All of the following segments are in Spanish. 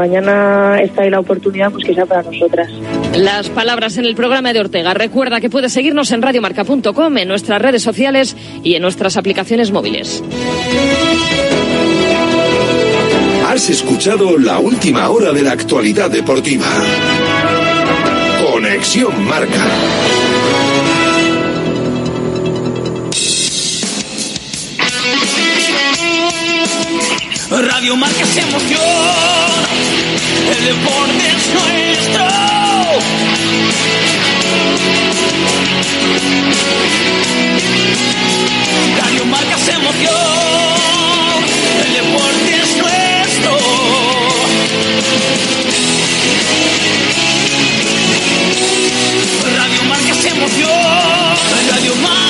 mañana está ahí la oportunidad, pues que sea para nosotras. Las palabras en el programa de Ortega. Recuerda que puedes seguirnos en radiomarca.com, en nuestras redes sociales y en nuestras aplicaciones móviles. Has escuchado la última hora de la actualidad deportiva. Conexión Marca. Radio Marca es emoción, el deporte es nuestro. Radio Marca es emoción, el deporte es nuestro. Radio Marca es emoción, Radio Marca.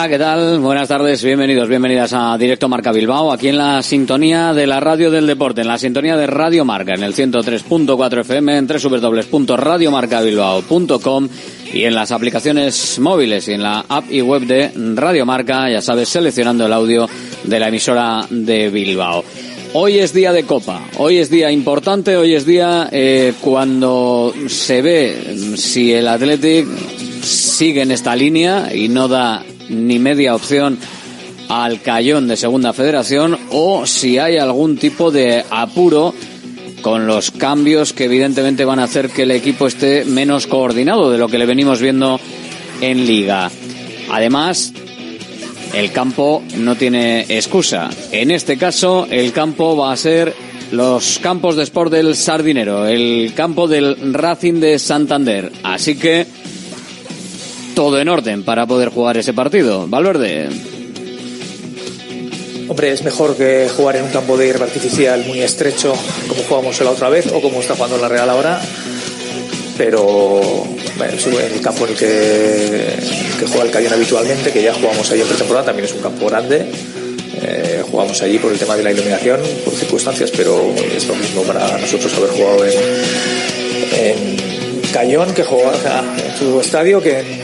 Hola, ¿qué tal? Buenas tardes, bienvenidos, bienvenidas a Directo Marca Bilbao, aquí en la sintonía de la radio del deporte, en la sintonía de Radio Marca, en el 103.4 FM, en www.radiomarcabilbao.com y en las aplicaciones móviles y en la app y web de Radio Marca, ya sabes, seleccionando el audio de la emisora de Bilbao. Hoy es día de Copa, hoy es día importante, hoy es día eh, cuando se ve si el Athletic sigue en esta línea y no da ni media opción al Cayón de Segunda Federación o si hay algún tipo de apuro con los cambios que evidentemente van a hacer que el equipo esté menos coordinado de lo que le venimos viendo en liga. Además, el campo no tiene excusa. En este caso, el campo va a ser los campos de sport del Sardinero, el campo del Racing de Santander. Así que todo en orden para poder jugar ese partido. Valverde. Hombre, es mejor que jugar en un campo de hierba artificial muy estrecho, como jugamos la otra vez, o como está jugando la Real ahora. Pero bueno, el campo en el que, juega el Cayón habitualmente, que ya jugamos ahí en pretemporada, también es un campo grande. Eh, jugamos allí por el tema de la iluminación, por circunstancias, pero es lo mismo para nosotros haber jugado en, en que jugar en su estadio que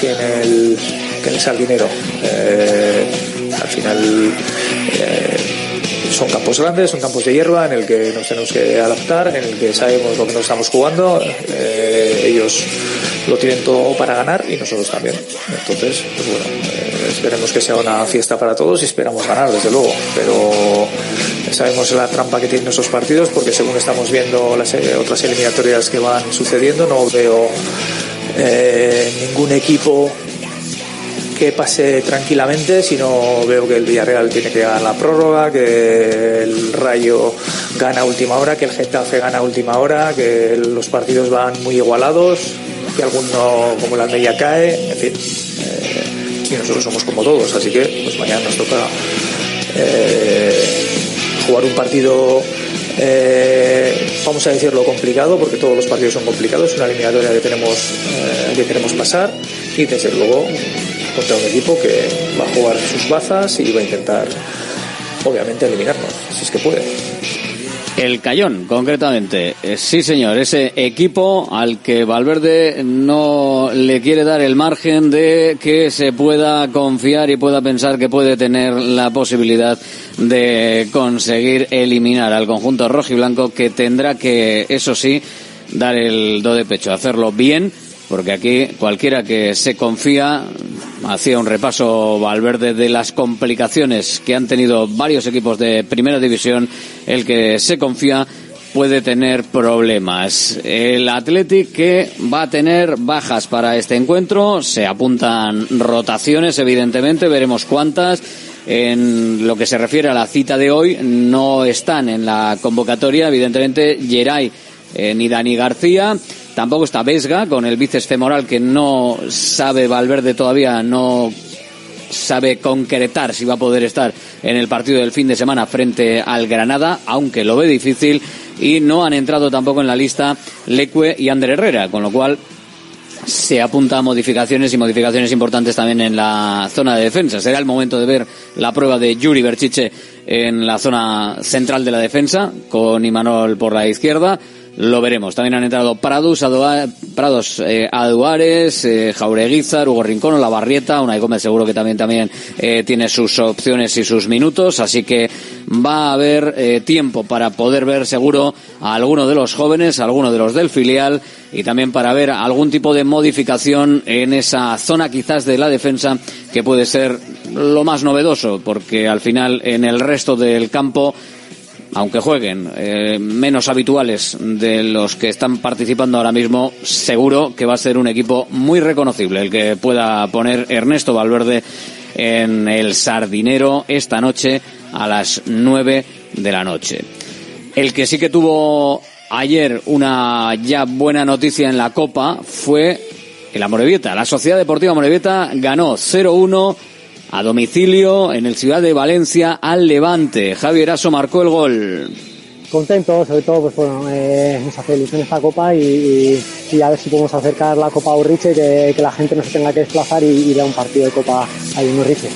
que en el, que. Eh, al final eh, son campos grandes, son campos de hierba en el que nos tenemos que adaptar, en el que sabemos lo que nos estamos jugando. Eh, ellos lo tienen todo para ganar y nosotros también. Entonces, pues bueno, esperemos que sea una fiesta para todos y esperamos ganar, desde luego. Pero sabemos la trampa que tienen esos partidos porque según estamos viendo las otras eliminatorias que van sucediendo, no veo eh, ningún equipo que pase tranquilamente, sino veo que el Villarreal tiene que ganar la prórroga, que el Rayo gana última hora, que el Getafe gana última hora, que los partidos van muy igualados, que alguno como la media cae, en fin. eh, y nosotros somos como todos, así que pues mañana nos toca eh, jugar un partido eh, vamos a decirlo complicado porque todos los partidos son complicados. Una eliminatoria que tenemos eh, que queremos pasar. Y desde luego contra un equipo que va a jugar sus bazas y va a intentar obviamente eliminarnos si es que puede El Cayón, concretamente. Eh, Sí, señor, ese equipo al que Valverde no le quiere dar el margen de que se pueda confiar y pueda pensar que puede tener la posibilidad de conseguir eliminar al conjunto rojiblanco que tendrá que, eso sí, dar el do de pecho, hacerlo bien, porque aquí cualquiera que se confía hacía un repaso Valverde de las complicaciones que han tenido varios equipos de primera división. El que se confía puede tener problemas. El Athletic que va a tener bajas para este encuentro. Se apuntan rotaciones, evidentemente. Veremos cuántas. En lo que se refiere a la cita de hoy, no están en la convocatoria, evidentemente, Geray eh, ni Dani García. Tampoco está Vesga con el bíceps femoral que no sabe Valverde todavía, no sabe concretar si va a poder estar en el partido del fin de semana frente al Granada, aunque lo ve difícil. Y no han entrado tampoco en la lista Leque y Ander Herrera, con lo cual se apunta a modificaciones y modificaciones importantes también en la zona de defensa. Será el momento de ver la prueba de Yuri Berchiche en la zona central de la defensa, con Imanol por la izquierda. Lo veremos. También han entrado Prados, Prados eh, Aduares, eh, Jaureguizar, Hugo Rincón, La Barrieta, Unai Gómez seguro que también, también eh, tiene sus opciones y sus minutos, así que va a haber eh, tiempo para poder ver seguro a alguno de los jóvenes, a alguno de los del filial y también para ver algún tipo de modificación en esa zona quizás de la defensa que puede ser lo más novedoso, porque al final en el resto del campo aunque jueguen eh, menos habituales de los que están participando ahora mismo, seguro que va a ser un equipo muy reconocible el que pueda poner Ernesto Valverde en el Sardinero esta noche a las nueve de la noche. El que sí que tuvo ayer una ya buena noticia en la Copa fue el Amorebieta. La Sociedad Deportiva Amorebieta ganó 0-1 a domicilio en el Ciudad de Valencia al Levante. Javier Aso marcó el gol. Contento, sobre todo, pues bueno, eh, nos hace ilusión esta copa y, a ver si podemos acercar la Copa a Urriche, que, que la gente no se tenga que desplazar y, ir a un partido de Copa ahí en Urriche.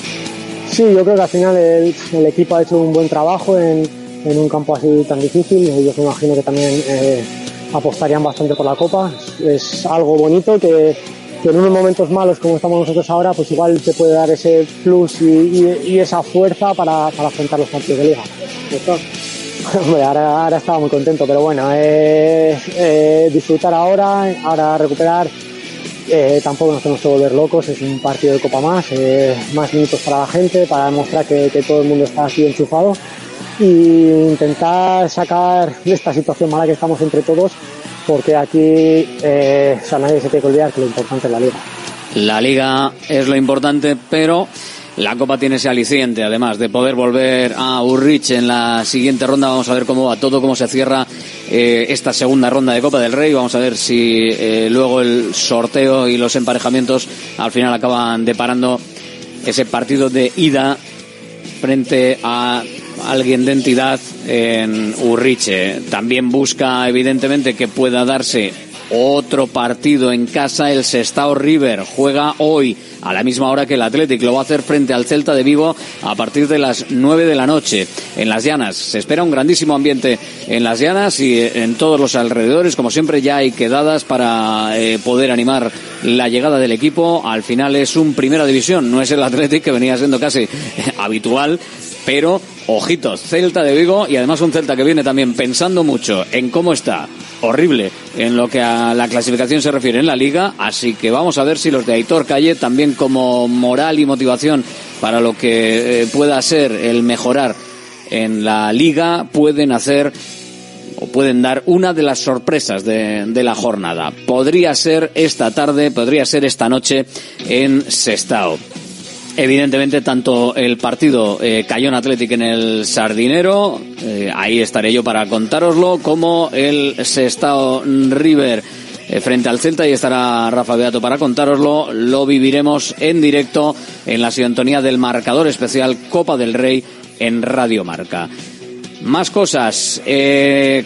Sí, yo creo que al final el, equipo ha hecho un buen trabajo en, un campo así tan difícil. Yo me imagino que también eh, apostarían bastante por la Copa. Es algo bonito que, que en unos momentos malos como estamos nosotros ahora, pues igual te puede dar ese plus y, esa fuerza para, afrontar los partidos de liga. Hombre, ahora, ahora estaba muy contento, pero bueno, eh, disfrutar ahora, ahora recuperar. Eh, tampoco nos tenemos que volver locos, es un partido de copa más, eh, más minutos para la gente, para demostrar que, todo el mundo está así enchufado e intentar sacar de esta situación mala que estamos entre todos porque aquí eh, nadie se tiene que olvidar que lo importante es la liga. La liga es lo importante, pero la Copa tiene ese aliciente, además de poder volver a Urrich en la siguiente ronda. Vamos a ver cómo va todo, cómo se cierra eh, esta segunda ronda de Copa del Rey. Vamos a ver si eh, luego el sorteo y los emparejamientos al final acaban deparando ese partido de ida frente a alguien de entidad en Urriche. También busca, evidentemente, que pueda darse otro partido en casa. El Sestao River juega hoy a la misma hora que el Athletic. Lo va a hacer frente al Celta de Vigo a partir de las 9 de la noche en Las Llanas. Se espera un grandísimo ambiente en Las Llanas y en todos los alrededores. Como siempre ya hay quedadas para eh, poder animar la llegada del equipo. Al final es un primera división, no es el Athletic que venía siendo casi habitual, pero ojitos, Celta de Vigo y además un Celta que viene también pensando mucho en cómo está, horrible en lo que a la clasificación se refiere en la liga, así que vamos a ver si los de Aitor Calle también como moral y motivación para lo que eh, pueda ser el mejorar en la liga pueden hacer o pueden dar una de las sorpresas de, de, la jornada. Podría ser esta tarde, podría ser esta noche en Sestao. Evidentemente, tanto el partido eh, Cayón Athletic en el Sardinero, eh, ahí estaré yo para contároslo, como el Sestao River eh, frente al Celta, y estará Rafa Beato para contároslo. Lo viviremos en directo en la sintonía del marcador especial Copa del Rey en Radio Marca. Más cosas. Eh,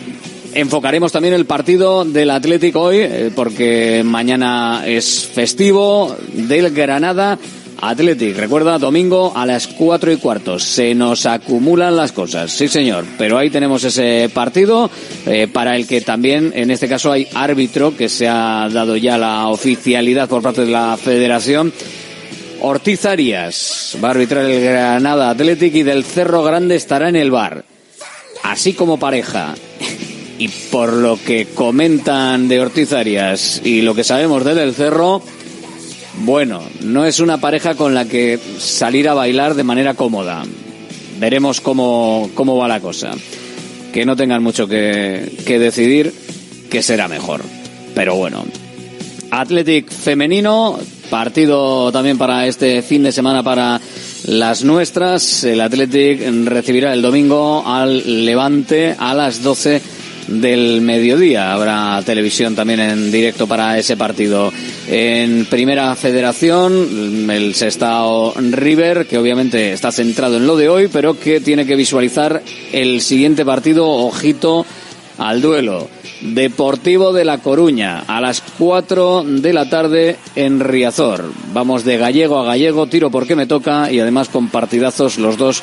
enfocaremos también el partido del Atlético hoy, porque mañana es festivo del Granada Athletic, recuerda, domingo a las cuatro y cuarto. Se nos acumulan las cosas, sí señor. Pero ahí tenemos ese partido eh, para el que también, en este caso, hay árbitro que se ha dado ya la oficialidad por parte de la Federación. Ortiz Arias va a arbitrar el Granada Athletic y del Cerro Grande estará en el bar. Así como pareja. Y por lo que comentan de Ortiz Arias y lo que sabemos de del Cerro, Bueno, no es una pareja con la que salir a bailar de manera cómoda. Veremos cómo, cómo va la cosa. Que no tengan mucho que, que decidir, que será mejor. Pero bueno. Athletic femenino, partido también para este fin de semana para las nuestras. El Athletic recibirá el domingo al Levante a las 12 del mediodía. Habrá televisión también en directo para ese partido. En Primera Federación, el Sestao River, que obviamente está centrado en lo de hoy, pero que tiene que visualizar el siguiente partido. Ojito al duelo. Deportivo de La Coruña, a las 4 de la tarde en Riazor. Vamos de gallego a gallego, tiro porque me toca y además con partidazos los dos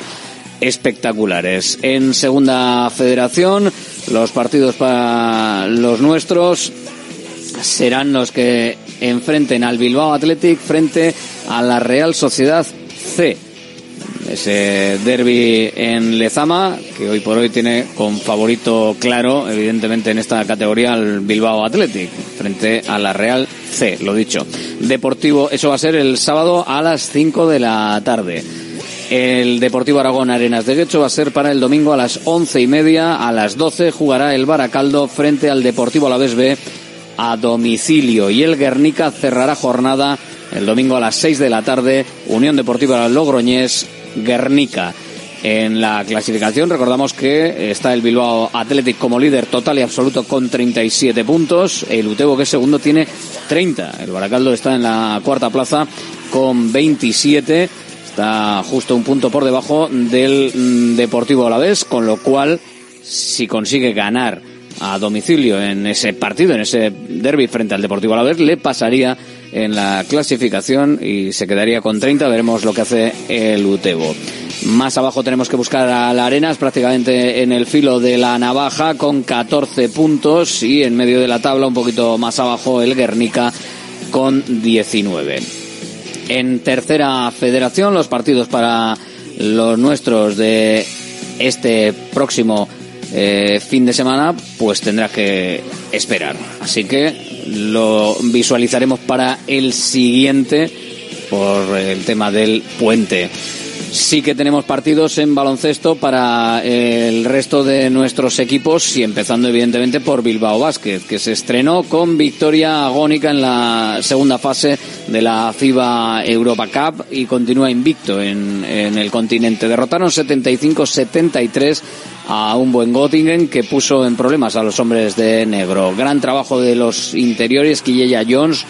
espectaculares. En Segunda Federación, los partidos para los nuestros serán los que enfrenten al Bilbao Athletic frente a la Real Sociedad C. Ese derby en Lezama, que hoy por hoy tiene con favorito claro, evidentemente en esta categoría, al Bilbao Athletic, frente a la Real C, lo dicho. Deportivo, eso va a ser el sábado a las 5 de la tarde. El Deportivo Aragón Arenas de Guecho va a ser para el domingo a las once y media. A las doce jugará el Baracaldo frente al Deportivo Alavés B a domicilio. Y el Guernica cerrará jornada el domingo a las seis de la tarde. Unión Deportiva Logroñés, Guernica. En la clasificación recordamos que está el Bilbao Athletic como líder total y absoluto con 37 puntos. El Utebo que es segundo tiene 30. El Baracaldo está en la cuarta plaza con 27 Está justo un punto por debajo del mm, Deportivo Alavés, con lo cual, si consigue ganar a domicilio en ese partido, en ese derby frente al Deportivo Alavés, le pasaría en la clasificación y se quedaría con 30. Veremos lo que hace el Utebo. Más abajo tenemos que buscar a la Arenas, prácticamente en el filo de la navaja, con 14 puntos y en medio de la tabla, un poquito más abajo, el Guernica con 19. En tercera federación, los partidos para los nuestros de este próximo eh, fin de semana, pues tendrá que esperar. Así que lo visualizaremos para el siguiente por el tema del puente sí que tenemos partidos en baloncesto para el resto de nuestros equipos y empezando evidentemente por Bilbao Basket, que se estrenó con victoria agónica en la segunda fase de la FIBA Europa Cup y continúa invicto en, en el continente. Derrotaron 75-73 a un buen Göttingen que puso en problemas a los hombres de negro. Gran trabajo de los interiores, Quilleya Jones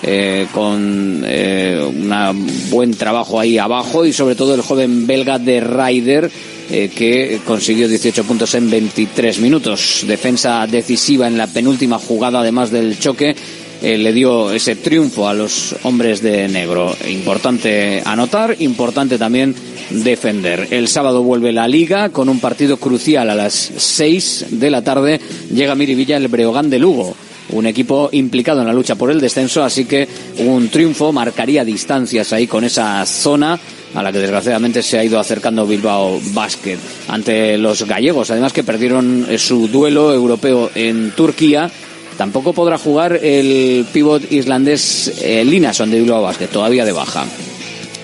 eh, con eh, un buen trabajo ahí abajo y sobre todo el joven belga de Ryder eh, que consiguió 18 puntos en 23 minutos. Defensa decisiva en la penúltima jugada además del choque. le dio ese triunfo a los hombres de negro. Importante anotar, importante también defender. El sábado vuelve la liga con un partido crucial a las 6 de la tarde. Llega Mirivilla el Breogán de Lugo un equipo implicado en la lucha por el descenso, así que un triunfo marcaría distancias ahí con esa zona a la que desgraciadamente se ha ido acercando Bilbao Basket ante los gallegos, además que perdieron su duelo europeo en Turquía. Tampoco podrá jugar el pívot islandés eh, Linason de Bilbao Basket, todavía de baja.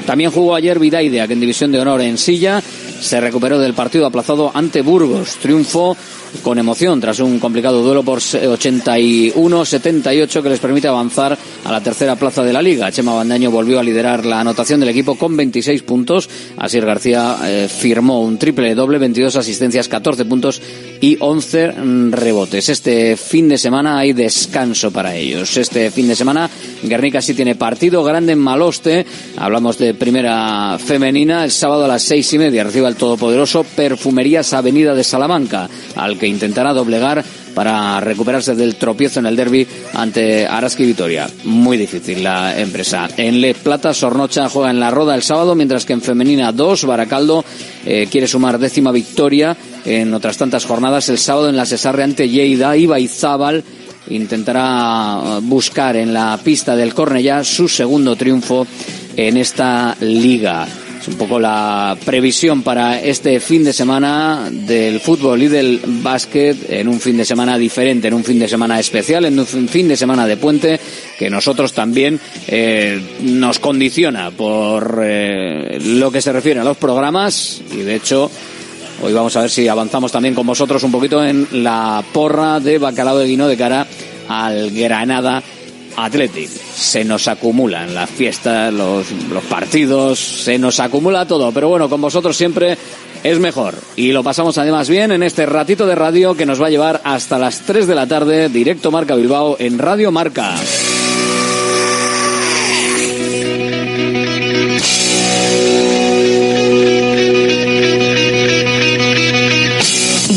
También jugó ayer Vidaidea, que en división de honor en Silla se recuperó del partido aplazado ante Burgos. Triunfo con emoción tras un complicado duelo por 81-78 que les permite avanzar a la tercera plaza de la liga. Chema Bandaño volvió a liderar la anotación del equipo con 26 puntos. Asier García eh, firmó un triple doble, 22 asistencias, 14 puntos y 11 rebotes. Este fin de semana hay descanso para ellos. Este fin de semana Guernica sí tiene partido grande en Maloste. Hablamos de primera femenina. El sábado a las seis y media recibe al todopoderoso Perfumerías Avenida de Salamanca, al intentará doblegar para recuperarse del tropiezo en el derby ante Araski Vitoria. Muy difícil la empresa. En Le Plata, Sornocha juega en la Roda el sábado, mientras que en Femenina 2, Baracaldo eh, quiere sumar décima victoria en otras tantas jornadas. El sábado en la Cesarre ante Lleida, Iba y intentará buscar en la pista del Cornellá su segundo triunfo en esta liga. Es un poco la previsión para este fin de semana del fútbol y del básquet en un fin de semana diferente, en un fin de semana especial, en un fin de semana de puente que nosotros también eh, nos condiciona por eh, lo que se refiere a los programas. Y de hecho hoy vamos a ver si avanzamos también con vosotros un poquito en la porra de Bacalao de Guino de cara al Granada Athletic. Se nos acumulan las fiestas, los, los partidos, se nos acumula todo. Pero bueno, con vosotros siempre es mejor. Y lo pasamos además bien en este ratito de radio que nos va a llevar hasta las 3 de la tarde, directo Marca Bilbao en Radio Marca.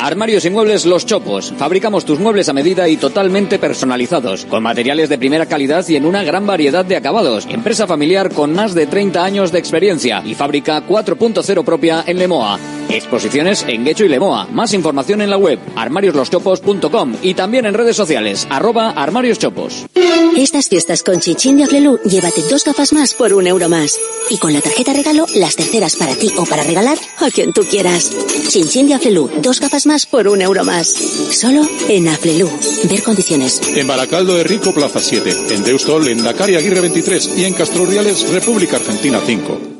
Armarios y muebles Los Chopos. Fabricamos tus muebles a medida y totalmente personalizados, con materiales de primera calidad y en una gran variedad de acabados. Empresa familiar con más de 30 años de experiencia y fábrica 4.0 propia en Lemoa. Exposiciones en Guecho y Lemoa. Más información en la web armarioslоschopos.com y también en redes sociales arroba armarioschopos. Estas fiestas con Chinchin de Aflelu, llévate dos gafas más por un euro más. Y con la tarjeta regalo, las terceras para ti o para regalar a quien tú quieras. Chinchin de Aflelu, dos gafas más por un euro más. Solo en Aflelu. Ver condiciones. En Baracaldo de Rico, Plaza 7. En Deustol, en Dakar y Aguirre 23. Y en Castroriales, República Argentina 5.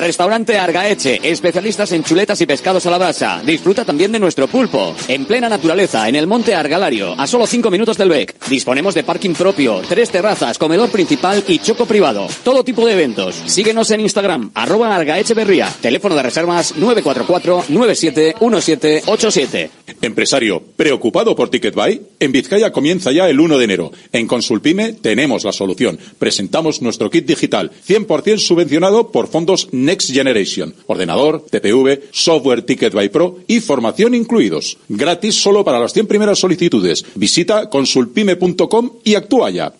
Restaurante Argaeche, especialistas en chuletas y pescados a la brasa. Disfruta también de nuestro pulpo. En plena naturaleza, en el monte Argalario, a solo 5 minutos del BEC. Disponemos de parking propio, tres terrazas, comedor principal y choco privado. Todo tipo de eventos. Síguenos en Instagram, arroba Argaecheverría. Teléfono de reservas 944-971787. Empresario, ¿preocupado por Ticket Buy? En Vizcaya comienza ya el 1 de enero. En Consulpime tenemos la solución. Presentamos nuestro kit digital, 100% subvencionado por fondos Next Generation. Ordenador, TPV, software Ticket Buy Pro y formación incluidos. Gratis solo para las 100 primeras solicitudes. Visita consulpime.com y actúa ya.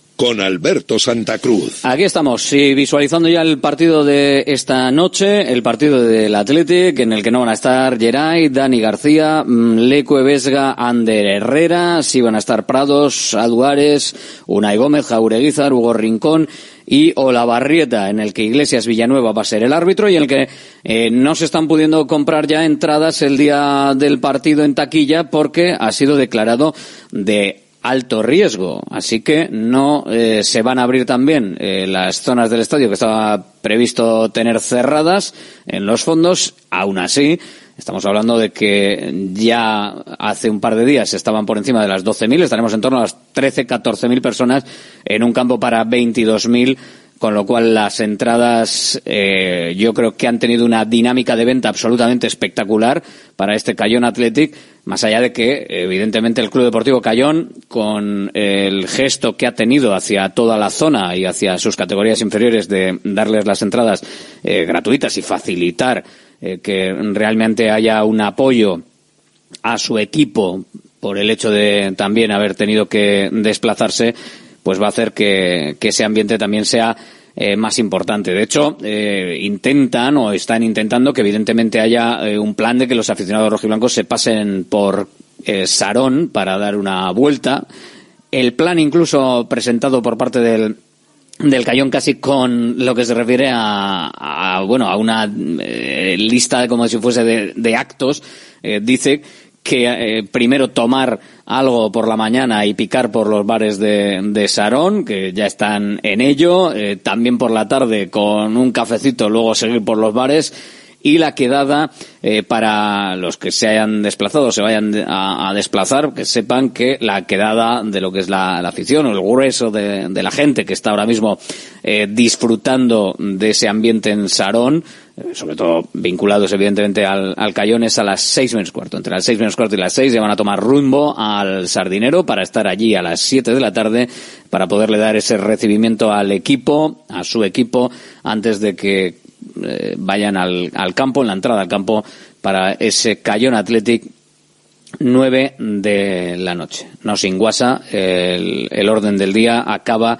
con Alberto Santa Cruz. Aquí estamos, sí, visualizando ya el partido de esta noche, el partido del Athletic, en el que no van a estar Geray, Dani García, mm, Leco Vesga, Ander Herrera, sí van a estar Prados, Aduares, Unai Gómez, Jaureguizar, Hugo Rincón y Olavarrieta, en el que Iglesias Villanueva va a ser el árbitro y en el que eh, no se están pudiendo comprar ya entradas el día del partido en taquilla porque ha sido declarado de alto riesgo. Así que no eh, se van a abrir también eh, las zonas del estadio que estaba previsto tener cerradas en los fondos. Aún así, estamos hablando de que ya hace un par de días estaban por encima de las 12.000, estaremos en torno a las 13, 14.000 personas en un campo para 22.000 con lo cual las entradas eh, yo creo que han tenido una dinámica de venta absolutamente espectacular para este Cayón Athletic, más allá de que evidentemente el Club Deportivo Cayón, con el gesto que ha tenido hacia toda la zona y hacia sus categorías inferiores de darles las entradas eh, gratuitas y facilitar eh, que realmente haya un apoyo a su equipo por el hecho de también haber tenido que desplazarse, pues va a hacer que, que ese ambiente también sea eh, más importante. De hecho, eh, intentan o están intentando que evidentemente haya eh, un plan de que los aficionados rojiblancos se pasen por eh, Sarón para dar una vuelta. El plan incluso presentado por parte del del Cayón casi con lo que se refiere a, a, bueno a una lista como si fuese de, de actos dice que eh, primero tomar algo por la mañana y picar por los bares de, de Sarón, que ya están en ello, eh, también por la tarde con un cafecito, luego seguir por los bares y la quedada eh, para los que se hayan desplazado, se vayan a, a, desplazar, que sepan que la quedada de lo que es la, la afición o el grueso de, de, la gente que está ahora mismo eh, disfrutando de ese ambiente en Sarón, sobre todo vinculados evidentemente al, al Cayón, es a las seis menos cuarto. Entre las seis menos cuarto y las seis ya van a tomar rumbo al Sardinero para estar allí a las siete de la tarde para poderle dar ese recibimiento al equipo, a su equipo, antes de que eh, vayan al, al, campo, en la entrada al campo, para ese Cayón Athletic 9 de la noche. No sin guasa, el, el orden del día acaba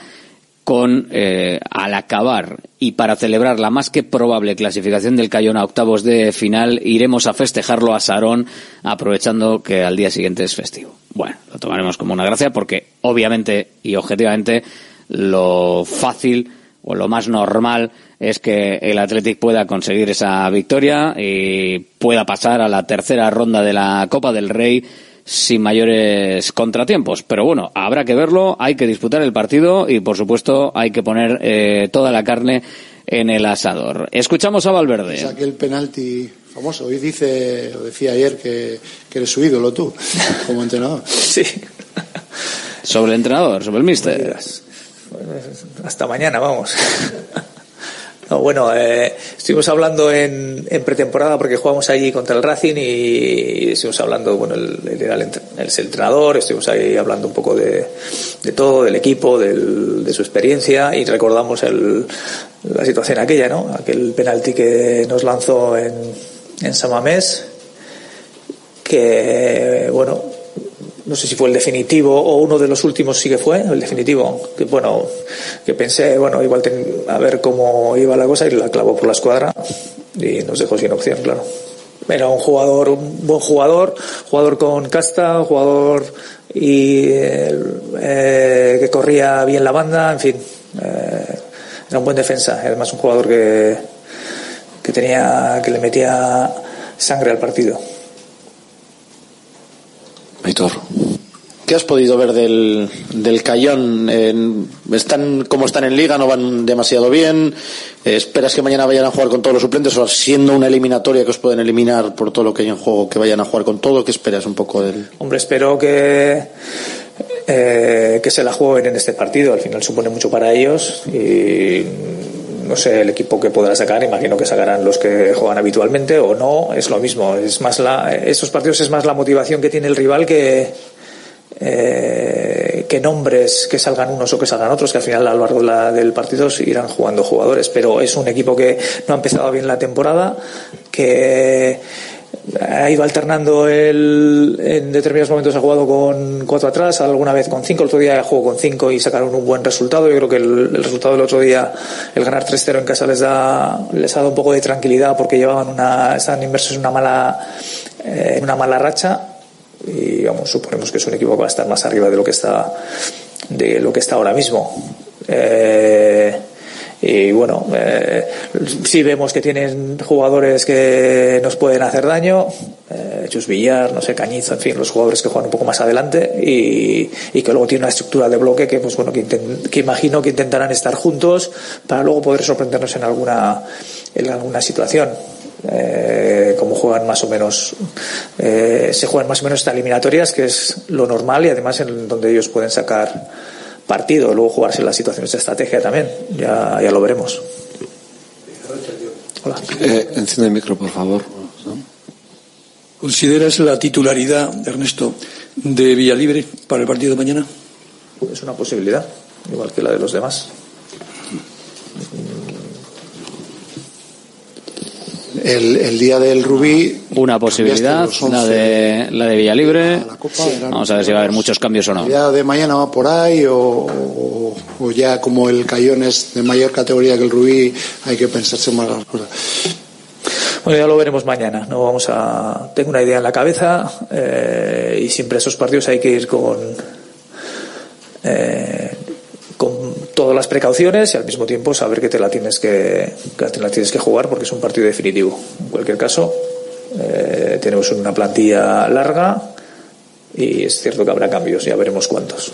con, eh, al acabar y para celebrar la más que probable clasificación del Cayón a octavos de final, iremos a festejarlo a Sarón, aprovechando que al día siguiente es festivo. Bueno, lo tomaremos como una gracia porque, obviamente y objetivamente, lo fácil o lo más normal es que el Athletic pueda conseguir esa victoria y pueda pasar a la tercera ronda de la Copa del Rey sin mayores contratiempos. Pero bueno, habrá que verlo, hay que disputar el partido y por supuesto hay que poner eh, toda la carne en el asador. Escuchamos a Valverde. Es aquel penalti famoso. Hoy dice, o decía ayer que, que eres su ídolo tú, como entrenador. sí. Sobre el entrenador, sobre el míster. Hasta mañana, vamos. No, bueno, eh, estuvimos hablando en, en, pretemporada porque jugamos allí contra el Racing y, estuvimos hablando, bueno, él, era el, entrenador, estuvimos ahí hablando un poco de, de todo, del equipo, del, de su experiencia y recordamos el, la situación aquella, ¿no? Aquel penalti que nos lanzó en, en Samamés, que, bueno, no sé si fue el definitivo o uno de los últimos sí que fue, el definitivo, que bueno, que pensé, bueno, igual ten, a ver cómo iba la cosa y la clavó por la escuadra y nos dejó sin opción, claro. Era un jugador, un buen jugador, jugador con casta, jugador y eh, que corría bien la banda, en fin, eh, era un buen defensa, además un jugador que, que tenía, que le metía sangre al partido. Aitor. ¿Qué has podido ver del, del Cayón? ¿Están como están en liga? ¿No van demasiado bien? ¿Esperas que mañana vayan a jugar con todos los suplentes o siendo una eliminatoria que os pueden eliminar por todo lo que hay en juego, que vayan a jugar con todo? ¿Qué esperas un poco del...? Hombre, espero que, eh, que se la jueguen en este partido. Al final supone mucho para ellos y no sé el equipo que podrá sacar, imagino que sacarán los que juegan habitualmente o no, es lo mismo. Es más la, estos partidos es más la motivación que tiene el rival que, eh, que nombres que salgan unos o que salgan otros, que al final a lo largo la, del partido irán jugando jugadores. Pero es un equipo que no ha empezado bien la temporada, que ha ido alternando el, en determinados momentos ha jugado con cuatro atrás, alguna vez con cinco, el otro día jugó con cinco y sacaron un buen resultado. Yo creo que el, resultado del otro día, el ganar 3-0 en casa les da, les ha dado un poco de tranquilidad porque llevaban una, estaban inmersos en una mala, eh, una mala racha y vamos, suponemos que es un equipo que va a estar más arriba de lo que está, de lo que está ahora mismo. Eh, y bueno, eh, sí vemos que tienen jugadores que nos pueden hacer daño, eh, Chus Villar, no sé, Cañizo, en fin, los jugadores que juegan un poco más adelante y, y que luego tiene una estructura de bloque que, pues bueno, que, intent, que imagino que intentarán estar juntos para luego poder sorprendernos en alguna, en alguna situación. Eh, como juegan más o menos eh, se juegan más o menos estas eliminatorias que es lo normal y además en donde ellos pueden sacar partido, luego jugarse las situaciones de estrategia también, ya, ya lo veremos. Hola. Eh, enciende el micro, por favor. ¿Consideras la titularidad, Ernesto, de Villalibre para el partido de mañana? Es una posibilidad, igual que la de los demás. El, el día del Rubí. Una posibilidad, la 11 de, la de Villalibre. Copa, Vamos a ver si va a haber muchos cambios o no. Día de mañana va por ahí o, o- o ya como el Cayón es de mayor categoría que el Rubí, hay que pensarse más las cosas. Bueno, ya lo veremos mañana. No vamos a. Tengo una idea en la cabeza eh, y siempre esos partidos hay que ir con eh, con todas las precauciones y al mismo tiempo saber que te la tienes que, que te la tienes que jugar porque es un partido definitivo. En cualquier caso, eh, tenemos una plantilla larga y es cierto que habrá cambios. Ya veremos cuántos.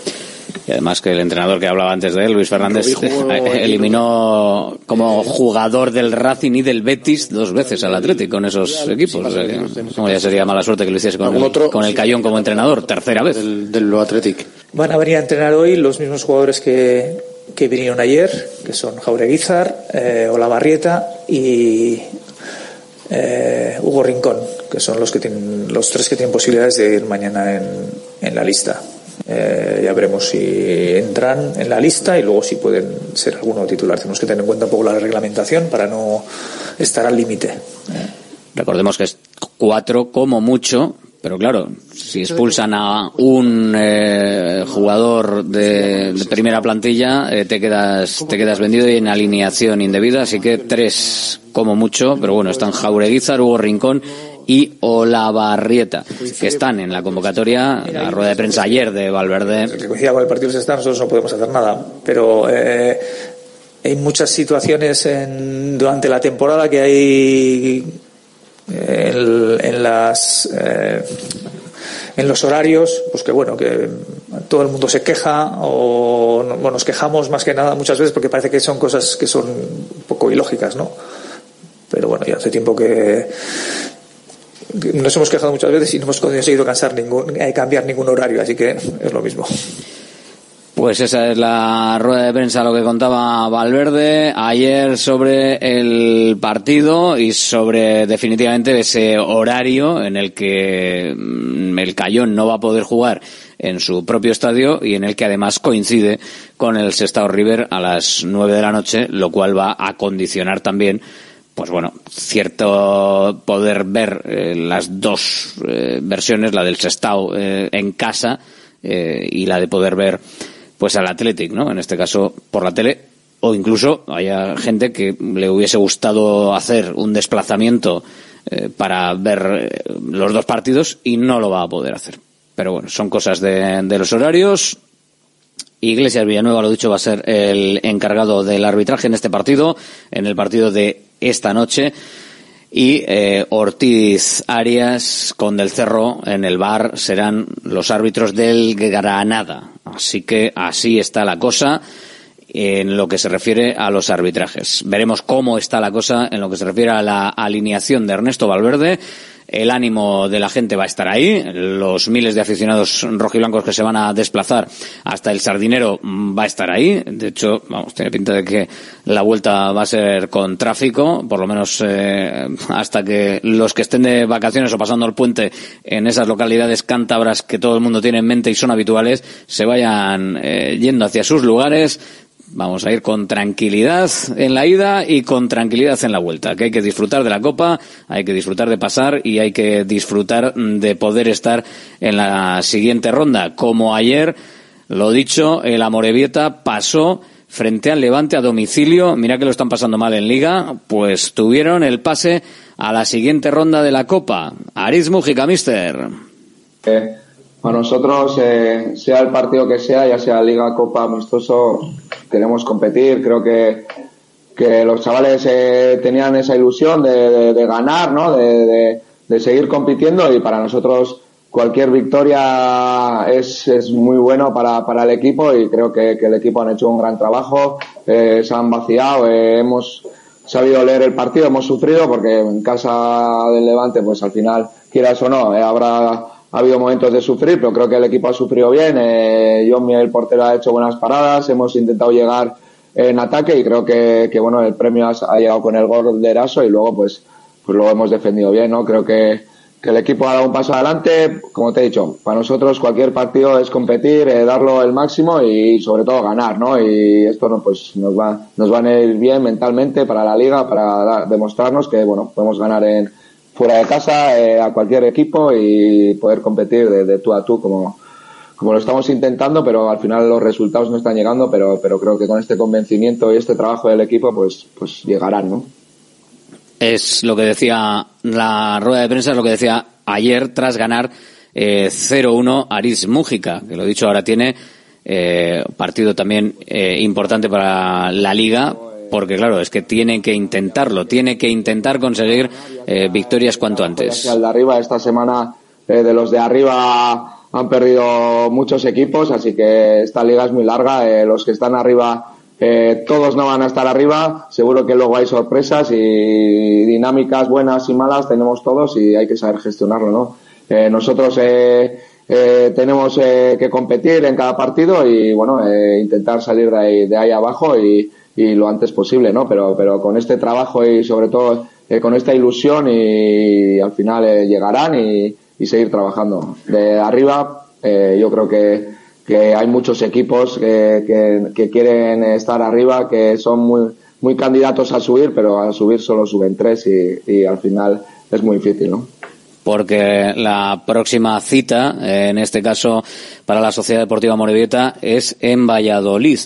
Y además que el entrenador que hablaba antes de él, Luis Fernández, jugó eliminó como jugador del Racing y del Betis dos veces al Atlético con esos equipos. O sea que, como ya sería mala suerte que lo hiciese con ¿Algún el, con el Cayón como entrenador, tercera vez. Del, del Athletic. Van a venir a entrenar hoy los mismos jugadores que, que vinieron ayer, que son Jaureguizar, eh, Olavarrieta y eh, Hugo Rincón, que son los que tienen, los tres que tienen posibilidades de ir mañana en, en la lista. Eh, ya veremos si entran en la lista y luego si pueden ser alguno titular. Tenemos que tener en cuenta un poco la reglamentación para no estar al límite. Recordemos que es cuatro como mucho, pero claro, si expulsan a un eh, jugador de, de primera plantilla, eh, te quedas te quedas vendido y en alineación indebida, así que tres como mucho, pero bueno, están Jaureguizar, Hugo Rincón y Olavarrieta, que están en la convocatoria, la rueda de prensa ayer de Valverde. que coincida con el partido Sestao, nosotros no podemos hacer nada. Pero eh, hay muchas situaciones en, durante la temporada que hay eh, en, en las eh, en los horarios, pues que bueno, que todo el mundo se queja o no- bueno, nos quejamos más que nada muchas veces porque parece que son cosas que son un poco ilógicas, ¿no? Pero bueno, ya hace tiempo que nos hemos quejado muchas veces y no hemos conseguido cansar ningún, eh, cambiar ningún horario, así que es lo mismo. Pues esa es la rueda de prensa, lo que contaba Valverde ayer sobre el partido y sobre definitivamente ese horario en el que mm, el Cayón no va a poder jugar en su propio estadio y en el que además coincide con el Sestao River a las nueve de la noche, lo cual va a condicionar también pues bueno, cierto poder ver eh, las dos eh, versiones, la del Sestao eh, en casa y la de poder ver pues al Athletic, ¿no? En este caso por la tele o incluso haya gente que le hubiese gustado hacer un desplazamiento para ver los dos partidos y no lo va a poder hacer. Pero bueno, son cosas de, de los horarios. Iglesias Villanueva, lo dicho, va a ser el encargado del arbitraje en este partido, en el partido de esta noche. Y eh, Ortiz Arias con Del Cerro en el bar serán los árbitros del Granada. Así que así está la cosa en lo que se refiere a los arbitrajes. Veremos cómo está la cosa en lo que se refiere a la alineación de Ernesto Valverde. El ánimo de la gente va a estar ahí. Los miles de aficionados rojiblancos que se van a desplazar hasta el Sardinero va a estar ahí. De hecho, vamos, tiene pinta de que la vuelta va a ser con tráfico, por lo menos eh, hasta que los que estén de vacaciones o pasando el puente en esas localidades cántabras que todo el mundo tiene en mente y son habituales, se vayan eh, yendo hacia sus lugares. Vamos a ir con tranquilidad en la ida y con tranquilidad en la vuelta. Que hay que disfrutar de la copa, hay que disfrutar de pasar y hay que disfrutar de poder estar en la siguiente ronda. Como ayer, lo dicho, el Amorebieta pasó frente al Levante a domicilio. Mira que lo están pasando mal en Liga, pues tuvieron el pase a la siguiente ronda de la Copa. Aris Mujica, mister. Eh, para nosotros, eh, sea el partido que sea, ya sea Liga, Copa, Amistoso, queremos competir. Creo que, que los chavales eh, tenían esa ilusión de, de- ganar, ¿no? De, de- de seguir compitiendo y para nosotros cualquier victoria es, es muy bueno para, para el equipo y creo que, que el equipo han hecho un gran trabajo, eh, se han vaciado, eh, hemos sabido leer el partido, hemos sufrido porque en casa del Levante, pues al final, quieras o no, eh, habrá ha habido momentos de sufrir, pero creo que el equipo ha sufrido bien. Eh, John, portero, ha hecho buenas paradas, hemos intentado llegar en ataque y creo que, que bueno, el premio ha, llegado con el gol de Eraso y luego pues, pues lo hemos defendido bien, ¿no? Creo que, que el equipo ha dado un paso adelante. Como te he dicho, para nosotros cualquier partido es competir, eh, darlo el máximo y sobre todo ganar, ¿no? Y esto no, pues nos va, nos va a ir bien mentalmente para la liga, para dar- demostrarnos que bueno podemos ganar en fuera de casa eh, a cualquier equipo y poder competir de, de tú a tú como como lo estamos intentando, pero al final los resultados no están llegando, pero, pero creo que con este convencimiento y este trabajo del equipo, pues, pues llegarán, ¿no? Es lo que decía la rueda de prensa, es lo que decía ayer tras ganar eh, 0-1 Aris Mújica, que lo dicho ahora tiene eh, partido también eh, importante para la liga, porque claro, es que tiene que intentarlo, tiene que intentar conseguir eh, victorias cuanto antes. Al de arriba esta semana, eh, de los de arriba han perdido muchos equipos, así que esta liga es muy larga. eh, los que están arriba, eh, todos no van a estar arriba. Seguro que luego hay sorpresas y dinámicas buenas y malas tenemos todos y hay que saber gestionarlo, ¿no? Eh, nosotros eh, tenemos eh, que competir en cada partido y bueno, eh, intentar salir de ahí, de ahí abajo y, y lo antes posible, ¿no? Pero, pero con este trabajo y sobre todo eh, con esta ilusión y, al final eh, llegarán y, seguir trabajando. De arriba, eh, yo creo que, que hay muchos equipos que, que, quieren estar arriba, que son muy, muy candidatos a subir, pero a subir solo suben tres y, y al final es muy difícil, ¿no? porque la próxima cita, en este caso para la Sociedad Deportiva Morevieta, es en Valladolid.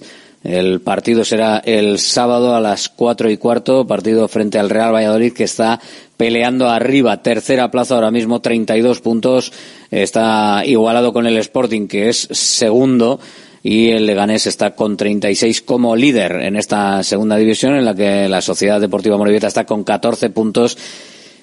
El partido será el sábado a las cuatro y cuarto, partido frente al Real Valladolid que está peleando arriba, tercera plaza ahora mismo, 32 puntos, está igualado con el Sporting que es segundo y el Leganés está con 36 como líder en esta segunda división en la que la Sociedad Deportiva Morevieta está con 14 puntos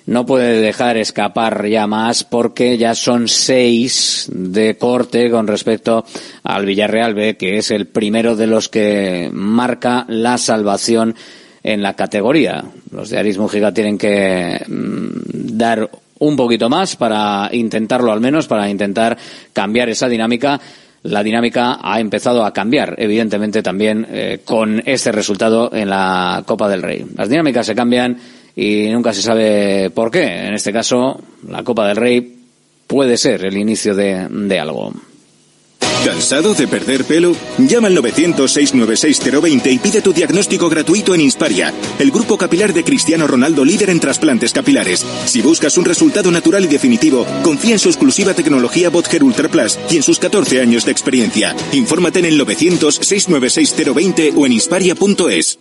no puede dejar escapar ya más porque ya son seis de corte con respecto al Villarreal B, que es el primero de los que marca la salvación en la categoría. Los de Aris Mujica tienen que mm, dar un poquito más para intentarlo al menos, para intentar cambiar esa dinámica. La dinámica ha empezado a cambiar, evidentemente también eh, con este resultado en la Copa del Rey. Las dinámicas se cambian y nunca se sabe por qué. En este caso, la Copa del Rey puede ser el inicio de, algo. ¿Cansado de perder pelo? Llama al 900-696-020 y pide tu diagnóstico gratuito en Insparia, el grupo capilar de Cristiano Ronaldo líder en trasplantes capilares. Si buscas un resultado natural y definitivo, confía en su exclusiva tecnología Botger Ultra Plus y en sus 14 años de experiencia. Infórmate en el 900-696-020 o en insparia.es.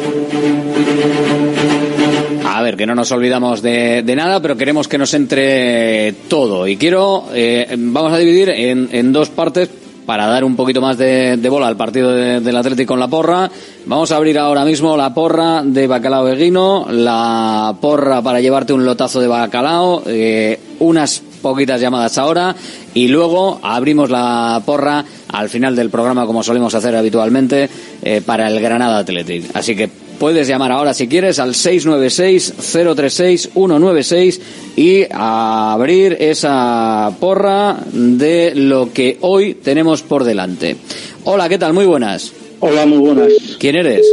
Ver, que no nos olvidamos de, de nada, pero queremos que nos entre todo. Y quiero, eh, vamos a dividir en, en dos partes para dar un poquito más de, de bola al partido de- del Atlético con la porra. Vamos a abrir ahora mismo la porra de Bacalao Eguino, la porra para llevarte un lotazo de bacalao, eh, unas poquitas llamadas ahora y luego abrimos la porra al final del programa como solemos hacer habitualmente eh, para el Granada Athletic. Así que puedes llamar ahora si quieres al 696-036-196 y abrir esa porra de lo que hoy tenemos por delante. Hola, ¿qué tal? Muy buenas. Hola, muy buenas. ¿Quién eres?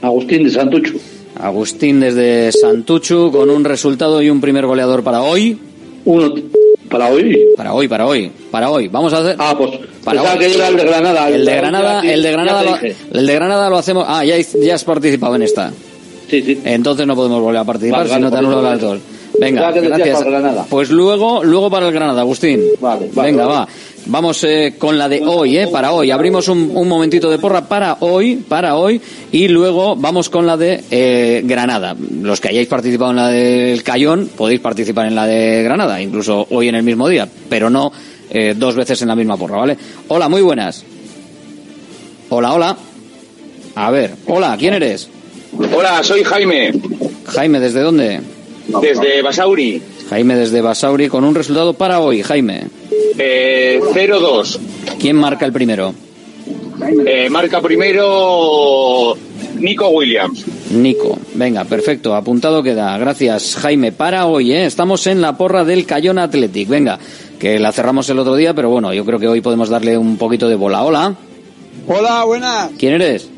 Agustín de Santucho. Agustín desde Santuchu con un resultado y un primer goleador para hoy. Uno para hoy. Para hoy, para hoy, para hoy. Vamos a hacer. Ah, pues para pensaba hoy. que era el de Granada. El de Granada, el de Granada, lo, el de Granada lo hacemos. Ah, ya, ya has participado en esta. Sí, sí. Entonces no podemos volver a participar Vale, si vale, no te por anulo las dos. Venga, gracias. Pues luego, luego para el Granada, Agustín. Vale, vale, Venga, va. Vamos eh, con la de hoy, ¿eh? Para hoy. Abrimos un, un momentito de porra para hoy, para hoy, y luego vamos con la de eh, Granada. Los que hayáis participado en la del Cayón, podéis participar en la de Granada, incluso hoy en el mismo día, pero no eh, dos veces en la misma porra, ¿vale? Hola, muy buenas. Hola, hola. A ver, hola, ¿quién eres? Hola, soy Jaime, Jaime, ¿desde dónde? desde Basauri. Jaime desde Basauri con un resultado para hoy, Jaime. Eh, 0-2. ¿Quién marca el primero? Eh, marca primero Nico Williams. Nico. Venga, perfecto. Apuntado queda. Gracias, Jaime. Para hoy, ¿eh? Estamos en la porra del Cayón Athletic. Venga, que la cerramos el otro día, pero bueno, yo creo que hoy podemos darle un poquito de bola. Hola. Hola, buenas. ¿Quién eres?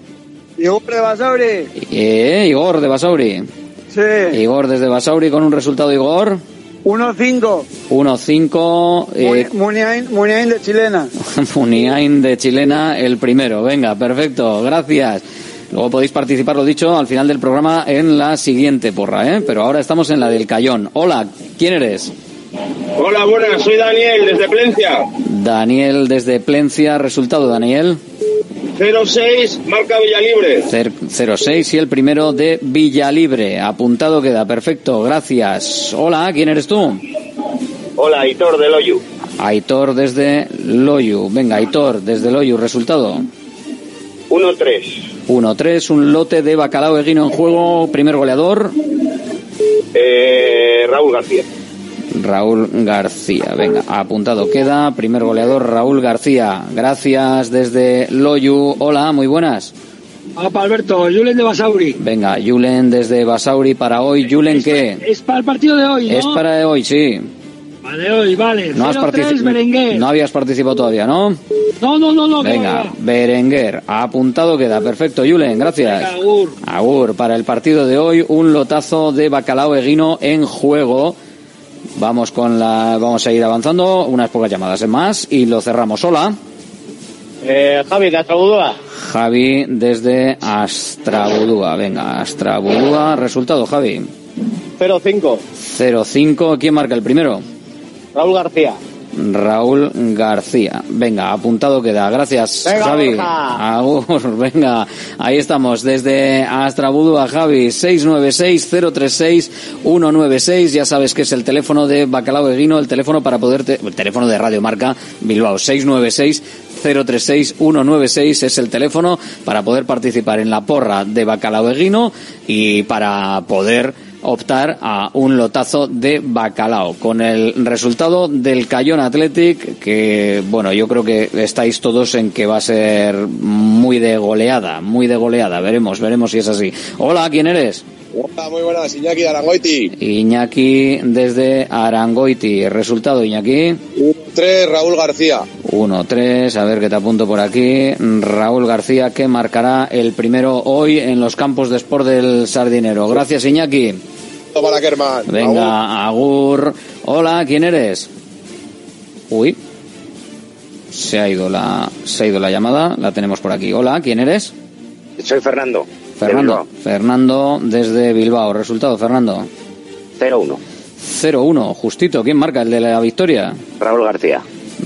Igor de Basauri. Eh, Igor de Basauri. Sí. Igor desde Basauri con un resultado, Igor. 1-5. 1-5. Eh, Muniain, Muniain de Chilena. Muniain de Chilena, el primero. Venga, perfecto, gracias. Luego podéis participar, lo dicho, al final del programa en la siguiente porra, ¿eh? Pero ahora estamos en la del Cayón. Hola, ¿quién eres? Hola, buenas, soy Daniel desde Plencia. Daniel desde Plencia. Resultado, Daniel. 0-6, marca Villalibre. Cer- 06 y el primero de Villalibre. Apuntado queda, perfecto, gracias. Hola, ¿quién eres tú? Hola, Hitor del Oyu. Aitor desde Loyu. Venga, Aitor desde Loyu. Resultado. 1-3. 1-3, un lote de bacalao eguino en juego. Primer goleador. Eh, Raúl García. Raúl García. Venga, apuntado queda. Primer goleador, Raúl García. Gracias desde Loyu. Hola, muy buenas. Hola, Alberto. Julen de Basauri. Venga, Julen desde Basauri para hoy. Julen, ¿qué? Es para el partido de hoy, ¿no? Es para hoy, sí. Para hoy, vale. No, has 0-3 partici- Berenguer. no habías participado todavía, ¿no? No, no, no, no. Venga. Berenguer, apuntado queda. Perfecto, Julen, gracias. Venga, Agur. Agur, para el partido de hoy, un lotazo de bacalao eguino en juego. Vamos con la, vamos a ir avanzando, unas pocas llamadas más y lo cerramos. Hola, Eh, Javi, de Astrabudúa. Javi desde Astrabudúa. Venga, Astrabudúa, resultado, Javi. 0-5. 0-5, ¿quién marca el primero? Raúl García. Raúl García. Venga, apuntado queda. Gracias, Venga, Javi. Agur, venga, ahí estamos. Desde Astrabudu a Javi, 696-036-196. Ya sabes que es el teléfono de Bacalao Eguino, el teléfono para poderte, el teléfono de Radio Marca Bilbao, 696 036-196 es el teléfono para poder participar en la porra de Bacalao Eguino y para poder optar a un lotazo de bacalao. Con el resultado del Cayón Athletic que bueno yo creo que estáis todos en que va a ser muy de goleada muy de goleada. Veremos veremos si es así. Hola quién eres Hola, muy buenas, Iñaki de Arangoiti. Iñaki desde Arangoiti resultado Iñaki 3, Raúl García. 1-3, a ver que te apunto por aquí. Raúl García que marcará el primero hoy en los campos de sport del Sardinero. Gracias Iñaki. Para Kerman. Venga, Agur. Hola, ¿quién eres? Uy. Se ha ido la se ha ido la llamada, la tenemos por aquí. Hola, ¿quién eres? Soy Fernando. Fernando. Fernando desde Bilbao. Resultado, Fernando. 0-1. 0-1, justito. ¿Quién marca el de la victoria? Raúl García.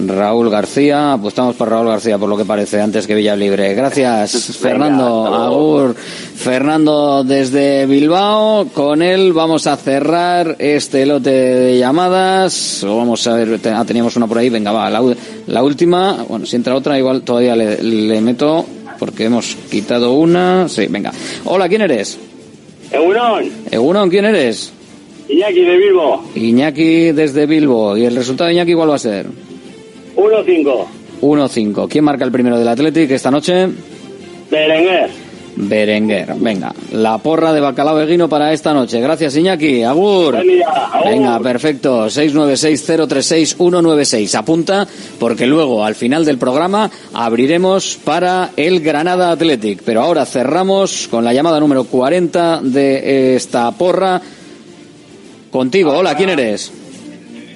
Raúl García, apostamos por Raúl García por lo que parece, antes que Villalibre. Gracias, Fernando. Agur. Fernando desde Bilbao. Con él vamos a cerrar este lote de llamadas. Vamos a ver, ah, teníamos una por ahí, venga, va, la, última. Bueno, si entra otra, igual todavía le, le meto, porque hemos quitado una. Sí, venga. Hola, ¿quién eres? Egunon, Egunon, ¿quién eres? Iñaki de Bilbo, Iñaki desde Bilbo. ¿Y el resultado de Iñaki cuál va a ser? 1-5. 1-5. ¿Quién marca el primero del Athletic esta noche? Berenguer. Berenguer. Venga, la porra de bacalao eguino para esta noche. Gracias, Iñaki. Agur. Venga, perfecto. 696-036-196. Apunta porque luego, al final del programa, abriremos para el Granada Athletic. Pero ahora cerramos con la llamada número 40 de esta porra. Contigo. Hola, ¿quién eres?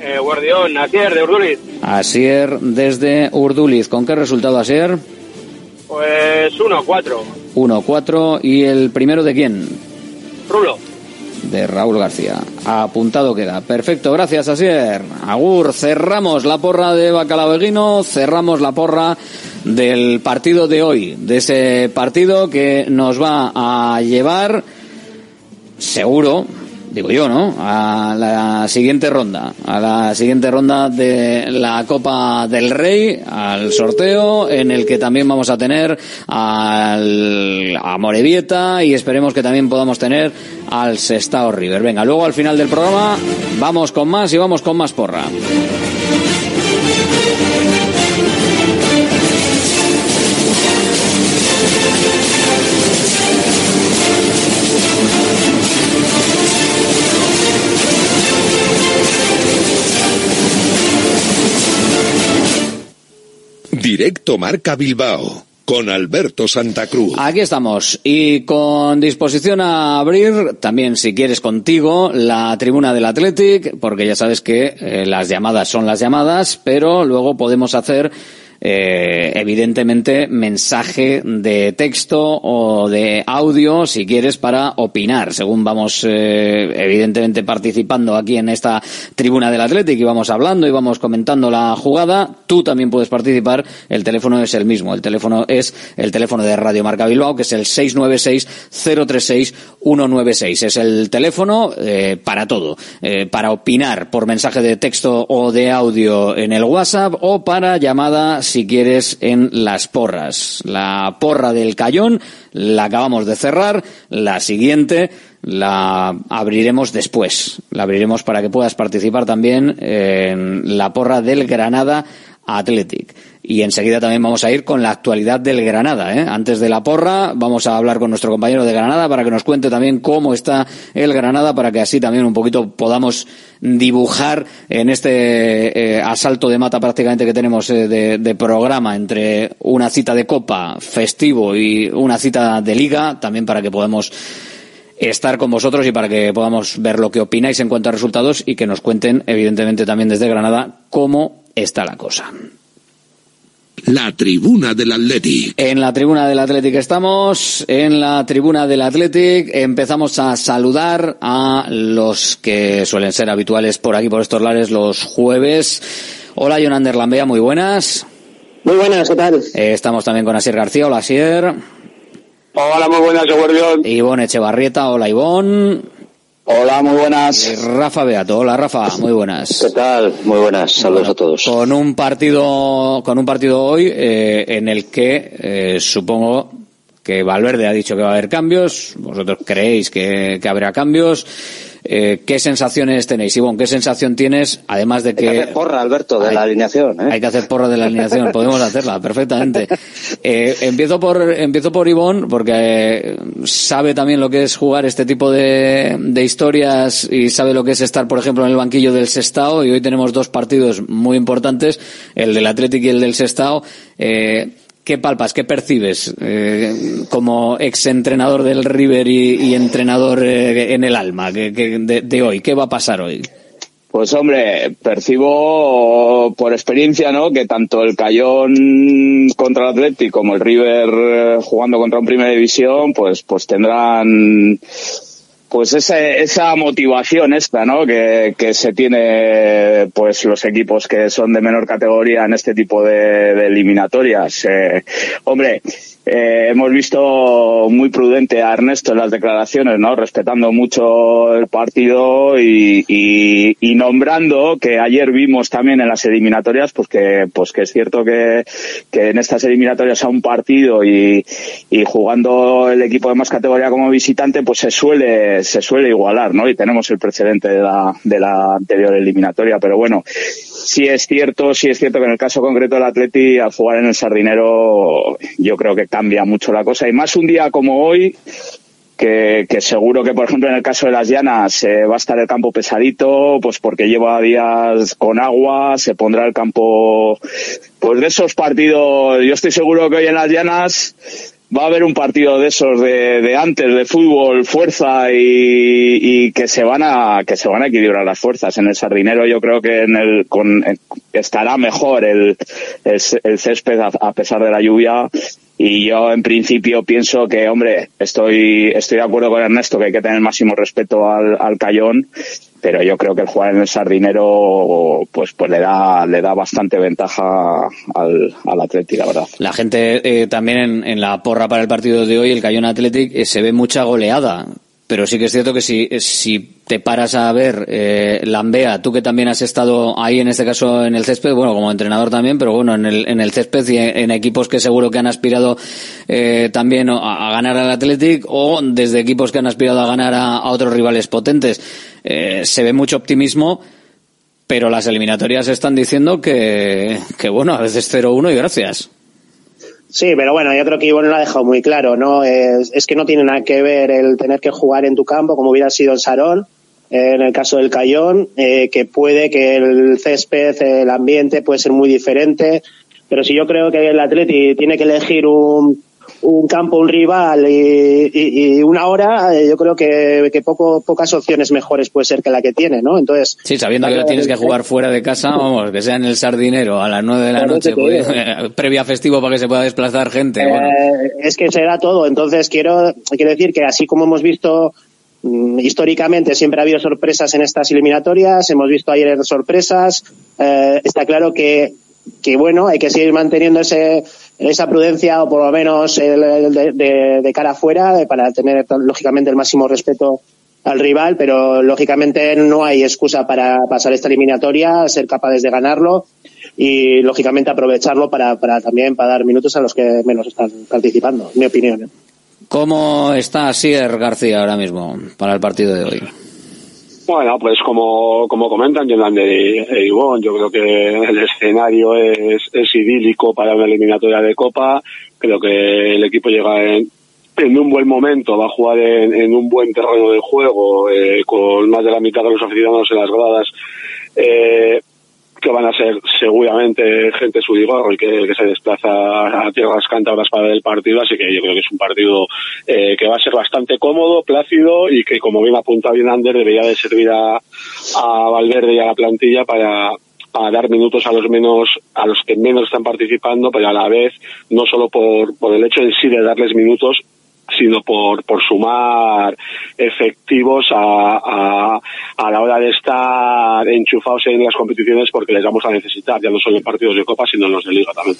Eh, Guardión, Asier de Urduliz. Asier desde Urduliz. ¿Con qué resultado, Asier? Pues 1-4. 1-4. ¿Y el primero de quién? Rulo. de Raúl García. Apuntado queda. Perfecto, gracias, Asier. Agur, cerramos la porra de Bacalao Eguino, cerramos la porra del partido de hoy, de ese partido que nos va a llevar, seguro, digo yo, ¿no? A la siguiente ronda, a la siguiente ronda de la Copa del Rey, al sorteo, en el que también vamos a tener al, a Morevieta y esperemos que también podamos tener al Sestao River. Venga, luego al final del programa vamos con más y vamos con más porra. Directo Marca Bilbao con Alberto Santa Cruz. Aquí estamos y con disposición a abrir también si quieres contigo la tribuna del Athletic porque ya sabes que eh, las llamadas son las llamadas pero luego podemos hacer eh, evidentemente mensaje de texto o de audio si quieres para opinar según vamos eh, evidentemente participando aquí en esta tribuna del Athletic y vamos hablando y vamos comentando la jugada. Tú también puedes participar. El teléfono es el mismo. El teléfono es el teléfono de Radio Marca Bilbao que es el 696 036 196 es el teléfono eh, para todo. Para opinar por mensaje de texto o de audio en el WhatsApp o para llamada si quieres en las porras. La porra del Cayón la acabamos de cerrar, la siguiente la abriremos después. La abriremos para que puedas participar también en la porra del Granada Athletic. Y enseguida también vamos a ir con la actualidad del Granada. ¿eh? Antes de la porra vamos a hablar con nuestro compañero de Granada para que nos cuente también cómo está el Granada para que así también un poquito podamos dibujar en este eh, asalto de mata prácticamente que tenemos eh, de, de programa entre una cita de copa festivo y una cita de liga también para que podamos estar con vosotros y para que podamos ver lo que opináis en cuanto a resultados y que nos cuenten evidentemente también desde Granada cómo está la cosa. La tribuna del Athletic. En la tribuna del Athletic estamos, en la tribuna del Athletic empezamos a saludar a los que suelen ser habituales por aquí, por estos lares, los jueves. Hola, Jonander Lambea, muy buenas. Muy buenas, ¿qué tal? Eh, estamos también con Asier García, hola Asier. Hola, muy buenas, Guardión. Ivonne Echevarrieta, hola Ivonne. Hola, muy buenas. Y Rafa Beato, hola Rafa, muy buenas. ¿Qué tal? Muy buenas, saludos a todos. Con un partido, con un partido hoy eh, en el que eh, supongo que Valverde ha dicho que va a haber cambios. Vosotros creéis que, que habrá cambios. Eh, ¿Qué sensaciones tenéis? Ivonne, ¿qué sensación tienes? Además de que... Hay que hacer porra, Alberto, de Hay- la alineación. ¿eh? Hay que hacer porra de la alineación, podemos hacerla perfectamente. Eh, empiezo por empiezo por Ivonne, porque eh, sabe también lo que es jugar este tipo de, de historias y sabe lo que es estar, por ejemplo, en el banquillo del Sestao. Y hoy tenemos dos partidos muy importantes, el del Athletic y el del Sestao. Eh, ¿Qué palpas, qué percibes como exentrenador del River y, entrenador en el alma que, de hoy? ¿Qué va a pasar hoy? Pues hombre, percibo por experiencia, ¿no? Que tanto el Cayón contra el Atlético como el River eh, jugando contra un Primera División, pues, pues tendrán pues esa, esa motivación esta, ¿no? Que, que se tiene, pues los equipos que son de menor categoría en este tipo de, de eliminatorias. Eh, hombre, eh, hemos visto muy prudente a Ernesto en las declaraciones, ¿no? Respetando mucho el partido y, y, y nombrando que ayer vimos también en las eliminatorias, pues que, pues que es cierto que, que en estas eliminatorias a un partido y, y jugando el equipo de más categoría como visitante, pues se suele, se suele igualar, ¿no? Y tenemos el precedente de la, de la anterior eliminatoria, pero bueno, sí es cierto, sí es cierto que en el caso concreto del Atleti, al jugar en el Sardinero, yo creo que cambia mucho la cosa. Y más un día como hoy, que, que seguro que, por ejemplo, en el caso de las llanas eh, va a estar el campo pesadito, pues porque lleva días con agua, se pondrá el campo, pues de esos partidos, yo estoy seguro que hoy en las llanas va a haber un partido de esos de, antes de fútbol fuerza y, que se van a que se van a equilibrar las fuerzas. En el sardinero yo creo que en el con estará mejor el, el, césped a, a, pesar de la lluvia. Y yo en principio pienso que hombre estoy estoy de acuerdo con Ernesto que hay que tener máximo respeto al, al Cayón pero yo creo que el jugar en el Sardinero pues pues le da le da bastante ventaja al, al la verdad. La gente eh, también en, en, la porra para el partido de hoy, el Cayón Athletic, eh, se ve mucha goleada. Pero sí que es cierto que si, si te paras a ver eh, Lambea, tú que también has estado ahí en este caso en el césped, bueno, como entrenador también, pero bueno, en el, en el césped y en, equipos que seguro que han aspirado eh, también a, a, ganar al Athletic o desde equipos que han aspirado a ganar a otros rivales potentes. Eh, se ve mucho optimismo, pero las eliminatorias están diciendo que, que bueno, a veces 0-1 y gracias. Sí, pero bueno, yo creo que Ivonne lo ha dejado muy claro, ¿no? Es, que no tiene nada que ver el tener que jugar en tu campo como hubiera sido en Sarón, eh, en el caso del Cayón, eh, que puede que el césped, el ambiente puede ser muy diferente, pero si yo creo que el Atleti tiene que elegir un, un campo, un rival y, y, y una hora, eh, yo creo que, que poco, pocas opciones mejores puede ser que la que tiene, ¿no? Entonces. Sí, sabiendo que lo tienes que jugar fuera de casa, vamos, que sea en el sardinero a las nueve de la noche, pues, previa festivo para que se pueda desplazar gente. Eh, bueno. Es que será todo. Entonces quiero, quiero decir que así como hemos visto mm, históricamente siempre ha habido sorpresas en estas eliminatorias, hemos visto ayer sorpresas, eh, está claro que, que bueno, hay que seguir manteniendo ese, esa prudencia o por lo menos de, de, cara afuera para tener lógicamente el máximo respeto al rival, pero lógicamente no hay excusa para pasar esta eliminatoria, ser capaces de ganarlo y lógicamente aprovecharlo para, para también para dar minutos a los que menos están participando, en mi opinión. ¿eh? ¿Cómo está Sier García ahora mismo para el partido de hoy? Bueno, pues como, como comentan Jonathan de, de Ivonne, yo creo que el escenario es, idílico para una eliminatoria de Copa. Creo que el equipo llega en, un buen momento, va a jugar en, en un buen terreno de juego, eh, con más de la mitad de los aficionados en las gradas. Eh, que van a ser seguramente gente sudigorro y que, que, se desplaza a tierras cántabras para el partido, así que yo creo que es un partido eh, que va a ser bastante cómodo, plácido y que, como bien apunta bien Ander, debería de servir a, Valverde y a la plantilla para, para dar minutos a los menos a los que menos están participando, pero a la vez no solo por, por el hecho en sí de darles minutos, sino por, por sumar efectivos a, a, a, la hora de estar enchufados en las competiciones porque les vamos a necesitar, ya no solo en partidos de Copa, sino en los de Liga también.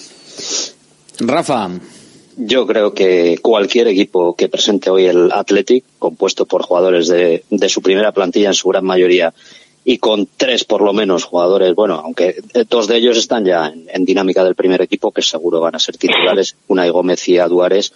Rafa. Yo creo que cualquier equipo que presente hoy el Athletic, compuesto por jugadores de, de su primera plantilla en su gran mayoría, y con tres por lo menos jugadores, bueno, aunque dos de ellos están ya en, en dinámica del primer equipo, que seguro van a ser titulares, Unai Gómez y Aduares,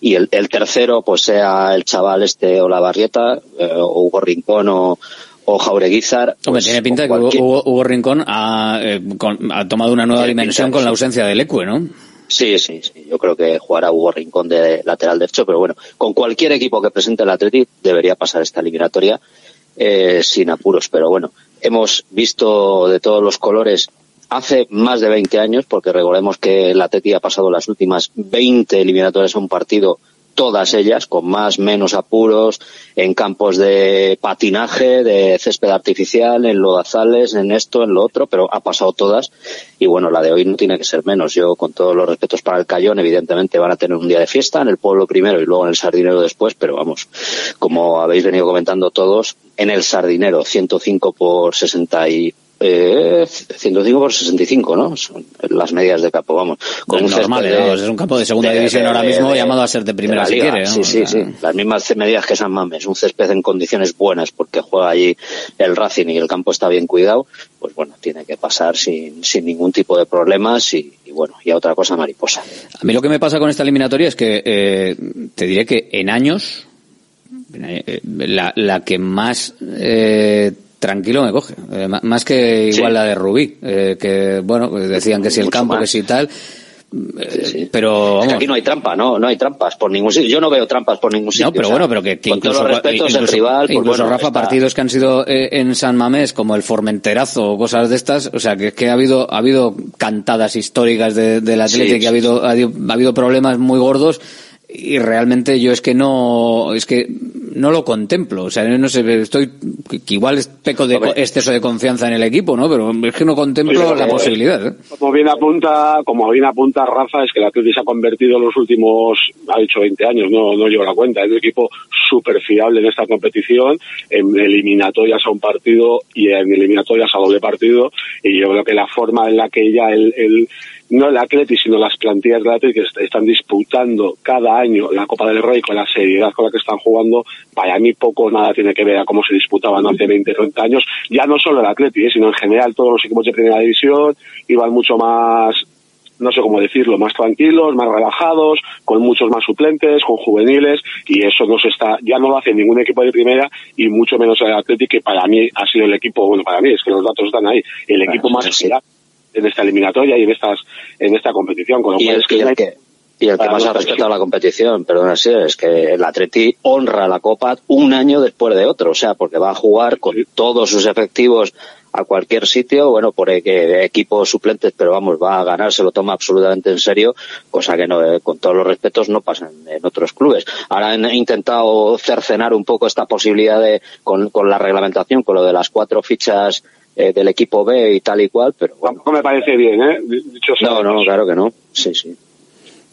y el, el, tercero pues sea el chaval este o la barrieta eh, o Hugo Rincón o, o Jaureguizar. Pues, Hombre, tiene pinta de que Hugo, Hugo, Rincón ha, eh, con, ha, tomado una nueva dimensión con la ausencia del Ecue, ¿no? Sí, sí, sí. Yo creo que jugará Hugo Rincón de lateral derecho, pero bueno, con cualquier equipo que presente el Athletic debería pasar esta eliminatoria eh, sin apuros. Pero bueno, hemos visto de todos los colores hace más de 20 años, porque recordemos que la Atleti ha pasado las últimas 20 eliminatorias a un partido, todas ellas, con más, menos apuros, en campos de patinaje, de césped artificial, en lodazales, en esto, en lo otro, pero ha pasado todas. Y bueno, la de hoy no tiene que ser menos. Yo, con todos los respetos para el Cayón, evidentemente van a tener un día de fiesta en el pueblo primero y luego en el Sardinero después, pero vamos, como habéis venido comentando todos, en el Sardinero, 105 por 60 y eh, 105 por 65, ¿no? Son las medidas de campo, vamos. Con un normal, de, vamos, es un campo de segunda de, división de, ahora mismo llamado a ser de primera si quiere. ¿no? Sí, sí, sí. Las mismas medidas que San Mames. Un césped en condiciones buenas porque juega allí el Racing y el campo está bien cuidado. Pues bueno, tiene que pasar sin, sin ningún tipo de problemas y, y bueno, y a otra cosa mariposa. A mí lo que me pasa con esta eliminatoria es que eh, te diré que en años eh, la, la que más eh, tranquilo me coge. Eh, más que igual sí. la de Rubí, eh, que bueno, decían que si el campo, más. que si tal. Sí, sí. Pero vamos. Es que aquí no hay trampa, no, no hay trampas por ningún sitio. Yo no veo trampas por ningún sitio. No, pero o sea, bueno, pero que, que con incluso, todos los respetos incluso, el rival, pues incluso bueno, Rafa, está... partidos que han sido eh, en San Mamés, como el Formenterazo o cosas de estas, o sea, que, que ha habido ha habido cantadas históricas de, del Atlético, Sí, que ha habido, ha habido ha habido problemas muy gordos y realmente yo es que no es que no lo contemplo o sea no sé estoy que igual es peco de Hombre. exceso de confianza en el equipo no pero es que no contemplo la como- posibilidad ¿eh? Como bien apunta, como bien apunta Rafa, es que el Atlético se ha convertido en los últimos, ha dicho 20 años, no, no llevo la cuenta, es un equipo súper fiable en esta competición, en eliminatorias a un partido y en eliminatorias a doble partido, y yo creo que la forma en la que ya el, el no el Atlético, sino las plantillas del Atlético que est- están disputando cada año la Copa del Rey con la seriedad con la que están jugando, para mí poco o nada tiene que ver a cómo se disputaban hace 20, 30 años, ya no solo el Atlético, ¿eh? sino en general todos los equipos de primera división iban mucho más no sé cómo decirlo, más tranquilos, más relajados, con muchos más suplentes, con juveniles, y eso no se está, ya no lo hace ningún equipo de primera, y mucho menos el Atlético, que para mí ha sido el equipo, bueno, para mí es que los datos están ahí, el equipo más en esta eliminatoria y en estas, en esta competición, con lo y cual el, es que y el que y el que más ha respetado la competición, perdona, sí, es que el Atleti honra la Copa un año después de otro, o sea, porque va a jugar con todos sus efectivos a cualquier sitio, bueno, por e- equipos suplentes, pero vamos, va a ganar, se lo toma absolutamente en serio, cosa que no, eh, con todos los respetos no pasa en, en otros clubes. Ahora han intentado cercenar un poco esta posibilidad de, con, con la reglamentación, con lo de las cuatro fichas eh, del equipo B y tal y cual, pero bueno. Tampoco me parece bien, ¿eh? Dicho sea No, no, claro que no. Sí, sí.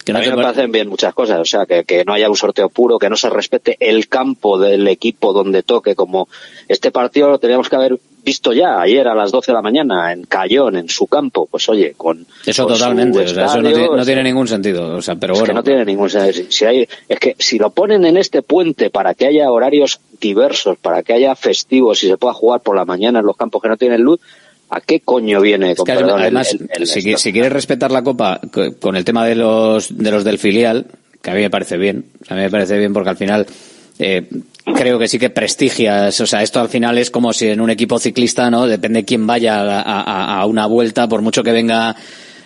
Que no a mí te me par- parecen bien muchas cosas, o sea, que, que no haya un sorteo puro, que no se respete el campo del equipo donde toque, como este partido lo teníamos que haber visto ya ayer a las 12 de la mañana en Cayón, en su campo, pues oye, con eso con totalmente o sea, eso no, tiene, no ningún sentido o sea pero es bueno que no tiene ningún sentido. Si hay, es que si lo ponen en este puente para que haya horarios diversos, para que haya festivos y se pueda jugar por la mañana en los campos que no tienen luz, ¿a qué coño viene? Es con perdón, el- además, el- el- si, qui- si quieres respetar la Copa co- con el tema de los, de los del filial, que a mí me parece bien, a mí me parece bien porque al final eh, creo que sí que prestigias, o sea, esto al final es como si en un equipo ciclista, ¿no? Depende quién vaya a, a- a una vuelta, por mucho que venga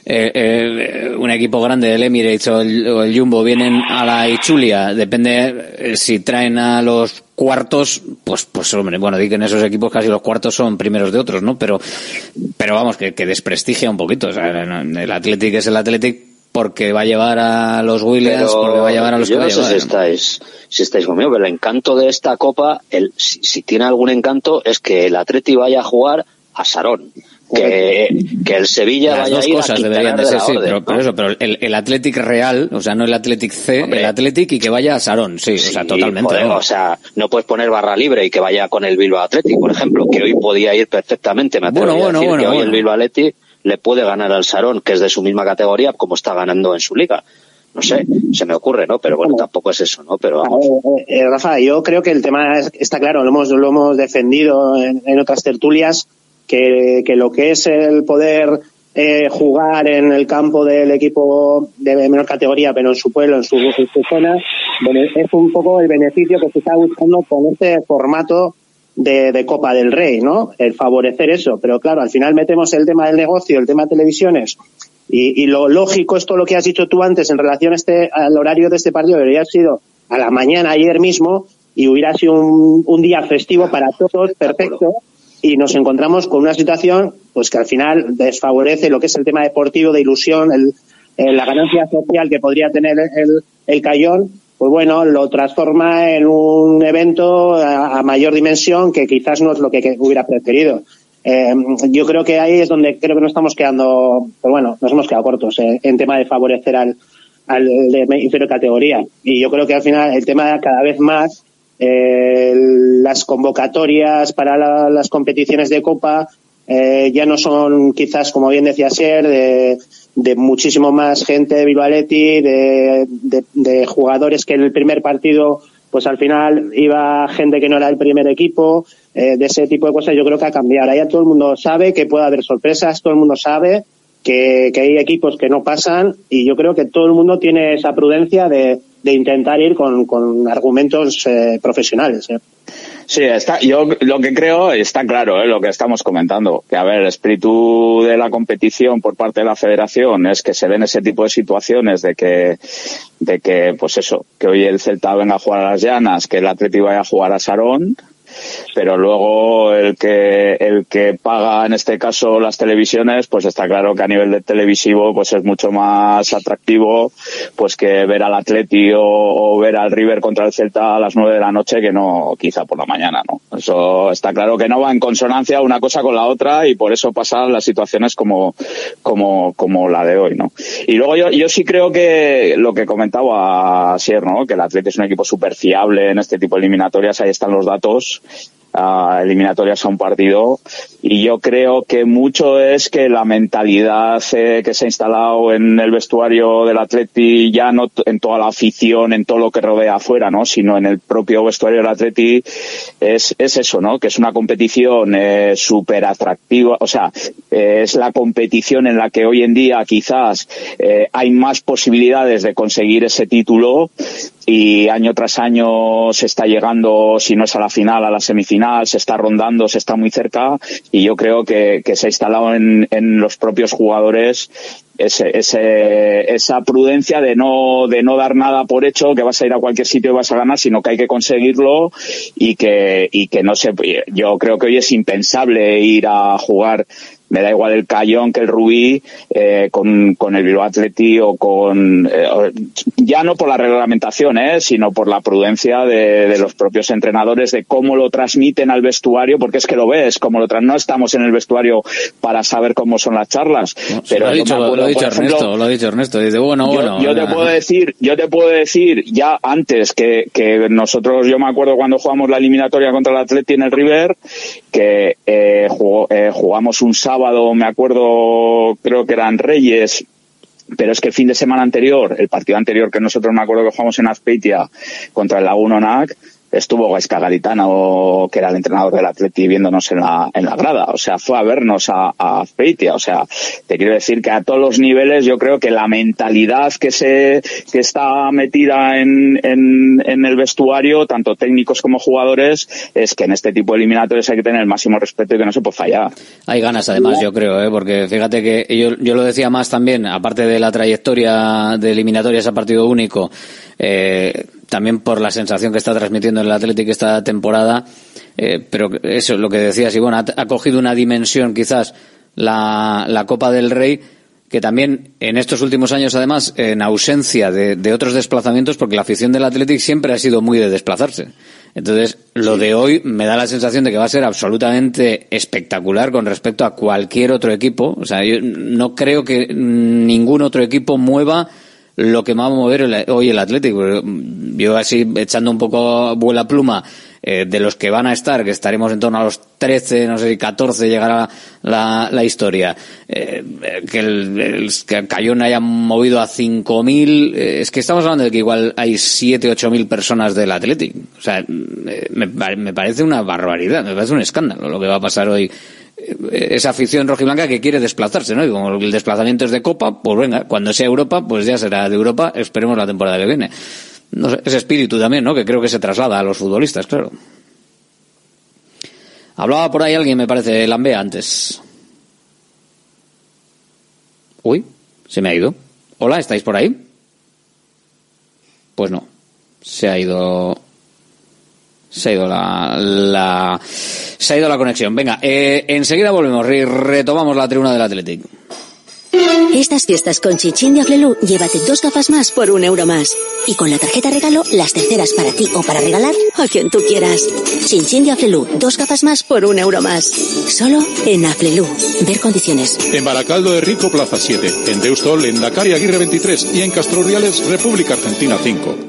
eh, eh, un equipo grande, el Emirates o el, Jumbo, vienen a la Ichulia, depende eh, si traen a los cuartos, pues, pues hombre, bueno, di que en esos equipos casi los cuartos son primeros de otros, ¿no? Pero, pero vamos, que, desprestigia un poquito, o sea, el Athletic es el Athletic porque va a llevar a los Williams, Pero porque va a llevar a los yo que va no a sé llevar. si estáis, si estáis conmigo, pero el encanto de esta copa, el, si, si tiene algún encanto, es que el Atleti vaya a jugar a Sarón. Que, que el Sevilla Las vaya dos a ir cosas a deberían de de ser, la sí, Orden, pero, ¿no? pero eso, pero el, el Athletic real, o sea, no el Athletic C, el Athletic y que vaya a Sarón, sí, o sea, totalmente. joder, vamos. o sea, no puedes poner barra libre y que vaya con el Bilbao Athletic, por ejemplo, que hoy podía ir perfectamente. Me Bueno, atrevería a bueno, decir bueno, que hoy bueno. el Bilbao Athletic le puede ganar al Sarón, que es de su misma categoría, como está ganando en su liga. No sé, se me ocurre, ¿no? Pero bueno, tampoco es eso, ¿no? Pero vamos. Eh, eh, Rafa, yo creo que el tema es- está claro, lo hemos, lo hemos defendido en, en otras tertulias, que, que lo que es el poder eh, jugar en el campo del equipo de menor categoría, pero en su pueblo, en su, en su zona, es un poco el beneficio que se está buscando con este formato de, de Copa del Rey, ¿no? El favorecer eso. Pero claro, al final metemos el tema del negocio, el tema de televisiones, y, y lo lógico es todo lo que has dicho tú antes en relación a este, al horario de este partido. Debería haber sido a la mañana ayer mismo y hubiera sido un, un día festivo para todos, perfecto. Y nos encontramos con una situación pues que al final desfavorece lo que es el tema deportivo, de ilusión, el, el- la ganancia social que podría tener el, el Cayón pues bueno, lo transforma en un evento a, mayor dimensión que quizás no es lo que, que hubiera preferido. Eh, yo creo que ahí es donde creo que nos estamos quedando, pues bueno, nos hemos quedado cortos eh, en tema de favorecer al, al de inferior categoría. Y yo creo que al final el tema cada vez más, eh, las convocatorias para la- las competiciones de Copa eh, ya no son quizás, como bien decía Ser, de, de muchísimo más gente de Bilbao Athletic, de, de, de jugadores que en el primer partido pues al final iba gente que no era el primer equipo, eh, de ese tipo de cosas yo creo que ha cambiado. Ahora ya todo el mundo sabe que puede haber sorpresas, todo el mundo sabe que, que hay equipos que no pasan y yo creo que todo el mundo tiene esa prudencia de, de intentar ir con, con argumentos eh, profesionales. ¿eh? Sí, está, yo lo que creo está claro, ¿eh? lo que estamos comentando, que a ver, el espíritu de la competición por parte de la federación es que se den ese tipo de situaciones de que, de que, pues eso, que hoy el Celta venga a jugar a las llanas, que el Atleti vaya a jugar a Sarón, pero luego el que el que paga en este caso las televisiones pues está claro que a nivel de televisivo pues es mucho más atractivo pues que ver al Atleti o, o ver al River contra el Celta a las nueve de la noche que no quizá por la mañana no eso está claro que no va en consonancia una cosa con la otra y por eso pasan las situaciones como como como la de hoy no y luego yo yo sí creo que lo que comentaba Sier no que el Atleti es un equipo súper fiable en este tipo de eliminatorias ahí están los datos eliminatorias a un partido. Y yo creo que mucho es que la mentalidad eh, que se ha instalado en el vestuario del Atleti ya no en toda la afición en todo lo que rodea afuera no sino en el propio vestuario del Atleti es, es eso no que es una competición eh, súper atractiva o sea eh, es la competición en la que hoy en día quizás eh, hay más posibilidades de conseguir ese título y año tras año se está llegando, si no es a la final, a la semifinal, se está rondando, se está muy cerca y yo creo que, que se ha instalado en, en los propios jugadores ese, ese, esa prudencia de no, de no dar nada por hecho, que vas a ir a cualquier sitio y vas a ganar, sino que hay que conseguirlo y que, y que no se, yo creo que hoy es impensable ir a jugar me da igual el Cayón que el Rubí eh, con, con el Bilbao Atleti o con eh, ya no por la reglamentación eh, sino por la prudencia de, de, los propios entrenadores de cómo lo transmiten al vestuario porque es que lo ves como lo no estamos en el vestuario para saber cómo son las charlas No, pero lo ha dicho, me acuerdo, lo ha dicho por ejemplo, Ernesto, lo ha dicho Ernesto. Dice, bueno, yo, bueno. yo te puedo decir, yo te puedo decir ya antes que, que nosotros, yo me acuerdo cuando jugamos la eliminatoria contra el Atleti en el River, que eh, jugó- eh, jugamos un sábado, me acuerdo, creo que eran Reyes, pero es que el fin de semana anterior, el partido anterior que nosotros me acuerdo que jugamos en Azpeitia contra el Laguna NAC, estuvo Gaisca Garitano, que era el entrenador del Atleti, viéndonos en la, en la grada. O sea, fue a vernos a, a Azpeitia. O sea, te quiero decir que a todos los niveles yo creo que la mentalidad que se, que está metida en, en, en el vestuario, tanto técnicos como jugadores, es que en este tipo de eliminatorios hay que tener el máximo respeto y que no se puede fallar. Hay ganas, además, yo creo, ¿eh? porque fíjate que yo, yo lo decía más también, aparte de la trayectoria de eliminatorias a partido único, eh, también por la sensación que está transmitiendo el Atlético esta temporada, eh, pero eso, lo que decías, y bueno, ha, ha cogido una dimensión quizás la, la Copa del Rey que también en estos últimos años, además, en ausencia de, de otros desplazamientos, porque la afición del Athletic siempre ha sido muy de desplazarse. Entonces, lo de hoy me da la sensación de que va a ser absolutamente espectacular con respecto a cualquier otro equipo. O sea, yo no creo que ningún otro equipo mueva lo que va a mover hoy el Atlético. Yo así, echando un poco vuela pluma, eh, de los que van a estar, que estaremos en torno a los 13, no sé si 14 llegará la, historia, eh, eh, que el, el que Cayón haya movido a 5.000, eh, es que estamos hablando de que igual hay 7, 8.000 personas del Atlético. O sea, eh, me, me parece una barbaridad, me parece un escándalo lo que va a pasar hoy esa afición rojiblanca que quiere desplazarse, ¿no? Y como el desplazamiento es de Copa, pues venga, cuando sea Europa, pues ya será de Europa, esperemos la temporada que viene. No ese espíritu también, ¿no? Que creo que se traslada a los futbolistas, claro. Hablaba por ahí alguien, me parece, Lambea antes. Uy, se me ha ido. Hola, ¿estáis por ahí? Pues no. Se ha ido. Se ha ido la, la- se ha ido la conexión. Venga, eh, enseguida volvemos y retomamos la tribuna del Athletic. Estas fiestas con Chinchín de Aflelu, llévate dos gafas más por un euro más. Y con la tarjeta regalo, las terceras para ti o para regalar a quien tú quieras. Chinchín de Aflelu, dos gafas más por un euro más. Solo en Aflelu. Ver condiciones. En Baracaldo de Rico, Plaza 7. En Deustol, en Dakar y Aguirre 23. Y en Castro Urdiales, República Argentina 5.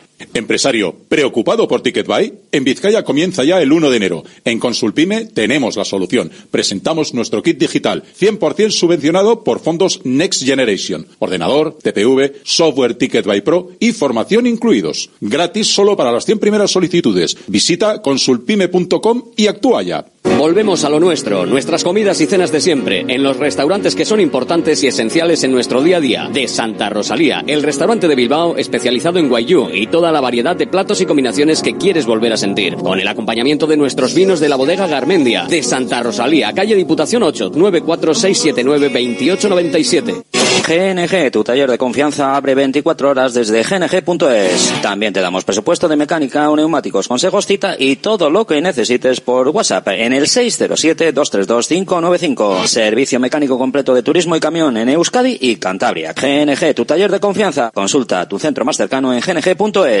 Empresario, ¿preocupado por TicketBuy? En Vizcaya comienza ya el 1 de enero. En Consulpime tenemos la solución. Presentamos nuestro kit digital, 100% subvencionado por fondos Next Generation. Ordenador, TPV, software TicketBuy Pro y formación incluidos. Gratis solo para las 100 primeras solicitudes. Visita consulpime.com y actúa ya. Volvemos a lo nuestro, nuestras comidas y cenas de siempre, en los restaurantes que son importantes y esenciales en nuestro día a día. De Santa Rosalía, el restaurante de Bilbao especializado en guayú y toda la variedad de platos y combinaciones que quieres volver a sentir. Con el acompañamiento de nuestros vinos de la bodega Garmendia. De Santa Rosalía, calle Diputación 8, 946792897. GNG, tu taller de confianza, abre 24 horas desde gng.es. También te damos presupuesto de mecánica, neumáticos, consejos, cita y todo lo que necesites por WhatsApp en el 607-232-595. Servicio mecánico completo de turismo y camión en Euskadi y Cantabria. GNG, tu taller de confianza. Consulta tu centro más cercano en gng.es.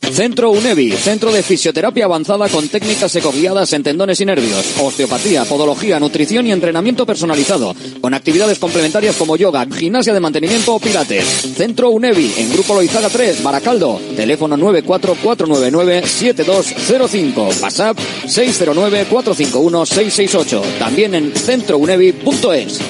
Centro UNEVI, centro de fisioterapia avanzada con técnicas ecoguiadas en tendones y nervios, osteopatía, podología, nutrición y entrenamiento personalizado, con actividades complementarias como yoga, gimnasia de mantenimiento o pilates. Centro UNEVI, en Grupo Loizaga 3, Baracaldo, teléfono 944997205, WhatsApp 609451668, también en centrounevi.es.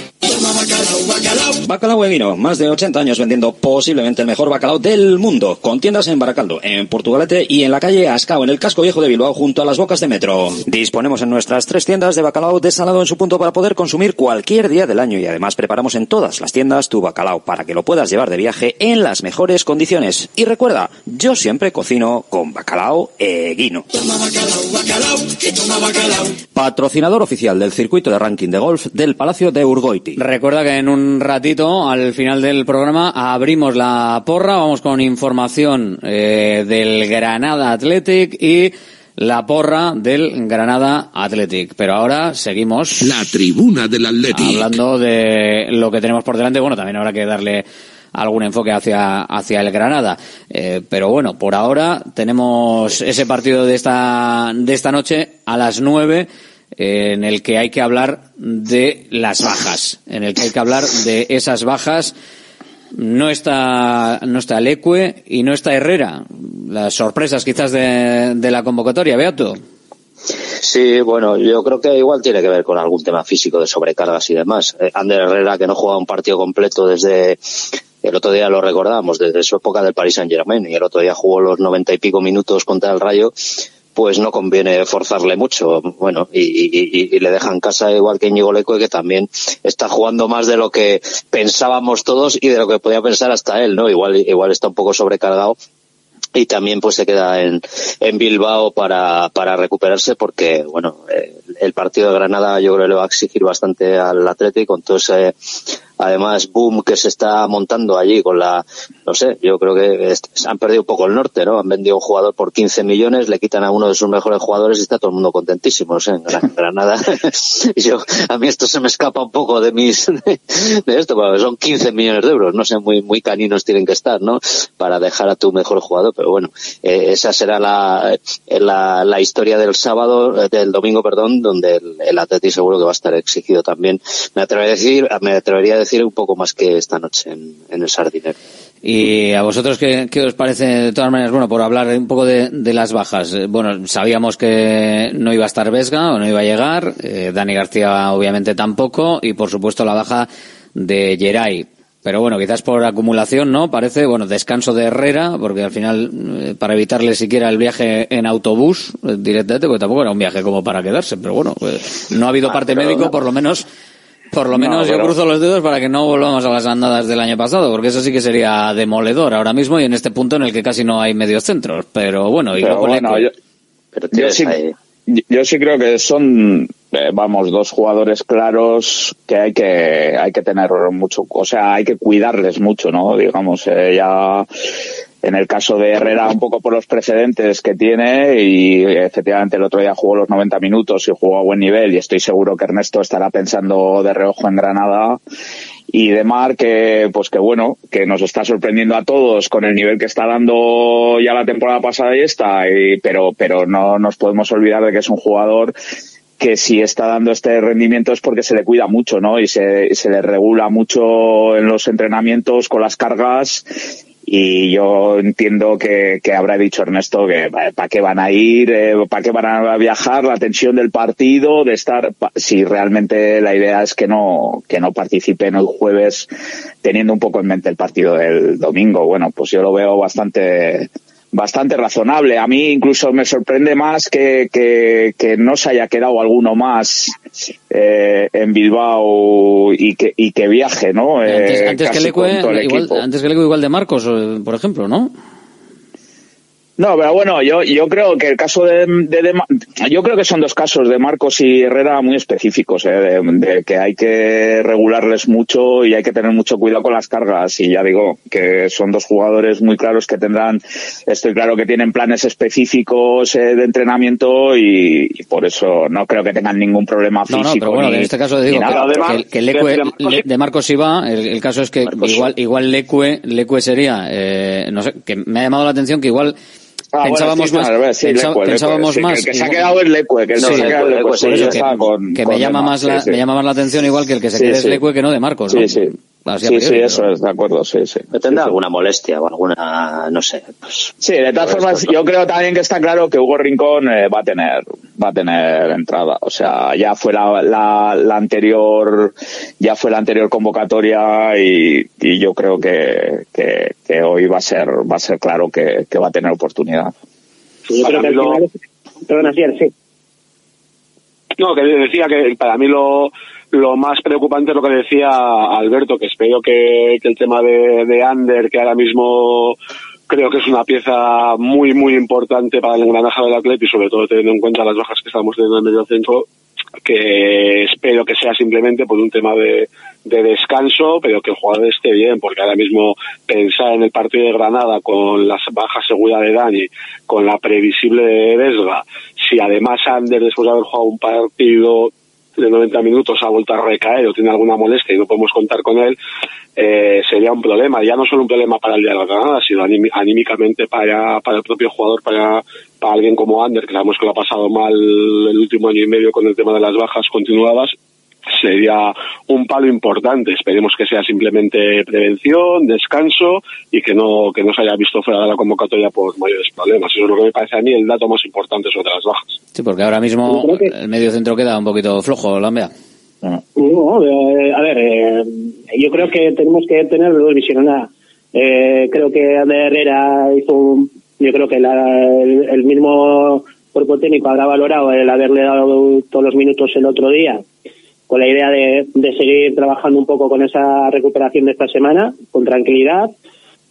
Bacalao Eguino, más de 80 años vendiendo posiblemente el mejor bacalao del mundo, con tiendas en Baracaldo, en Portugalete y en la calle Ascao, en el casco viejo de Bilbao, junto a las bocas de metro. Disponemos en nuestras tres tiendas de bacalao desalado en su punto para poder consumir cualquier día del año y además preparamos en todas las tiendas tu bacalao para que lo puedas llevar de viaje en las mejores condiciones. Y recuerda, yo siempre cocino con bacalao Eguino. Patrocinador oficial del circuito de ranking de golf del Palacio de Urgoiti. Recuerda que en un ratito, al final del programa, abrimos la porra, vamos con información eh, del Granada Athletic y la porra del Granada Athletic. Pero ahora seguimos. La tribuna del Athletic. Hablando de lo que tenemos por delante, bueno, también habrá que darle algún enfoque hacia, hacia el Granada. Eh, pero bueno, por ahora tenemos ese partido de esta, de esta noche a las nueve en el que hay que hablar de las bajas, en el que hay que hablar de esas bajas. No está, no está Leque y no está Herrera. Las sorpresas quizás de, de la convocatoria, Beato. Sí, bueno, yo creo que igual tiene que ver con algún tema físico de sobrecargas y demás. Eh, Ander Herrera, que no juega un partido completo desde el otro día lo recordábamos, desde su época del Paris Saint Germain, y el otro día jugó los noventa y pico minutos contra el Rayo, pues no conviene forzarle mucho. Bueno, y, y, y, le dejan casa igual que Íñigo Leco, que también está jugando más de lo que pensábamos todos y de lo que podía pensar hasta él, ¿no? Igual, igual está un poco sobrecargado y también pues se queda en, en Bilbao para, para recuperarse porque bueno eh, el partido de Granada yo creo que le va a exigir bastante al Atlético entonces además boom que se está montando allí con la no sé yo creo que han perdido un poco el norte no han vendido un jugador por 15 millones le quitan a uno de sus mejores jugadores y está todo el mundo contentísimo ¿sí? en Granada yo a mí esto se me escapa un poco de mis de, esto porque son 15 millones de euros no sé muy muy caninos tienen que estar no para dejar a tu mejor jugador pero bueno, eh, esa será la, la, la, historia del sábado, del domingo, perdón, donde el, el seguro que va a estar exigido también. Me atrevería a decir, me atrevería a decir decir un poco más que esta noche en, en el Sardinero. ¿Y a vosotros qué, qué, os parece, de todas maneras, bueno, por hablar un poco de, de, las bajas? Eh, Bueno, sabíamos que no iba a estar Vesga o no iba a llegar, eh, Dani García obviamente tampoco, y por supuesto la baja de Geray. Pero bueno, quizás por acumulación, ¿no? Parece, bueno, descanso de Herrera, porque al final, eh, para evitarle siquiera el viaje en autobús eh, directamente, porque tampoco era un viaje como para quedarse, pero bueno, no ha habido Ah, parte médico, no. por lo menos por lo No, menos yo cruzo los dedos para que no volvamos a las andadas del año pasado, porque eso sí que sería demoledor ahora mismo y en este punto en el que casi no hay medios centros. Pero bueno, y Pero luego bueno, yo, yo sí, yo sí creo que son, eh, vamos, dos jugadores claros que hay que hay que tener mucho, o sea, hay que cuidarles mucho, ¿no? Digamos, eh, ya en el caso de Herrera un poco por los precedentes que tiene y efectivamente el otro día jugó los 90 minutos y jugó a buen nivel y estoy seguro que Ernesto estará pensando de reojo en Granada y de Mar que pues que bueno que nos está sorprendiendo a todos con el nivel que está dando ya la temporada pasada y esta y- pero pero no nos podemos olvidar de que es un jugador que si está dando este rendimiento es porque se le cuida mucho, ¿no? Y se, se le regula mucho en los entrenamientos con las cargas y yo entiendo que, que habrá dicho Ernesto que para qué van a ir, eh, para qué van a viajar, la tensión del partido, de estar, si realmente la idea es que no, que no participen el jueves teniendo un poco en mente el partido del domingo. Bueno, pues yo lo veo bastante, bastante razonable. A mí incluso me sorprende más que, que, que no se haya quedado alguno más eh, en Bilbao y que, y que viaje, ¿no? Antes, Eh, antes que Leque, igual, antes que Leque igual de Marcos, eh, por ejemplo, ¿no? No, pero bueno, yo, yo creo que el caso de, de, yo creo que son dos casos de Marcos y Herrera muy específicos, ¿eh? de, de que hay que regularles mucho y hay que tener mucho cuidado con las cargas. Y ya digo que son dos jugadores muy claros que tendrán, estoy claro que tienen planes específicos eh, de entrenamiento y, y por eso no creo que tengan ningún problema No, físico. no, pero bueno, ni- en este caso digo que, que, que Leque- Le- de Marcos iba, el, el caso es que igual, igual Leque, Leque sería, eh, no sé, que me ha llamado la atención que igual Ah, bueno, pensábamos sí, más, revés, sí, pensa- Leque, pensábamos sí, que más. el que se ha quedado es Leque, que el que Sí, se ha quedado es Leque, sí, por eso ya que, con- que con me llama más la, me llama más la atención igual que el que se quede es sí. Leque que no de Marcos, ¿no? Sí, sí. Así Sí, priori, sí, eso es, de acuerdo, sí, sí. Tendrá alguna molestia o alguna, no sé. Pues, Sí, de todas formas, yo creo también que está claro que Hugo Rincón eh, va a tener va a tener entrada. O sea, ya fue la, la, la anterior ya fue la anterior convocatoria y, y yo creo que, que, que hoy va a ser va a ser claro que, que va a tener oportunidad. Yo creo que al final es- Perdona, sí, sí. No, que decía que para mí lo, lo más preocupante es lo que decía Alberto, que espero que, el tema de, de Ander, que ahora mismo creo que es una pieza muy, muy importante para el engranaje del Atleti, sobre todo teniendo en cuenta las bajas que estamos teniendo en el medio centro, que espero que sea simplemente por un tema de, de descanso, pero que el jugador esté bien, porque ahora mismo pensar en el partido de Granada con las bajas seguridad de Dani, con la previsible de si además Ander después de haber jugado un partido de 90 minutos ha vuelto a recaer o tiene alguna molestia y no podemos contar con él, eh, sería un problema. Ya no solo un problema para el día de la Granada, sino aními- anímicamente para, para el propio jugador, para, para alguien como Ander, que sabemos que lo ha pasado mal el último año y medio con el tema de las bajas continuadas. Sería un palo importante. Esperemos que sea simplemente prevención, descanso y que no, que no se haya visto fuera de la convocatoria por mayores problemas. Eso es lo que me parece a mí el dato más importante sobre las bajas. Sí, porque ahora mismo el medio centro queda un poquito flojo, Lambea. No, eh, a ver, eh, yo creo que tenemos que tener dos visiones. Una, eh, creo que Ander Herrera hizo, un- yo creo que la- el, el mismo cuerpo técnico habrá valorado el haberle dado todos los minutos el otro día, con la idea de, de seguir trabajando un poco con esa recuperación de esta semana, con tranquilidad.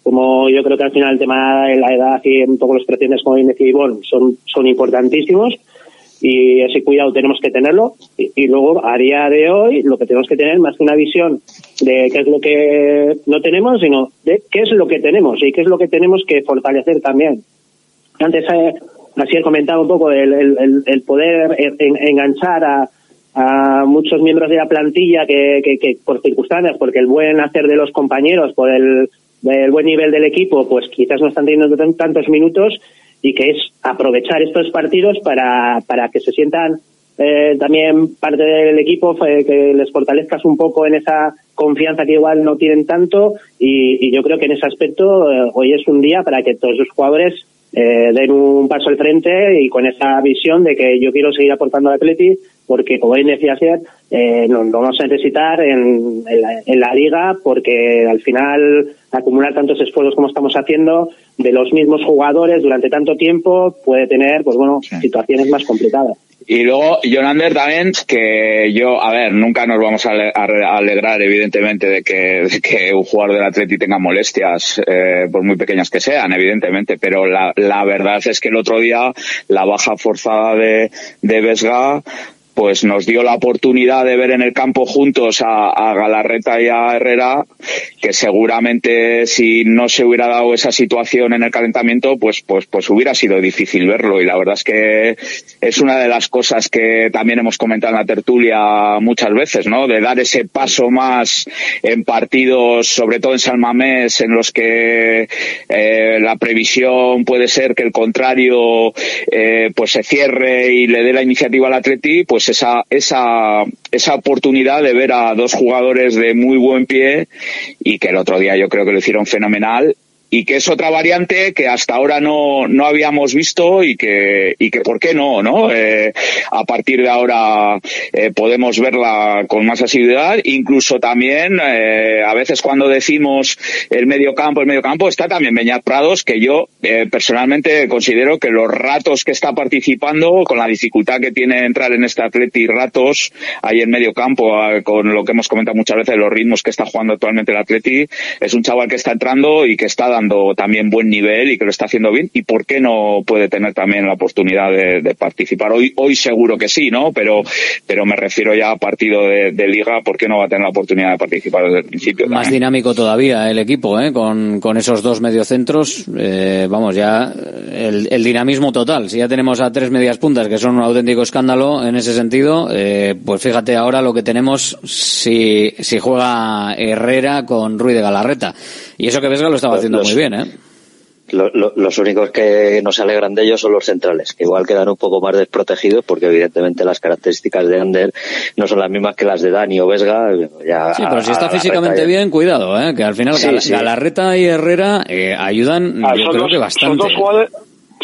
Como yo creo que al final el tema de la edad y un poco los precedentes, como bien decía Ivonne, son, son importantísimos y ese cuidado tenemos que tenerlo y, y luego a día de hoy lo que tenemos que tener más que una visión de qué es lo que no tenemos sino de qué es lo que tenemos y qué es lo que tenemos que fortalecer también antes eh, así he comentado un poco el, el- el- poder en- en- enganchar a, a muchos miembros de la plantilla que, por circunstancias porque el buen hacer de los compañeros por el, buen nivel del equipo pues quizás no están teniendo tan- tantos minutos y que es aprovechar estos partidos para, para que se sientan eh, también parte del equipo, fue que les fortalezcas un poco en esa confianza que igual no tienen tanto y, y yo creo que en ese aspecto eh, hoy es un día para que todos los jugadores eh, den un paso al frente y con esa visión de que yo quiero seguir aportando al Atleti porque como bien decía ayer, eh, nos no vamos a necesitar en, en, la, en, la, liga porque al final acumular tantos esfuerzos como estamos haciendo de los mismos jugadores durante tanto tiempo puede tener pues bueno sí. situaciones más complicadas. Y luego, Jonander también, que yo, a ver, nunca nos vamos a, alegrar, evidentemente, de que, de que un jugador del Atleti tenga molestias, eh, por muy pequeñas que sean, evidentemente, pero la, la verdad es que el otro día, la baja forzada de, de Vesga, pues nos dio la oportunidad de ver en el campo juntos a, a, Galarreta y a Herrera, que seguramente si no se hubiera dado esa situación en el calentamiento, pues, pues, pues hubiera sido difícil verlo. Y la verdad es que es una de las cosas que también hemos comentado en la tertulia muchas veces, ¿no? De dar ese paso más en partidos, sobre todo en San Mamés, en los que eh, la previsión puede ser que el contrario eh, pues se cierre y le dé la iniciativa al Atleti, pues esa, esa, esa oportunidad de ver a dos jugadores de muy buen pie y que el otro día yo creo que lo hicieron fenomenal y que es otra variante que hasta ahora no, no habíamos visto y que, y que por qué no, ¿no? Eh, a partir de ahora eh, podemos verla con más asiduidad, incluso también eh, a veces cuando decimos el medio campo, el medio campo está también Beñat Prados, que yo eh, personalmente considero que los ratos que está participando, con la dificultad que tiene entrar en este Atleti ratos ahí en medio campo, con lo que hemos comentado muchas veces, los ritmos que está jugando actualmente el Atleti, es un chaval que está entrando y que está dando también buen nivel y que lo está haciendo bien y por qué no puede tener también la oportunidad de, de participar. Hoy hoy seguro que sí no pero pero me refiero ya a partido de, de, liga por qué no va a tener la oportunidad de participar desde el principio más también? dinámico todavía el equipo ¿eh? con, con esos dos mediocentros eh, vamos ya el, el, dinamismo total. Si ya tenemos a tres medias puntas que son un auténtico escándalo en ese sentido eh, pues fíjate ahora lo que tenemos si si juega Herrera con Ruiz de Galarreta. Y eso que Vesga lo estaba haciendo muy bien, ¿eh? Lo, lo, los únicos que no se alegran de ellos son los centrales, que igual quedan un poco más desprotegidos porque evidentemente las características de Ander no son las mismas que las de Dani o Vesga. Ya sí, pero si está físicamente bien, cuidado, ¿eh? que al final sí, Gal sí. Galarreta y Herrera eh, ayudan ah, yo creo dos, que bastante. Son dos jugadores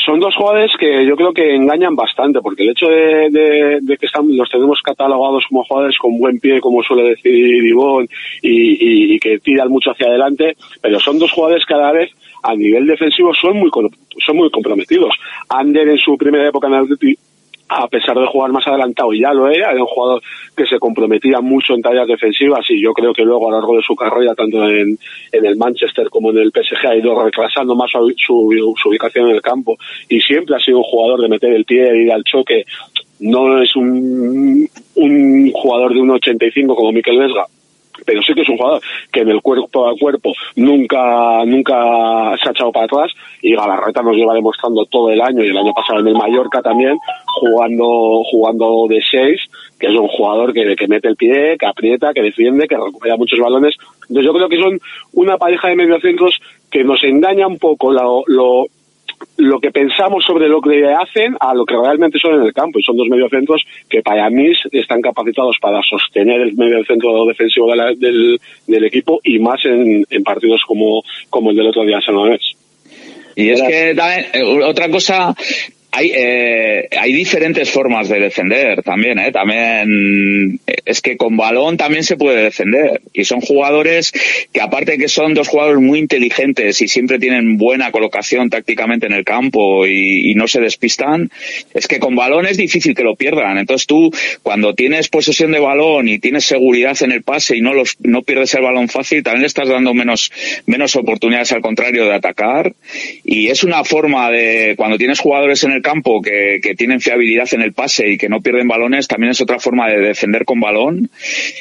son dos jugadores que yo creo que engañan bastante, porque el hecho de, que están, los tenemos catalogados como jugadores con buen pie, como suele decir Ivón, y, que tiran mucho hacia adelante, pero son dos jugadores que a la vez a nivel defensivo son muy son muy comprometidos. Ander en su primera época en el a pesar de jugar más adelantado, ya lo era, era un jugador que se comprometía mucho en tareas defensivas y yo creo que luego a lo largo de su carrera, tanto en, el Manchester como en el PSG, ha ido retrasando más su, ubicación en el campo y siempre ha sido un jugador de meter el pie, de ir al choque, no es un, un jugador de un 85 como Miquel Vesga, pero sí que es un jugador que en el cuerpo a cuerpo nunca nunca se ha echado para atrás y Galarreta nos lleva demostrando todo el año y el año pasado en el Mallorca también jugando jugando de seis que es un jugador que, que mete el pie, que aprieta, que defiende, que recupera muchos balones. Entonces yo creo que son una pareja de mediocentros que nos engaña un poco lo, lo, lo que pensamos sobre lo que hacen a lo que realmente son en el campo. Y son dos mediocentros que para mí están capacitados para sostener el mediocentro defensivo de la, del, del, equipo y más en, en, partidos como, como el del otro día en San Mamés. Y es que también, eh, otra cosa hay, eh, hay diferentes formas de defender también, ¿eh? También es que con balón también se puede defender. Y son jugadores que aparte que son dos jugadores muy inteligentes y siempre tienen buena colocación tácticamente en el campo y, y no se despistan, es que con balón es difícil que lo pierdan. Entonces tú, cuando tienes posesión de balón y tienes seguridad en el pase y no los, no pierdes el balón fácil, también le estás dando menos, menos oportunidades al contrario de atacar. Y es una forma de, cuando tienes jugadores en el campo que, tienen fiabilidad en el pase y que no pierden balones, también es otra forma de defender con balón,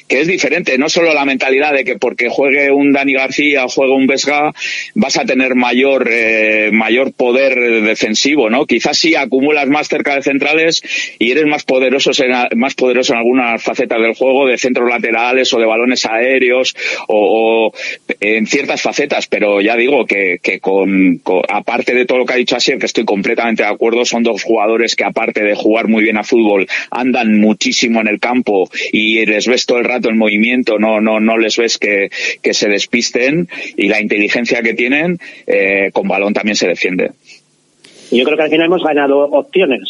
que es diferente. No solo la mentalidad de que porque juegue un Dani García o juegue un Vesga vas a tener mayor, eh, mayor poder defensivo, ¿no? Quizás sí acumulas más cerca de centrales y eres más poderoso en, más poderoso en algunas facetas del juego, de centros laterales o de balones aéreos o, o en ciertas facetas, pero ya digo que, que con, con, aparte de todo lo que ha dicho Asier, que estoy completamente de acuerdo, son dos jugadores que aparte de jugar muy bien a fútbol, andan muchísimo en el campo y les ves todo el rato en movimiento, no, no, no les ves que, que se despisten y la inteligencia que tienen, eh, con balón también se defiende. Yo creo que al final hemos ganado opciones,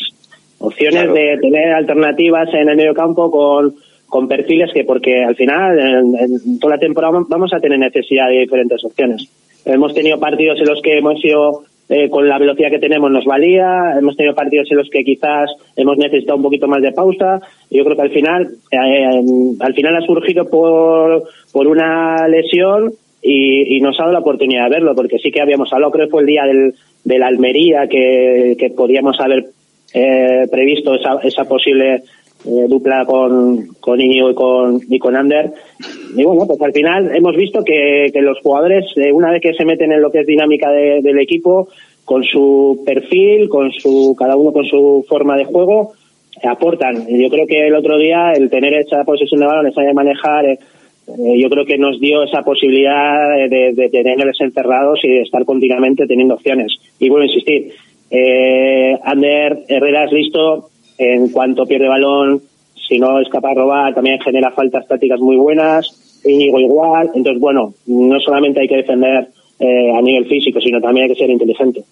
opciones de tener alternativas en el medio campo con, con perfiles que, porque al final, en, en toda la temporada vamos a tener necesidad de diferentes opciones. Hemos tenido partidos en los que hemos sido eh, con la velocidad que tenemos nos valía, hemos tenido partidos en los que quizás hemos necesitado un poquito más de pausa. Yo creo que al final, eh, al final ha surgido por, por una lesión y, nos ha dado la oportunidad de verlo, porque sí que habíamos hablado, creo que fue el día del, de Almería que, que podíamos haber eh, previsto esa, esa posible eh, dupla con, con Iñigo y con, y con Ander. Y bueno, pues al final hemos visto que, que los jugadores, eh, una vez que se meten en lo que es dinámica de, del equipo, con su perfil, con su, cada uno con su forma de juego, aportan. Yo creo que el otro día el tener esa posesión de balón, esa de manejar, eh, eh, yo creo que nos dio esa posibilidad de, de tenerles encerrados y de estar continuamente teniendo opciones. Y vuelvo a insistir, eh, Ander Herrera es listo en cuanto pierde balón, si no es capaz de robar, también genera faltas tácticas muy buenas, Íñigo igual, entonces bueno, no solamente hay que defender eh, a nivel físico, sino también hay que ser inteligente.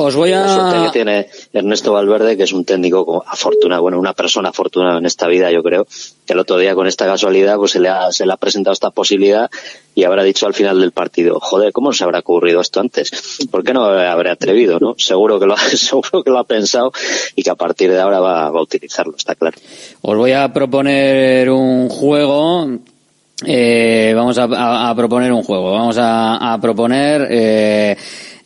Os voy a... La suerte que tiene Ernesto Valverde, que es un técnico afortunado, bueno, una persona afortunada en esta vida, yo creo, que el otro día con esta casualidad pues se le ha, se le ha presentado esta posibilidad y habrá dicho al final del partido, joder, ¿cómo se habrá ocurrido esto antes? ¿Por qué no habrá atrevido, no? Seguro que lo ha, seguro que lo ha pensado y que a partir de ahora va, va a utilizarlo, está claro. Os voy a proponer un juego eh, vamos a, a, a, proponer un juego. Vamos a, a proponer eh,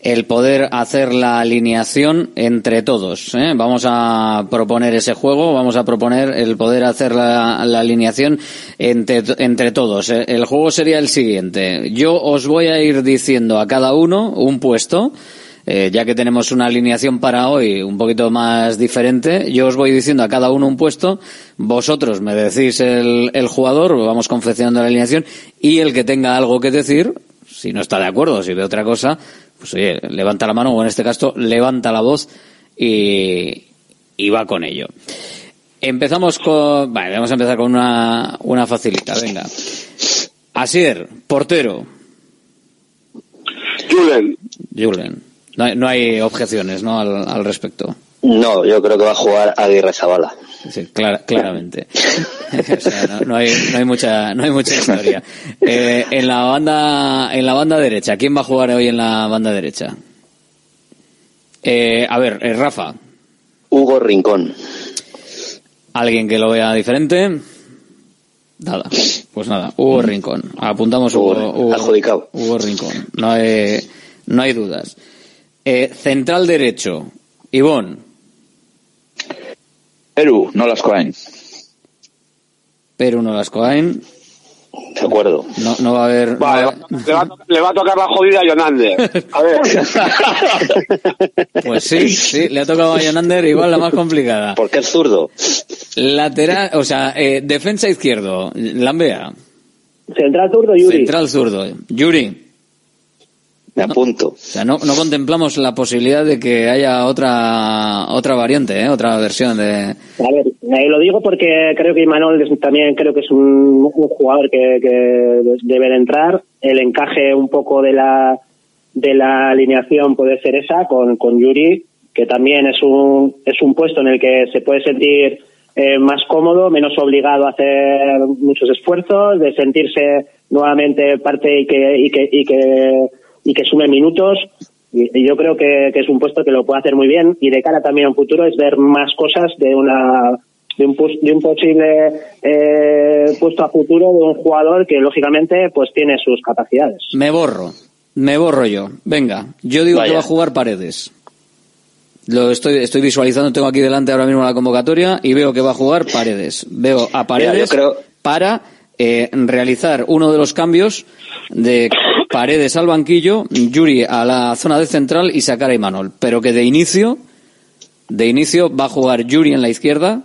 el poder hacer la alineación entre todos. ¿eh? Vamos a proponer ese juego, vamos a proponer el poder hacer la, alineación entre, entre todos. El juego sería el siguiente. Yo os voy a ir diciendo a cada uno un puesto. Eh, ya que tenemos una alineación para hoy un poquito más diferente, yo os voy diciendo a cada uno un puesto, vosotros me decís el, el jugador, vamos confeccionando la alineación, y el que tenga algo que decir, si no está de acuerdo, si ve otra cosa, pues oye, levanta la mano o en este caso levanta la voz y, y va con ello. Empezamos con, vale, vamos a empezar con una, una facilita, venga. Asier, portero. Julen. Julen. No hay, no hay objeciones, ¿no? Al, al, respecto. No, yo creo que va a jugar Aguirre Zabala. Sí, clar, claramente. o sea, no, no, hay, no hay mucha, no hay mucha historia. Eh, en la banda, en la banda derecha, ¿quién va a jugar hoy en la banda derecha? Eh, a ver, eh, Rafa. Hugo Rincón. ¿Alguien que lo vea diferente? Nada. Pues nada, Hugo Rincón. Apuntamos Hugo, Hugo, Hugo, Hugo Rincón. No hay, no hay dudas. Eh, central derecho, Ivón. Perú, no las Coain. Perú, no las Coain. De acuerdo. No, no va a haber. Vale, no le, va, le, va, a tocar la jodida a Jonander. A ver. Pues sí, sí, le ha tocado a Jonander igual la más complicada. ¿Por qué es zurdo? Lateral, o sea, eh, defensa izquierdo, Lambea. Central zurdo, Yuri. Central zurdo, Yuri. Me apunto. No, o sea, no, no, contemplamos la posibilidad de que haya otra otra variante, ¿eh? otra versión de. A ver, eh, lo digo porque creo que Imanol también creo que es un, un jugador que, que, debe de entrar. El encaje un poco de la de la alineación puede ser esa con, con Yuri, que también es un es un puesto en el que se puede sentir eh, más cómodo, menos obligado a hacer muchos esfuerzos, de sentirse nuevamente parte y que y que, y que y que sume minutos. Y yo creo que, que, es un puesto que lo puede hacer muy bien y de cara también a un futuro es ver más cosas de una de un, de un posible eh, puesto a futuro de un jugador que lógicamente pues tiene sus capacidades. Me borro, me borro yo. Venga, yo digo Vaya. que va a jugar Paredes. Lo estoy, estoy visualizando, tengo aquí delante ahora mismo la convocatoria y veo que va a jugar Paredes. Veo a Paredes Mira, creo... para eh, realizar uno de los cambios de Paredes al banquillo, Yuri a la zona de central y sacar a Imanol. Pero que de inicio, de inicio va a jugar Yuri en la izquierda,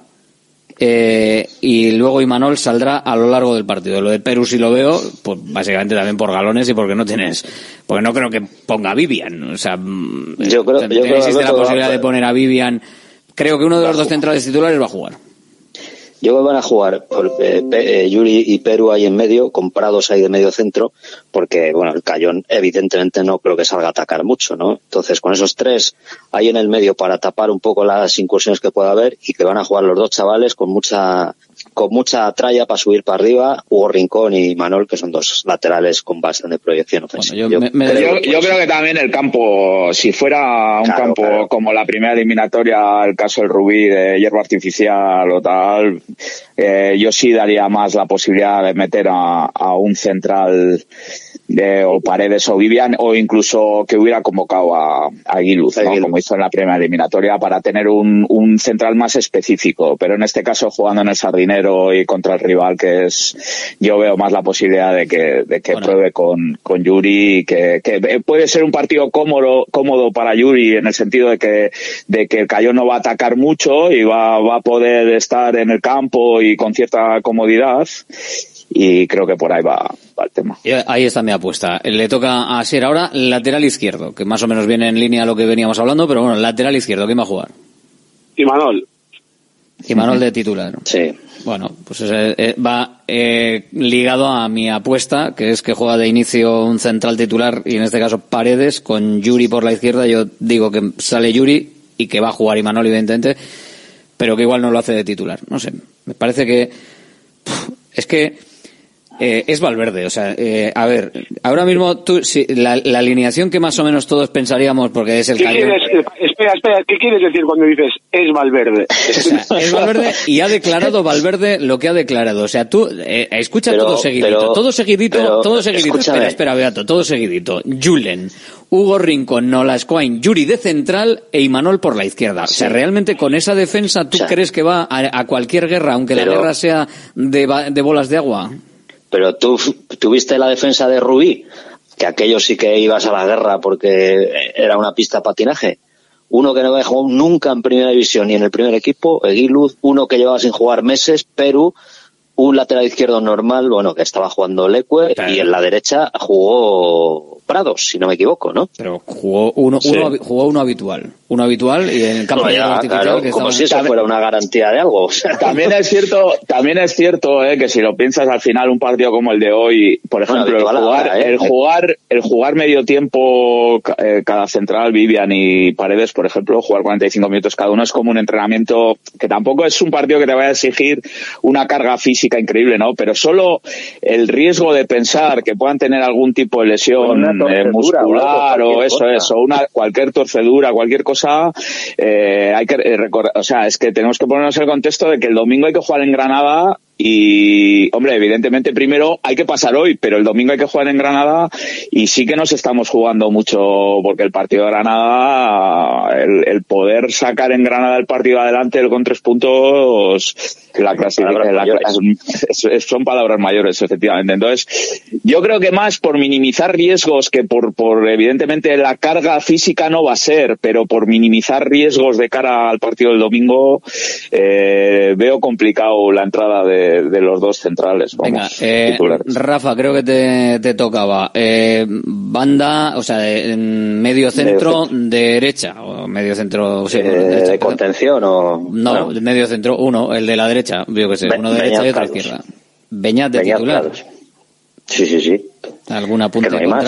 eh, y luego Imanol saldrá a lo largo del partido. Lo de Perú si lo veo, pues básicamente también por galones y porque no tienes, porque no creo que ponga a Vivian. O sea, mm, Yo creo- yo creo, existe la posibilidad de poner a Vivian. Creo que uno de los dos centrales titulares va a jugar. Yo van a jugar por, eh, Pe- eh, Yuri y Perú ahí en medio, comprados ahí de medio centro, porque bueno, el Cayón evidentemente no creo que salga a atacar mucho, ¿no? Entonces con esos tres ahí en el medio para tapar un poco las incursiones que pueda haber y que van a jugar los dos chavales con mucha con mucha tralla para subir para arriba, Hugo Rincón y Manol, que son dos laterales con bastante proyección ofensiva. Yo creo Yo, que yo creo que también el campo, si fuera un Claro, campo claro. como la primera eliminatoria, el caso del Rubí de hierba artificial o tal, eh, yo sí daría más la posibilidad de meter a, a un central de, o Paredes o Vivian o incluso que hubiera convocado a, a Guiluz, ¿no? como hizo en la primera eliminatoria, para tener un, un central más específico. Pero en este caso, jugando en el Sardinero y contra el rival, que es, yo veo más la posibilidad de que, de que pruebe con, con Yuri, que, que puede ser un partido cómodo, cómodo para Yuri en el sentido de que, de que el Cayón no va a atacar mucho y va, va a poder estar en el campo y con cierta comodidad. Y creo que por ahí va, va el tema. Y Ahí está mi apuesta. Le toca a Ser ahora lateral izquierdo, que más o menos viene en línea a lo que veníamos hablando, pero bueno, lateral izquierdo, ¿quién va a jugar? Y Manol. Y Manuel de titular. Sí. Bueno, pues ese, eh, va eh, ligado a mi apuesta, que es que juega de inicio un central titular, y en este caso Paredes, con Yuri por la izquierda. Yo digo que sale Yuri y que va a jugar Imanol, evidentemente, pero que igual no lo hace de titular. No sé, me parece que. Es que. Eh, es Valverde, o sea, eh, a ver, ahora mismo tú, si, la, la alineación que más o menos todos pensaríamos, porque es el ¿Qué Cayón, quieres, eh, espera, espera, ¿qué quieres decir cuando dices es Valverde? es Valverde y ha declarado Valverde lo que ha declarado. O sea, tú eh, escucha Pero- todo seguidito, pero- todo seguidito, pero, todo seguidito. escúchame. Espera, espera, Beato, todo seguidito. Julen, Hugo Rincón, Nola Squain, Yuri de central e Imanol por la izquierda. O sea, realmente con esa defensa tú crees que va a, a cualquier guerra, aunque la guerra sea de, ba- de bolas de agua. Pero tú tuviste la defensa de Rubí, que aquello sí que ibas a la guerra porque era una pista de patinaje. Uno que no había jugado nunca en primera división ni en el primer equipo, Eguiluz, uno que llevaba sin jugar meses, Perú, un lateral izquierdo normal, bueno, que estaba jugando Leque, y en la derecha jugó Prados, si no me equivoco, ¿no? Pero jugó uno, Sí. uno, jugó uno habitual. Uno habitual y en el campo No, de ya, hierba artificial claro, que como si eso fuera una garantía de algo. También es cierto, también es cierto eh, que si lo piensas al final un partido como el de hoy, por Bueno, ejemplo, el jugar, ¿eh? el jugar, el jugar medio tiempo eh, cada central, Vivian y Paredes, por ejemplo, jugar 45 minutos cada uno es como un entrenamiento que tampoco es un partido que te vaya a exigir una carga física increíble, ¿no? Pero solo el riesgo de pensar que puedan tener algún tipo de lesión eh, o muscular o eso cosa. es, o una cualquier torcedura, cualquier cosa, eh, hay que recordar, o sea, es que tenemos que ponernos el contexto de que el domingo hay que jugar en Granada y, hombre, evidentemente primero hay que pasar hoy, pero el domingo hay que jugar en Granada y sí que nos estamos jugando mucho porque el partido de Granada, el, el poder sacar en Granada el partido adelante el con tres puntos, la clasificación, son palabras mayores, efectivamente. Entonces, yo creo que más por minimizar riesgos que por, por evidentemente la carga física no va a ser, pero por minimizar riesgos de cara al partido del domingo, eh, veo complicado la entrada de, de los dos centrales. Venga, Vamos, eh, titulares. Rafa, creo que te, te tocaba. Eh, banda, o sea, de- medio centro, derecha, o medio centro, sí, Eh, derecha, de contención o... No, bueno, medio centro, uno, el de la derecha, yo que sé, Be- uno de derecha y otro izquierda. Beñat de Beñat titular. Sí, sí, sí. ¿Algún apunte Que no hay más.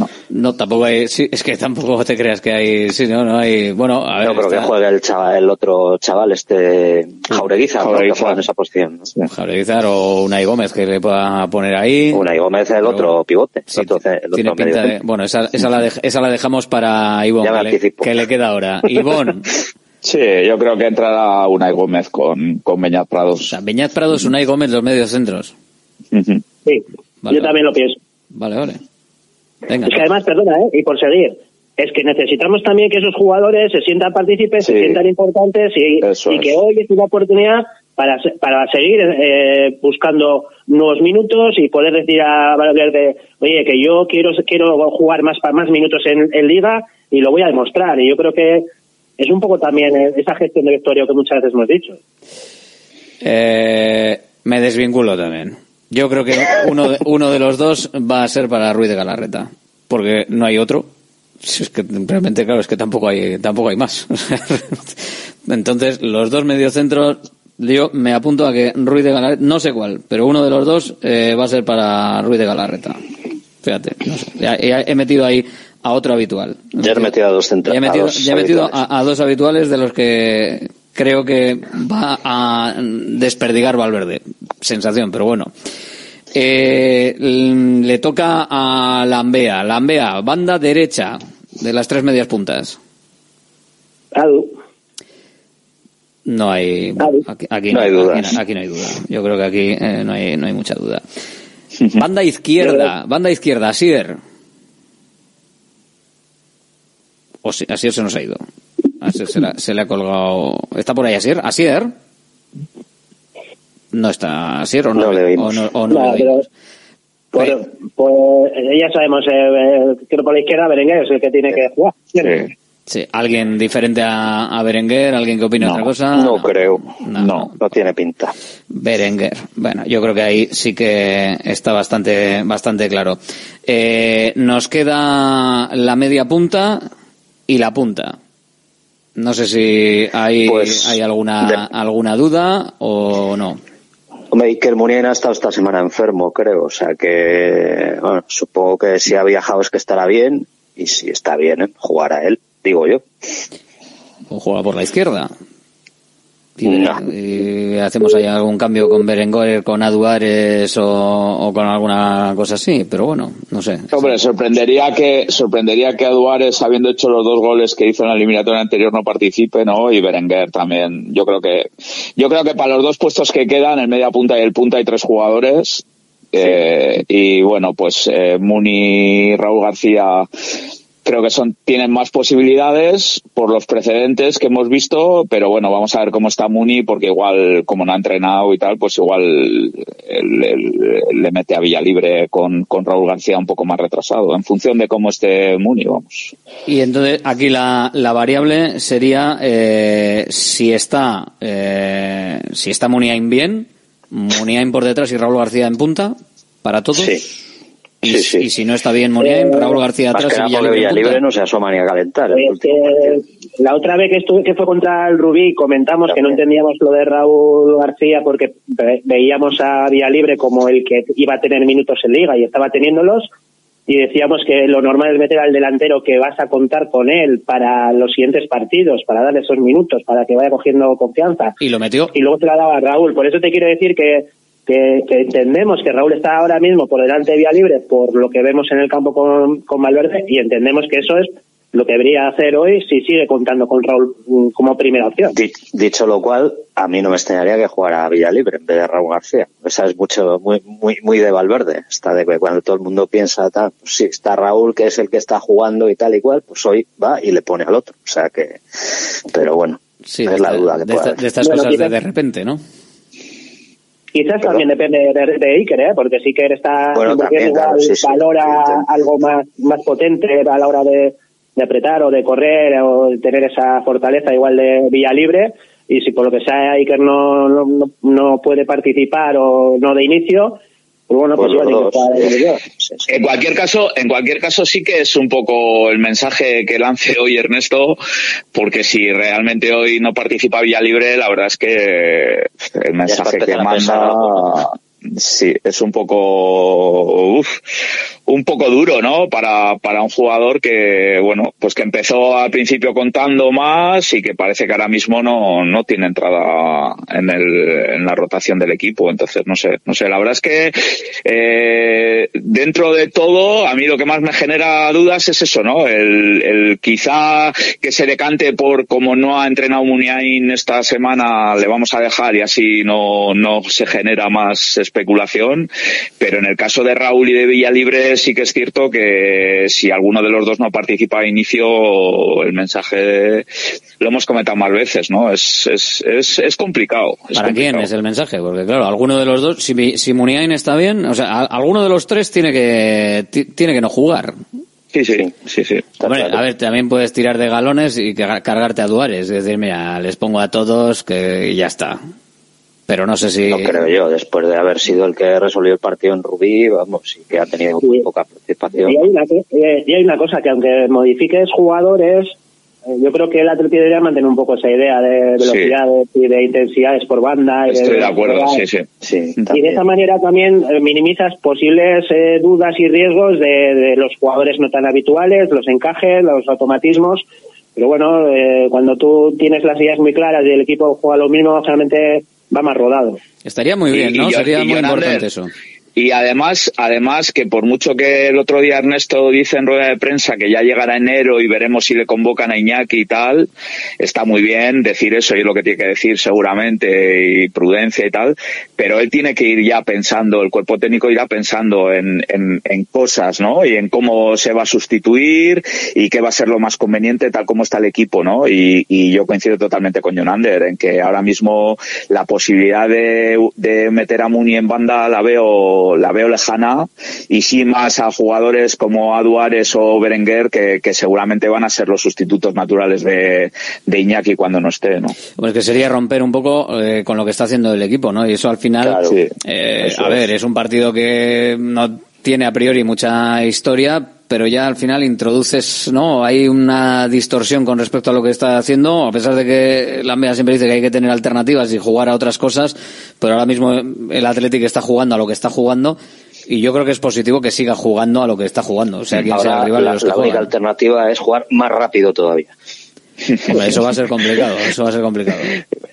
Contrario? No. tampoco hay, sí, es que tampoco te creas que hay, sí, no, no hay, bueno, a ver. No creo que está- juegue el chaval, el otro chaval, este Jaureguiza, ¿no? que Jaureguizar. juega en esa posición. ¿no? Jaureguizar o Unai Gómez que le pueda poner ahí. Unai Gómez es el otro pivote, el otro, el otro Tiene medio pinta de, bueno, esa, esa, la, dej- esa la dejamos para Ivonne, Ya me que, le, que queda ahora. Ivonne, Sí, yo creo que entrará Unai Gómez con, con Beñat Prados. o sea, Beñat Prados, Unai Gómez, los medios centros. Sí, Vale, yo también lo pienso. Vale, vale. Venga. Es que además, perdona, ¿eh? y por seguir, es que necesitamos también que esos jugadores se sientan partícipes, se sientan importantes y, es. que hoy es una oportunidad para, para seguir eh, buscando nuevos minutos y poder decir a Valverde, oye, que yo quiero quiero jugar más más minutos en, en liga y lo voy a demostrar. Y yo creo que es un poco también eh, esa gestión de vestuario que muchas veces hemos dicho. Eh, me desvinculo también. Yo creo que uno de, uno de los dos va a ser para Ruiz de Galarreta, porque no hay otro. Si Es que realmente, claro, es que tampoco hay, tampoco hay más. Entonces, los dos mediocentros, yo me apunto a que Ruiz de Galarreta, no sé cuál, pero uno de los dos eh, va a ser para Ruiz de Galarreta. Fíjate, no sé. Ya- ya he metido ahí a otro habitual. Ya he metido a dos Ya he centrales. ya he metido a, a dos habituales de los que creo que va a desperdigar Valverde. Sensación, pero bueno. Eh, le toca a Lambea. Lambea, banda derecha de las tres medias puntas. Adu. No hay, Adu. aquí, aquí No hay aquí dudas. aquí no hay duda. Yo creo que aquí eh, no, hay, no hay mucha duda. Banda izquierda, banda izquierda, Asier. O si, Asier se nos ha ido. Asier se, la- se le ha colgado. ¿Está por ahí Asier? ¿Asier? No está Asier o no, No le oímos. o no, o no No, le pero- oímos. Pues, pues eh, ya sabemos, eh, eh, que por la izquierda Berenguer es el que tiene que jugar. Sí, alguien diferente a, a Berenguer, alguien que opine otra cosa. No creo. No, no, tiene pinta. Berenguer. Bueno, yo creo que ahí sí que está bastante, bastante claro. Eh, nos queda la media punta y la punta. No sé si hay, Pues, hay alguna, de- alguna duda o no. Hombre, Iker Muniain ha estado esta semana enfermo, creo. O sea que, bueno, supongo que si ha viajado es que estará bien. Y si está bien, ¿eh? jugará él, digo yo. O juega por la izquierda. No. y hacemos ahí algún cambio con Berenguer, con Aduares o, o con alguna cosa así, pero bueno, no sé. Hombre, sorprendería que sorprendería que Aduares, habiendo hecho los dos goles que hizo en la eliminatoria anterior, no participe, ¿no? Y Berenguer también. Yo creo que yo creo que para los dos puestos que quedan, el media punta y el punta, hay tres jugadores. Eh, y bueno, pues eh, Muni Raúl García creo que son tienen más posibilidades por los precedentes que hemos visto, pero bueno, vamos a ver cómo está Muni, porque igual, como no ha entrenado y tal, pues igual le mete a Villalibre con, con Raúl García un poco más retrasado, en función de cómo esté Muni, vamos. Y entonces aquí la, la variable sería eh, si está eh, si está Muniain bien, Muniain por detrás y Raúl García en punta para todos. Y, y si no está bien Muniain, Raúl García atrás que y Villalibre. Villalibre no se asoma ni a calentar. el Es último que la otra vez que estuve, que fue contra el Rubí, comentamos que no entendíamos lo de Raúl García porque ve- veíamos a Vía Libre como el que iba a tener minutos en liga y estaba teniéndolos y decíamos que lo normal es meter al delantero que vas a contar con él para los siguientes partidos, para darle esos minutos, para que vaya cogiendo confianza. Y lo metió. Y luego se la daba a Raúl. Por eso te quiero decir que, que, que entendemos que Raúl está ahora mismo por delante de Vía Libre por lo que vemos en el campo con, con Valverde y entendemos que eso es lo que debería hacer hoy si sigue contando con Raúl mm, como primera opción. Di- Dicho lo cual, a mí no me extrañaría que jugara a Villalibre en vez de Raúl García. Esa es mucho, muy, muy, muy de Valverde. Está de que cuando todo el mundo piensa, tal, pues sí, está Raúl, que es el que está jugando y tal y cual, pues hoy va y le pone al otro. O sea que, pero bueno, Sí, es de, la duda que de puede esta- haber. de estas Bueno, cosas de, de repente, ¿no? Quizás también depende de, de Iker, ¿eh? porque si Iker está Bueno, también, igual, claro, sí, sí, valora algo más, más potente a la hora de, de apretar o de correr o de tener esa fortaleza igual de vía libre y si por lo que sea Iker no, no- no puede participar o no de inicio, pues bueno, pues, Pues. En cualquier caso, en cualquier caso sí que es un poco el mensaje que lance hoy Ernesto, porque si realmente hoy no participa Villalibre, la verdad es que el mensaje que manda pesar, sí es un poco uf, un poco duro, ¿no? Para para un jugador que bueno, pues que empezó al principio contando más y que parece que ahora mismo no no tiene entrada en el en la rotación del equipo, entonces no sé, no sé, la verdad es que eh, dentro de todo, a mí lo que más me genera dudas es eso, ¿no? El, el quizá que se decante por como no ha entrenado Muniain esta semana, le vamos a dejar y así no, no se genera más especulación. Pero en el caso de Raúl y de Villalibre sí que es cierto que si alguno de los dos no participa a inicio, el mensaje lo hemos comentado más veces, ¿no? Es, es, es, es complicado. es ¿Para quién es el mensaje? Porque claro, alguno de los dos, si, si Muniain está bien, o sea, a- alguno de los tres tiene que ti- tiene que no jugar. Sí, sí, sí, sí. Hombre, a ver, también puedes tirar de galones y ca- cargarte a Duares. Es decir, mira, les pongo a todos que y ya está. Pero no sé si... No creo yo, después de haber sido el que resolvió el partido en Rubí, vamos, y que ha tenido muy poca participación. Y hay, una, y hay una cosa, que aunque modifiques jugadores, eh, yo creo que el Atleti debería mantener un poco esa idea de velocidades y de intensidades por banda. y Estoy de acuerdo, sí, sí. Y de esa manera también eh, minimizas posibles eh, dudas y riesgos de, de los jugadores no tan habituales, los encajes, los automatismos. Pero bueno, eh, cuando tú tienes las ideas muy claras y el equipo juega lo mismo, realmente va más rodado. Estaría muy bien, Y- ¿no? y- Sería y muy importante eso. Y además, además que por mucho que el otro día Ernesto dice en rueda de prensa que ya llegará enero y veremos si le convocan a Iñaki y tal, está muy bien decir eso y es lo que tiene que decir seguramente y prudencia y tal, pero él tiene que ir ya pensando, el cuerpo técnico irá pensando en, en, en cosas, ¿no? Y en cómo se va a sustituir y qué va a ser lo más conveniente tal como está el equipo, ¿no? Y, y yo coincido totalmente con Jonander en que ahora mismo la posibilidad de, de meter a Muni en banda la veo la veo lejana y sí más a jugadores como Aduares o Berenguer que, que seguramente van a ser los sustitutos naturales de, de Iñaki cuando no esté, ¿no? Pues que sería romper un poco eh, con lo que está haciendo el equipo, ¿no? Y eso al final, Claro. Sí. eh, Eso a ver, es un partido que no tiene a priori mucha historia, pero ya al final introduces, ¿no? Hay una distorsión con respecto a lo que está haciendo, a pesar de que la MEA siempre dice que hay que tener alternativas y jugar a otras cosas, pero ahora mismo el Atlético está jugando a lo que está jugando y yo creo que es positivo que siga jugando a lo que está jugando, o sea, quien sea el rival de la, que única juegan. alternativa es jugar más rápido todavía. Hombre, eso va a ser complicado, eso va a ser complicado.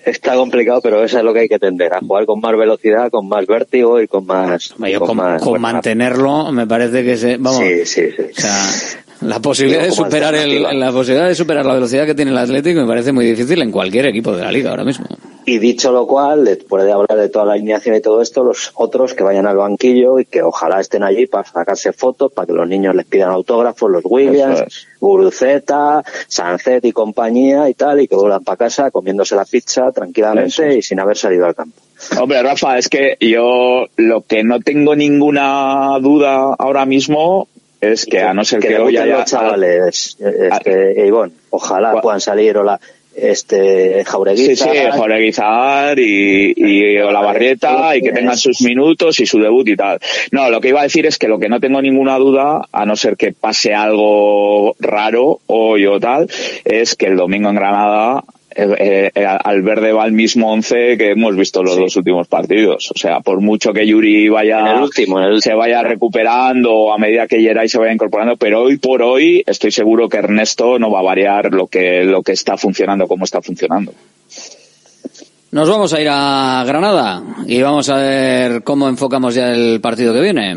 Está complicado, pero eso es lo que hay que tender, a jugar con más velocidad, con más vértigo y con más... Con con, más con fuerza. mantenerlo me parece que se vamos Sí, sí, sí. o sea la posibilidad de superar el, la posibilidad de superar la velocidad que tiene el Atlético me parece muy difícil en cualquier equipo de la liga ahora mismo Y dicho lo cual, después de hablar de toda la alineación y todo esto, los otros que vayan al banquillo y que ojalá estén allí para sacarse fotos, para que los niños les pidan autógrafos, los Williams, es. Guruceta, Sancet y compañía y tal, y que vuelvan para casa comiéndose la pizza tranquilamente es. y sin haber salido al campo. Hombre, Rafa, es que yo lo que no tengo ninguna duda ahora mismo es que a no ser que que, hoy haya... los chavales, este, Ivonne, ojalá puedan salir o la, este, Jaureguiza. Sí, sí, Joreguizar y, y Olavarrieta y que tengan sus minutos y su debut y tal. No, lo que iba a decir es que lo que no tengo ninguna duda, a no ser que pase algo raro hoy o tal, es que el domingo en Granada eh, eh, al verde va el mismo once que hemos visto los dos últimos partidos. O sea, por mucho que Yuri vaya, En el último, en el se vaya recuperando a medida que Geray se vaya incorporando, pero hoy por hoy estoy seguro que Ernesto no va a variar lo que, lo que está funcionando como está funcionando. nos vamos a ir a Granada y vamos a ver cómo enfocamos ya el partido que viene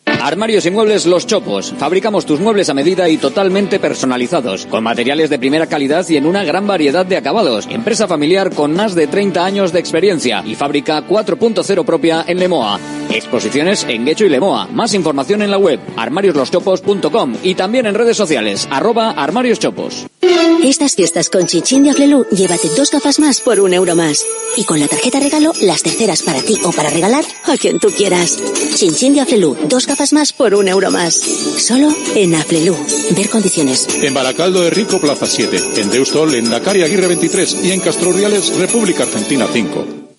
Armarios y muebles Los Chopos. Fabricamos tus muebles a medida y totalmente personalizados, con materiales de primera calidad y en una gran variedad de acabados. Empresa familiar con más de 30 años de experiencia y fábrica 4.0 propia en Lemoa. Exposiciones en Guecho y Lemoa. Más información en la web armariosloschopos.com y también en redes sociales arroba armarioschopos. Estas fiestas con Chinchín de Aflelu, llévate dos gafas más por un euro más. Y con la tarjeta regalo, las terceras para ti o para regalar a quien tú quieras. Chinchín de Aflelu, dos gafas más por un euro más. Solo en Aflelu. Ver condiciones. En Baracaldo de Rico, Plaza 7. En Deustol, en Dakar Aguirre 23. Y en Castroriales, República Argentina 5.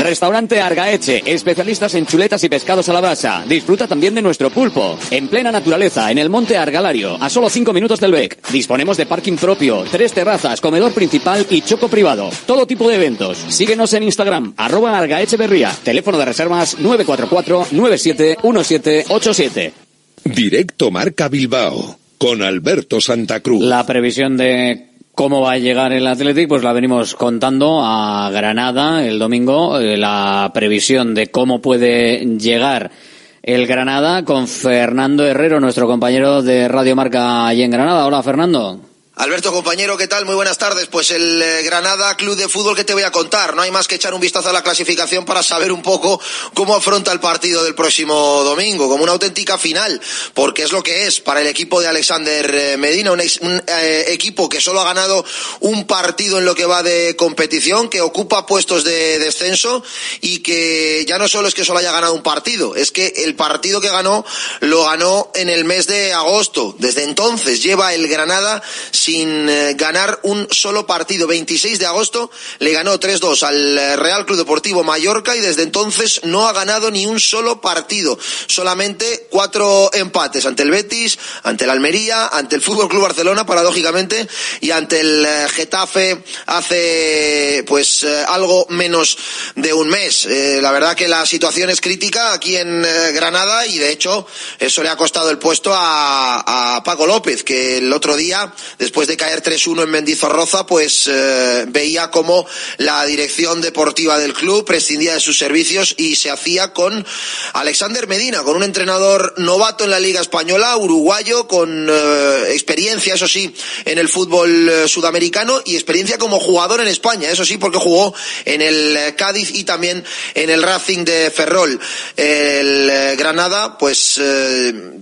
Restaurante Argaeche, especialistas en chuletas y pescados a la brasa. Disfruta también de nuestro pulpo. En plena naturaleza, en el monte Argalario, a solo 5 minutos del BEC. Disponemos de parking propio, tres terrazas, comedor principal y choco privado. Todo tipo de eventos. Síguenos en Instagram, arroba Argaeche Berría. Teléfono de reservas 944 971787. Directo Marca Bilbao con Alberto Santa Cruz. La previsión de cómo va a llegar el Athletic, pues la venimos contando a Granada el domingo. Eh, la previsión de cómo puede llegar el Granada con Fernando Herrero, nuestro compañero de Radio Marca allí en Granada. Hola, Fernando. Alberto, compañero, ¿qué tal? Muy buenas tardes. Pues el eh, Granada Club de Fútbol que te voy a contar. No hay más que echar un vistazo a la clasificación para saber un poco cómo afronta el partido del próximo domingo, como una auténtica final, porque es lo que es para el equipo de Alexander eh, Medina, un, eh, equipo que solo ha ganado un partido en lo que va de competición, que ocupa puestos de descenso y que ya no solo es que solo haya ganado un partido, es que el partido que ganó lo ganó en el mes de agosto. Desde entonces lleva el Granada sin eh, ganar un solo partido. 26 de agosto le ganó 3-2 al eh, Real Club Deportivo Mallorca y desde entonces no ha ganado ni un solo partido. Solamente cuatro empates ante el Betis, ante el Almería, ante el Fútbol Club Barcelona, paradójicamente, y ante el eh, Getafe hace pues algo menos de un mes. La verdad que la situación es crítica aquí en Granada y de hecho eso le ha costado el puesto a, a Paco López, que el otro día, después de caer 3-1 en Mendizorroza, pues eh, veía como la dirección deportiva del club prescindía de sus servicios y se hacía con Alexander Medina, con un entrenador novato en la Liga Española, uruguayo, con eh, experiencia, eso sí, en el fútbol eh, sudamericano y experiencia como jugador en España, eso sí, porque jugó en el Cádiz y también en el Racing de Ferrol. El Granada, pues,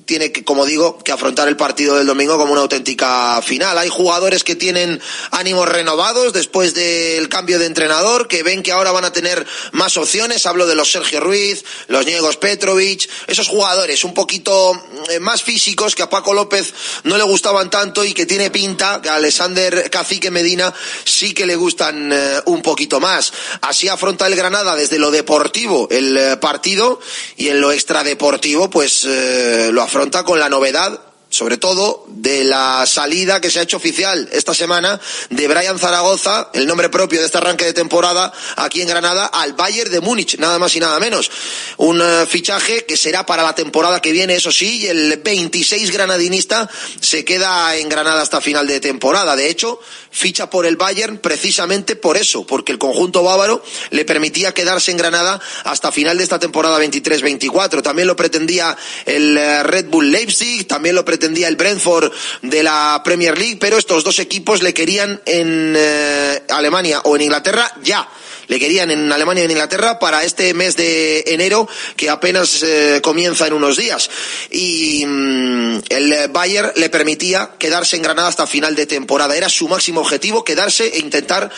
tiene que, como digo, que afrontar el partido del domingo como una auténtica final. Hay jugadores que tienen ánimos renovados después del cambio de entrenador, que ven que ahora van a tener más opciones. Hablo de los Sergio Ruiz, los Niegos Petrovic, esos jugadores un poquito eh, más físicos que a Paco López no le gustaban tanto y que tiene pinta que a Alexander Cacique Medina sí que le gustan eh, un poquito más. Así afronta el Granada desde lo deportivo el eh, partido y en lo extradeportivo pues lo afronta con la novedad sobre todo de la salida que se ha hecho oficial esta semana de Brian Zaragoza, el nombre propio de este arranque de temporada aquí en Granada, al Bayern de Múnich, nada más y nada menos. Un eh, fichaje que será para la temporada que viene, eso sí, y el 26 granadinista se queda en Granada hasta final de temporada. De hecho, ficha por el Bayern precisamente por eso, porque el conjunto bávaro le permitía quedarse en Granada hasta final de esta temporada 23-24. También lo pretendía el eh, Red Bull Leipzig, también lo pretendía el Brentford de la Premier League, pero estos dos equipos le querían en eh, Alemania o en Inglaterra ya le querían en Alemania y en Inglaterra para este mes de enero que apenas eh, comienza en unos días. Y mm, el Bayern le permitía quedarse en Granada hasta final de temporada. Era su máximo objetivo, quedarse e intentar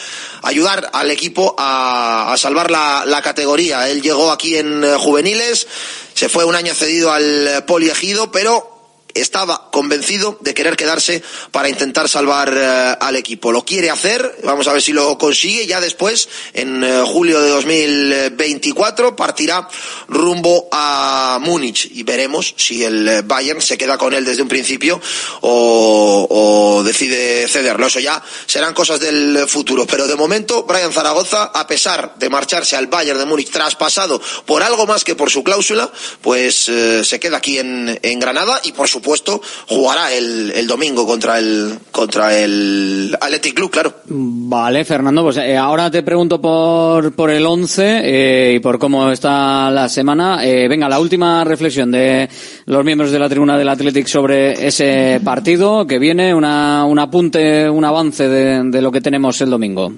ayudar al equipo a, salvar la, categoría. Él llegó aquí en eh, juveniles, se fue un año cedido al Poliegido, pero estaba convencido de querer quedarse para intentar salvar eh, al equipo. Lo quiere hacer, vamos a ver si lo consigue. Ya después, en eh, julio de 2024, partirá rumbo a Múnich y veremos si el eh, Bayern se queda con él desde un principio o, decide cederlo. Eso ya serán cosas del futuro. Pero de momento, Brian Zaragoza, a pesar de marcharse al Bayern de Múnich traspasado por algo más que por su cláusula, pues se queda aquí en, en Granada y por supuesto jugará el, el domingo contra el contra el Athletic Club, claro. Vale, Fernando, pues eh, ahora te pregunto por, por el 11 eh, y por cómo está la semana. Eh, venga, la última reflexión de los miembros de la tribuna del Athletic sobre ese partido que viene, una, un apunte, un avance de, de lo que tenemos el domingo.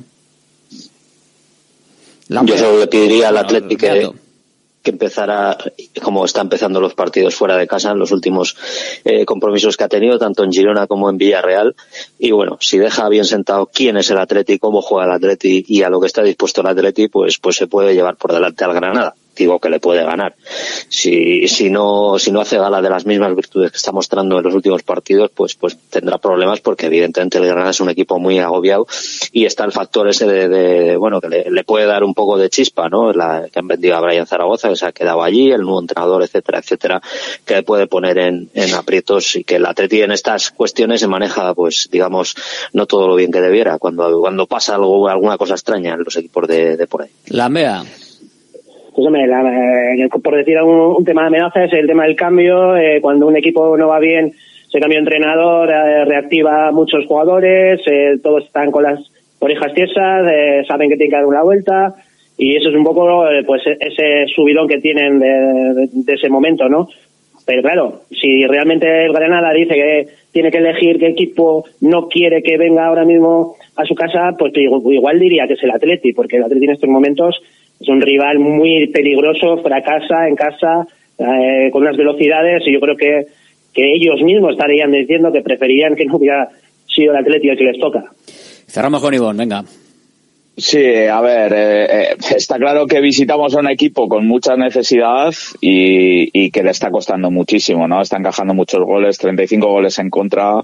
Yo solo le pediría al Atlético que, que empezara, como está empezando los partidos fuera de casa, en los últimos eh, compromisos que ha tenido, tanto en Girona como en Villarreal. Y bueno, si deja bien sentado quién es el Atleti, cómo juega el Atleti y a lo que está dispuesto el Atleti, pues, pues se puede llevar por delante al Granada digo que le puede ganar. Si, si no, si no hace gala de las mismas virtudes que está mostrando en los últimos partidos, pues, pues tendrá problemas porque evidentemente el Granada es un equipo muy agobiado y está el factor ese de, de bueno, que le, le, puede dar un poco de chispa, ¿no? La, que han vendido a Brian Zaragoza, que se ha quedado allí, el nuevo entrenador, etcétera, etcétera, que le puede poner en, en aprietos y que el Atleti en estas cuestiones se maneja, pues, digamos, no todo lo bien que debiera, cuando, cuando pasa algo, alguna cosa extraña en los equipos de, de por ahí. La MEA. Pues eh, por decir un, un tema de amenaza es el tema del cambio. eh, cuando un equipo no va bien, se cambia entrenador, eh, reactiva a muchos jugadores, eh, todos están con las orejas tiesas, eh, saben que tienen que dar una vuelta y eso es un poco pues ese subidón que tienen de, de- ese momento, ¿no? Pero claro, si realmente el Granada dice que tiene que elegir qué equipo no quiere que venga ahora mismo a su casa, pues igual diría que es el Atleti, porque el Atleti en estos momentos es un rival muy peligroso, fracasa en casa, eh, con unas velocidades, y yo creo que, que ellos mismos estarían diciendo que preferirían que no hubiera sido el Atleti el que les toca. Cerramos con Ivón, venga. Sí, a ver, eh, eh, está claro que visitamos a un equipo con mucha necesidad y, que le está costando muchísimo, ¿no? Está encajando muchos goles, 35 goles en contra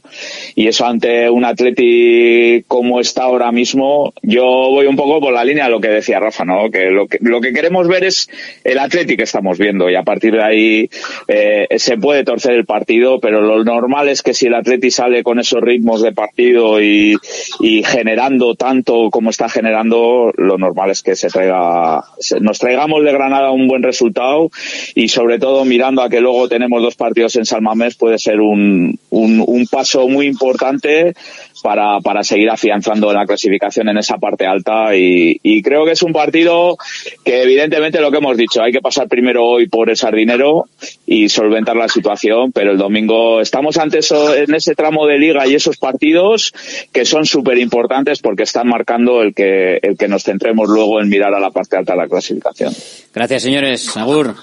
y eso ante un Atleti como está ahora mismo, yo voy un poco por la línea de lo que decía Rafa, ¿no? Que lo que, lo que queremos ver es el Atleti que estamos viendo y a partir de ahí eh, se puede torcer el partido, pero lo normal es que si el Atleti sale con esos ritmos de partido y, y generando tanto como está generando, lo normal es que se traiga, nos traigamos de Granada un buen resultado y sobre todo mirando a que luego tenemos dos partidos en San Mamés puede ser un, un paso muy importante para, para seguir afianzando la clasificación en esa parte alta y, y creo que es un partido que evidentemente lo que hemos dicho, hay que pasar primero hoy por el sardinero y solventar la situación, pero el domingo estamos ante eso, en ese tramo de liga y esos partidos que son súper importantes porque están marcando el que, el que nos centremos luego en mirar a la parte alta de la clasificación. Gracias, señores. Agur.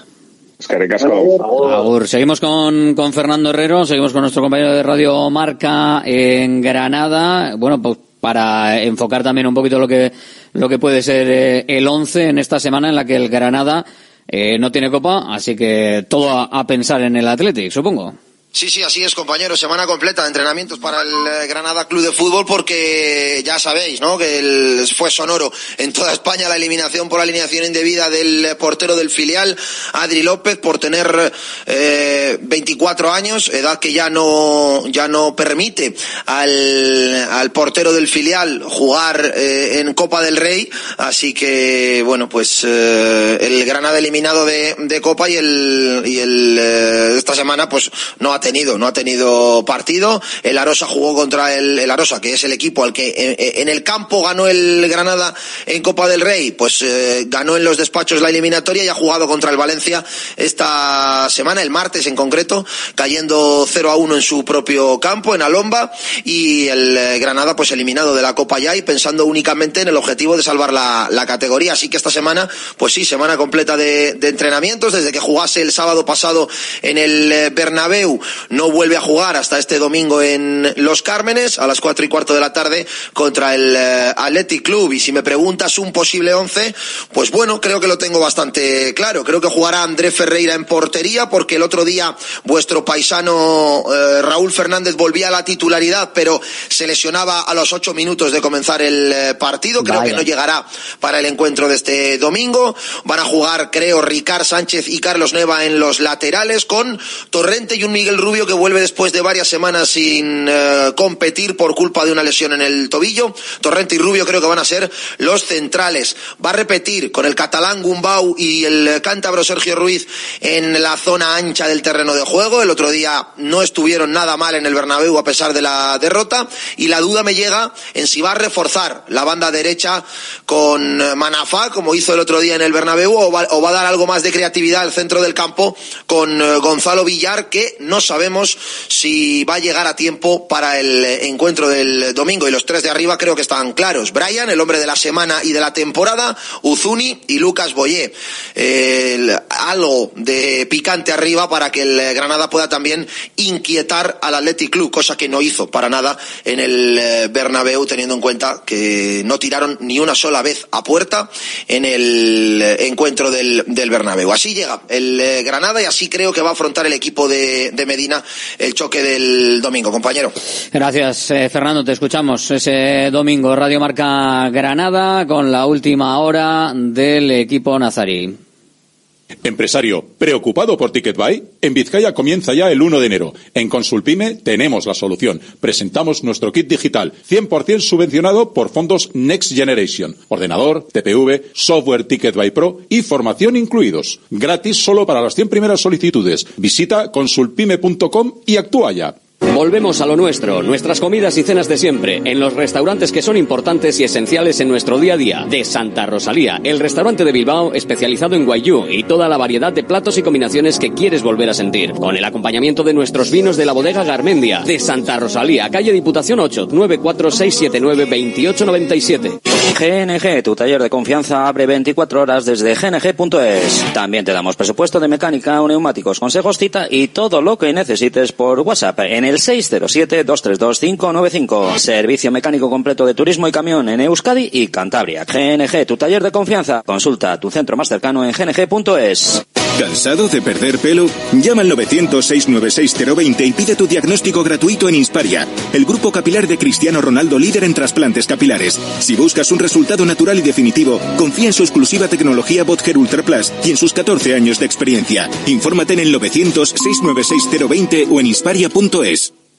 Es que ricasco. Agur. Seguimos con, con Fernando Herrero, seguimos con nuestro compañero de Radio Marca en Granada. Bueno, pues para enfocar también un poquito lo que, lo que puede ser eh, el 11 en esta semana en la que el Granada eh, no tiene copa, así que todo a, a pensar en el Athletic, supongo. Sí, sí, así es, compañero. Semana completa de entrenamientos para el eh, Granada Club de Fútbol porque ya sabéis, ¿no? Que el- fue sonoro en toda España la eliminación por alineación indebida del eh, portero del filial, Adri López, por tener eh, 24 años, edad que ya no, ya no permite al, al portero del filial jugar eh, en Copa del Rey. Así que, bueno, pues eh, el Granada eliminado de, de Copa y el, y el eh, esta semana pues no ha no ha tenido partido. El Arosa jugó contra el, Arosa, que es el equipo al que eh, en el campo ganó el Granada en Copa del Rey, pues eh, ganó en los despachos la eliminatoria y ha jugado contra el Valencia esta semana, el martes en concreto, cayendo 0 a 1 en su propio campo, en Alomba, y el eh, Granada pues eliminado de la Copa ya y pensando únicamente en el objetivo de salvar la, categoría. Así que esta semana, pues sí, semana completa de, de entrenamientos, desde que jugase el sábado pasado en el eh, Bernabéu, no vuelve a jugar hasta este domingo en Los Cármenes, a las cuatro y cuarto de la tarde, contra el eh, Athletic Club. Y si me preguntas un posible once, pues bueno, creo que lo tengo bastante claro. Creo que jugará André Ferreira en portería, porque el otro día vuestro paisano eh, Raúl Fernández volvía a la titularidad, pero se lesionaba a los ocho minutos de comenzar el eh, partido. Creo Vaya. que no llegará para el encuentro de este domingo. Van a jugar, creo, Ricard Sánchez y Carlos Neva en los laterales, con Torrente y un Miguel Rubio que vuelve después de varias semanas sin eh, competir por culpa de una lesión en el tobillo. Torrente y Rubio creo que van a ser los centrales. Va a repetir con el catalán Gumbau y el cántabro Sergio Ruiz en la zona ancha del terreno de juego. El otro día no estuvieron nada mal en el Bernabéu a pesar de la derrota y la duda me llega en si va a reforzar la banda derecha con eh, Manafá como hizo el otro día en el Bernabéu o va, o va a dar algo más de creatividad al centro del campo con eh, Gonzalo Villar que no sabemos si va a llegar a tiempo para el encuentro del domingo y los tres de arriba creo que están claros. Brian, el hombre de la semana y de la temporada, Uzuni y Lucas Boyé. Algo de picante arriba para que el Granada pueda también inquietar al Athletic Club, cosa que no hizo para nada en el eh, Bernabéu, teniendo en cuenta que no tiraron ni una sola vez a puerta en el encuentro del, del Bernabéu. Así llega el eh, Granada y así creo que va a afrontar el equipo de, de Medina el choque del domingo, compañero. Gracias, eh, Fernando. Te escuchamos ese domingo. Radio Marca Granada con la última hora del equipo nazarí. Empresario, ¿preocupado por TicketBuy? En Vizcaya comienza ya el 1 de enero. En Consulpime tenemos la solución. Presentamos nuestro kit digital, 100% subvencionado por fondos Next Generation. Ordenador, TPV, software TicketBuy Pro y formación incluidos. Gratis solo para las 100 primeras solicitudes. Visita consulpime.com y actúa ya. Volvemos a lo nuestro, nuestras comidas y cenas de siempre, en los restaurantes que son importantes y esenciales en nuestro día a día. De Santa Rosalía, el restaurante de Bilbao especializado en guayú y toda la variedad de platos y combinaciones que quieres volver a sentir. Con el acompañamiento de nuestros vinos de la bodega Garmendia. De Santa Rosalía, calle Diputación 8, 946792897. GNG, tu taller de confianza abre 24 horas desde gng.es. También te damos presupuesto de mecánica o neumáticos, consejos, cita y todo lo que necesites por WhatsApp en el 607-232-595. Servicio mecánico completo de turismo y camión en Euskadi y Cantabria. GNG, tu taller de confianza. Consulta tu centro más cercano en gng.es. ¿Cansado de perder pelo? Llama al 900-696-020 y pide tu diagnóstico gratuito en Insparia, el grupo capilar de Cristiano Ronaldo líder en trasplantes capilares. Si buscas un resultado natural y definitivo, confía en su exclusiva tecnología Botger Ultra Plus y en sus 14 años de experiencia. Infórmate en el 900-696-020 o en insparia.es.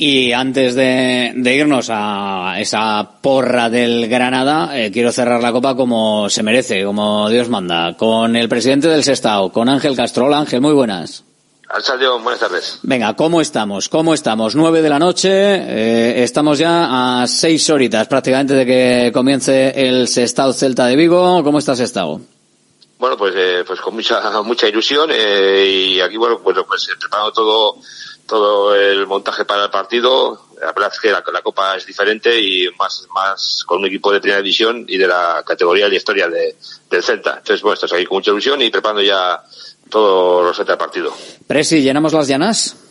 Y antes de, de, irnos a esa porra del Granada, eh, quiero cerrar la copa como se merece, como Dios manda, con el presidente del Sestao, con Ángel Castro. Hola Ángel, muy buenas. Alcalde, buenas tardes. Venga, ¿cómo estamos? ¿Cómo estamos? Nueve de la noche, eh, estamos ya a seis horitas prácticamente de que comience el Sestao Celta de Vigo. ¿Cómo estás Sestao? Bueno, pues, eh, pues con mucha, mucha ilusión y aquí, bueno, pues, pues preparando todo todo el montaje para el partido. La verdad es que la, la, Copa es diferente y más, más con un equipo de primera división y de la categoría de la historia de, del Celta. Entonces, bueno, estás aquí con mucha ilusión y preparando ya todos los Celta del partido. Presi, ¿llenamos las llanas?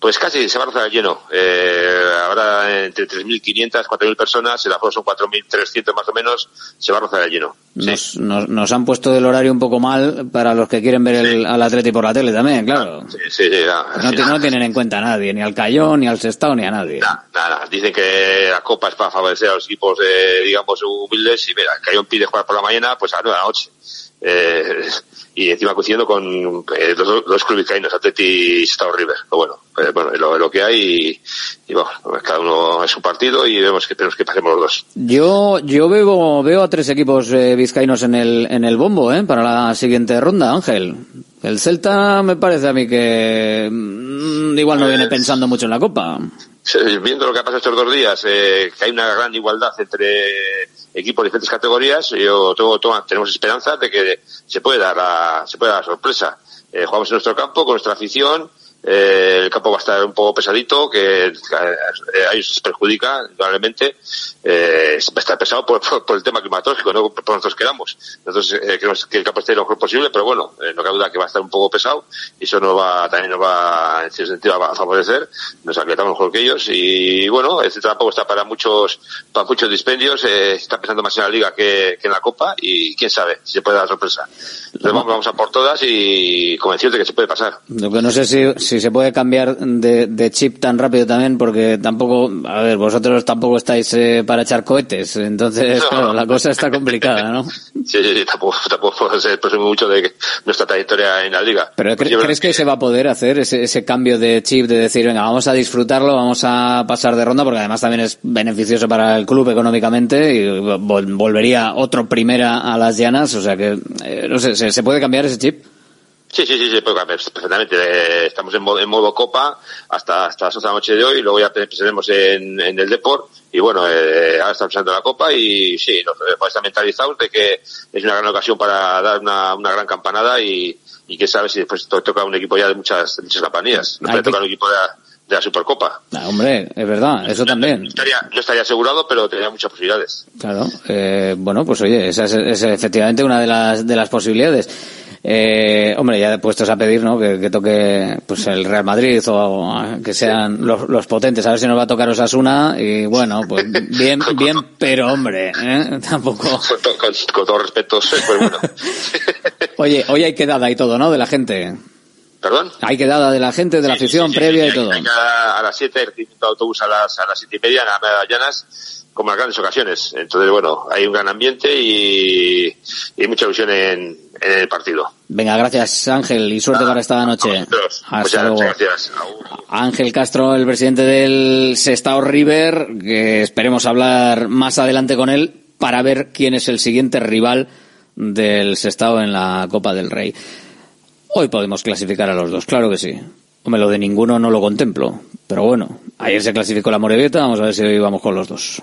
Pues casi se va a rozar lleno. Eh, habrá entre 3.500, 4.000 personas, el aforo son 4.300 más o menos, se va a rozar lleno. Nos, sí. nos, nos, han puesto el horario un poco mal para los que quieren ver el, al Atleti por la tele también, claro. Sí, sí, sí, ya, no, tienen en cuenta a nadie, ni al Cayón, ni al Sestao, ni a nadie. Nada, nada. Dicen que la Copa es para favorecer a los equipos, eh, digamos, humildes y mira, el Cayón pide jugar por la mañana, pues a las 9 de la noche. Eh, y encima coincidiendo con eh, los, los clubes caínos, Atleti y Estado River. Pero bueno, eh, bueno lo, lo, que hay y, y, bueno, cada uno es su partido y vemos que tenemos que pasemos los dos. Yo, yo veo, veo a tres equipos eh, vizcaínos en el, en el bombo, eh, para la siguiente ronda, Ángel. El Celta me parece a mí que mmm, igual no viene pensando mucho en la Copa. Viendo lo que ha pasado estos dos días, eh, que hay una gran igualdad entre equipos de diferentes categorías, yo tengo, tengo, tenemos esperanza de que se puede dar la, se puede dar la sorpresa. Eh, jugamos en nuestro campo, con nuestra afición, eh, el campo va a estar un poco pesadito, que eh, a ellos les perjudica, indudablemente, eh, va a estar pesado por, por, por, el tema climatológico, no por nosotros queramos. Eh, queremos que el campo esté lo mejor posible, pero bueno, eh, no cabe duda que va a estar un poco pesado, y eso nos va, también nos va, en cierto sentido, a favorecer, nos acreditamos mejor que ellos, y bueno, este tampoco está para muchos, para muchos dispendios, eh, está pensando más en la liga que, que en la copa, y quién sabe si se puede dar sorpresa. Entonces vamos, vamos a por todas y convencidos de que se puede pasar. Lo que no sé si, si se puede cambiar de, de, chip tan rápido también, porque tampoco, a ver, vosotros tampoco estáis eh, para echar cohetes, entonces, no. claro, la cosa está complicada, ¿no? Sí, sí, sí tampoco, tampoco se presume mucho de nuestra trayectoria en la liga. Pero ¿cre ¿crees que, que se va a poder hacer ese, ese cambio de chip de decir, venga, vamos a disfrutarlo, vamos a pasar de ronda, porque además también es beneficioso para el club económicamente y vol volvería otro primera a las llanas, o sea que, eh, no sé, ¿se, ¿se puede cambiar ese chip? Sí, sí, sí, cambiar perfectamente. Eh, estamos en modo, en modo Copa hasta, hasta las 11 de la noche de hoy, luego ya empezaremos en, en el Deport y bueno, eh, ahora estamos empezando la Copa y sí, nos estamos mentalizados de que es una gran ocasión para dar una, una gran campanada y, y que sabe si después to toca un equipo ya de muchas, muchas campanías. Nos puede tocar un equipo de, de la Supercopa. Ah, hombre, es verdad, eso también. No estaría, no estaría asegurado, pero tenía muchas posibilidades. Claro, eh, bueno, pues oye, esa es, es efectivamente una de las, de las posibilidades. Eh, hombre, ya puestos a pedir, ¿no? Que, que toque, pues el Real Madrid o que sean los, los potentes. A ver si nos va a tocar Osasuna y bueno, pues bien, bien, pero hombre, ¿eh? Tampoco. Con, con, con todo respeto, pues bueno. Oye, hoy hay quedada y todo, ¿no? De la gente. ¿Perdón? Hay quedada de la gente, de la afición previa y todo. Hay a, las 7, el autobús a las, a las siete y media en la Llanas, como en grandes ocasiones. Entonces, bueno, hay un gran ambiente y, y mucha ilusión en, en el partido. Venga, gracias Ángel y suerte para esta noche. Hasta luego. gracias. Ángel Castro, el presidente del Sestao River, que esperemos hablar más adelante con él para ver quién es el siguiente rival del Sestao en la Copa del Rey. Hoy podemos clasificar a los dos, claro que sí. Hombre, lo de ninguno no lo contemplo. Pero bueno, ayer se clasificó la Morevieta, vamos a ver si hoy vamos con los dos.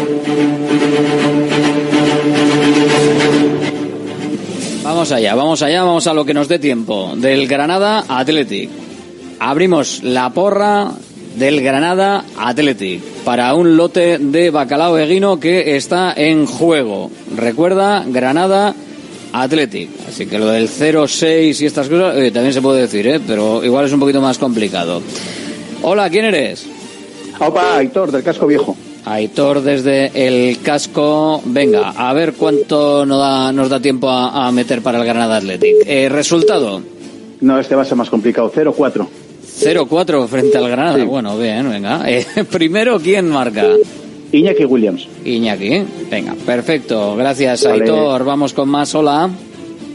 Vamos allá, vamos allá, vamos a lo que nos dé tiempo. Del Granada Athletic. Abrimos la porra del Granada Athletic para un lote de bacalao eguino que está en juego. Recuerda, Granada Athletic. Así que lo del 0-6 y estas cosas también se puede decir, ¿eh? pero igual es un poquito más complicado. Hola, ¿quién eres? Opa, Aitor, del casco viejo. Aitor desde el casco. Venga, a ver cuánto nos da, nos da tiempo a, a meter para el Granada Athletic. Eh, resultado. No, este va a ser más complicado. 0-4. 0-4 frente al Granada. Bueno, bien, venga. Eh, primero, ¿quién marca? Iñaki Williams. Iñaki. Venga, perfecto. Gracias, Vale. Aitor. Vamos con más. Hola.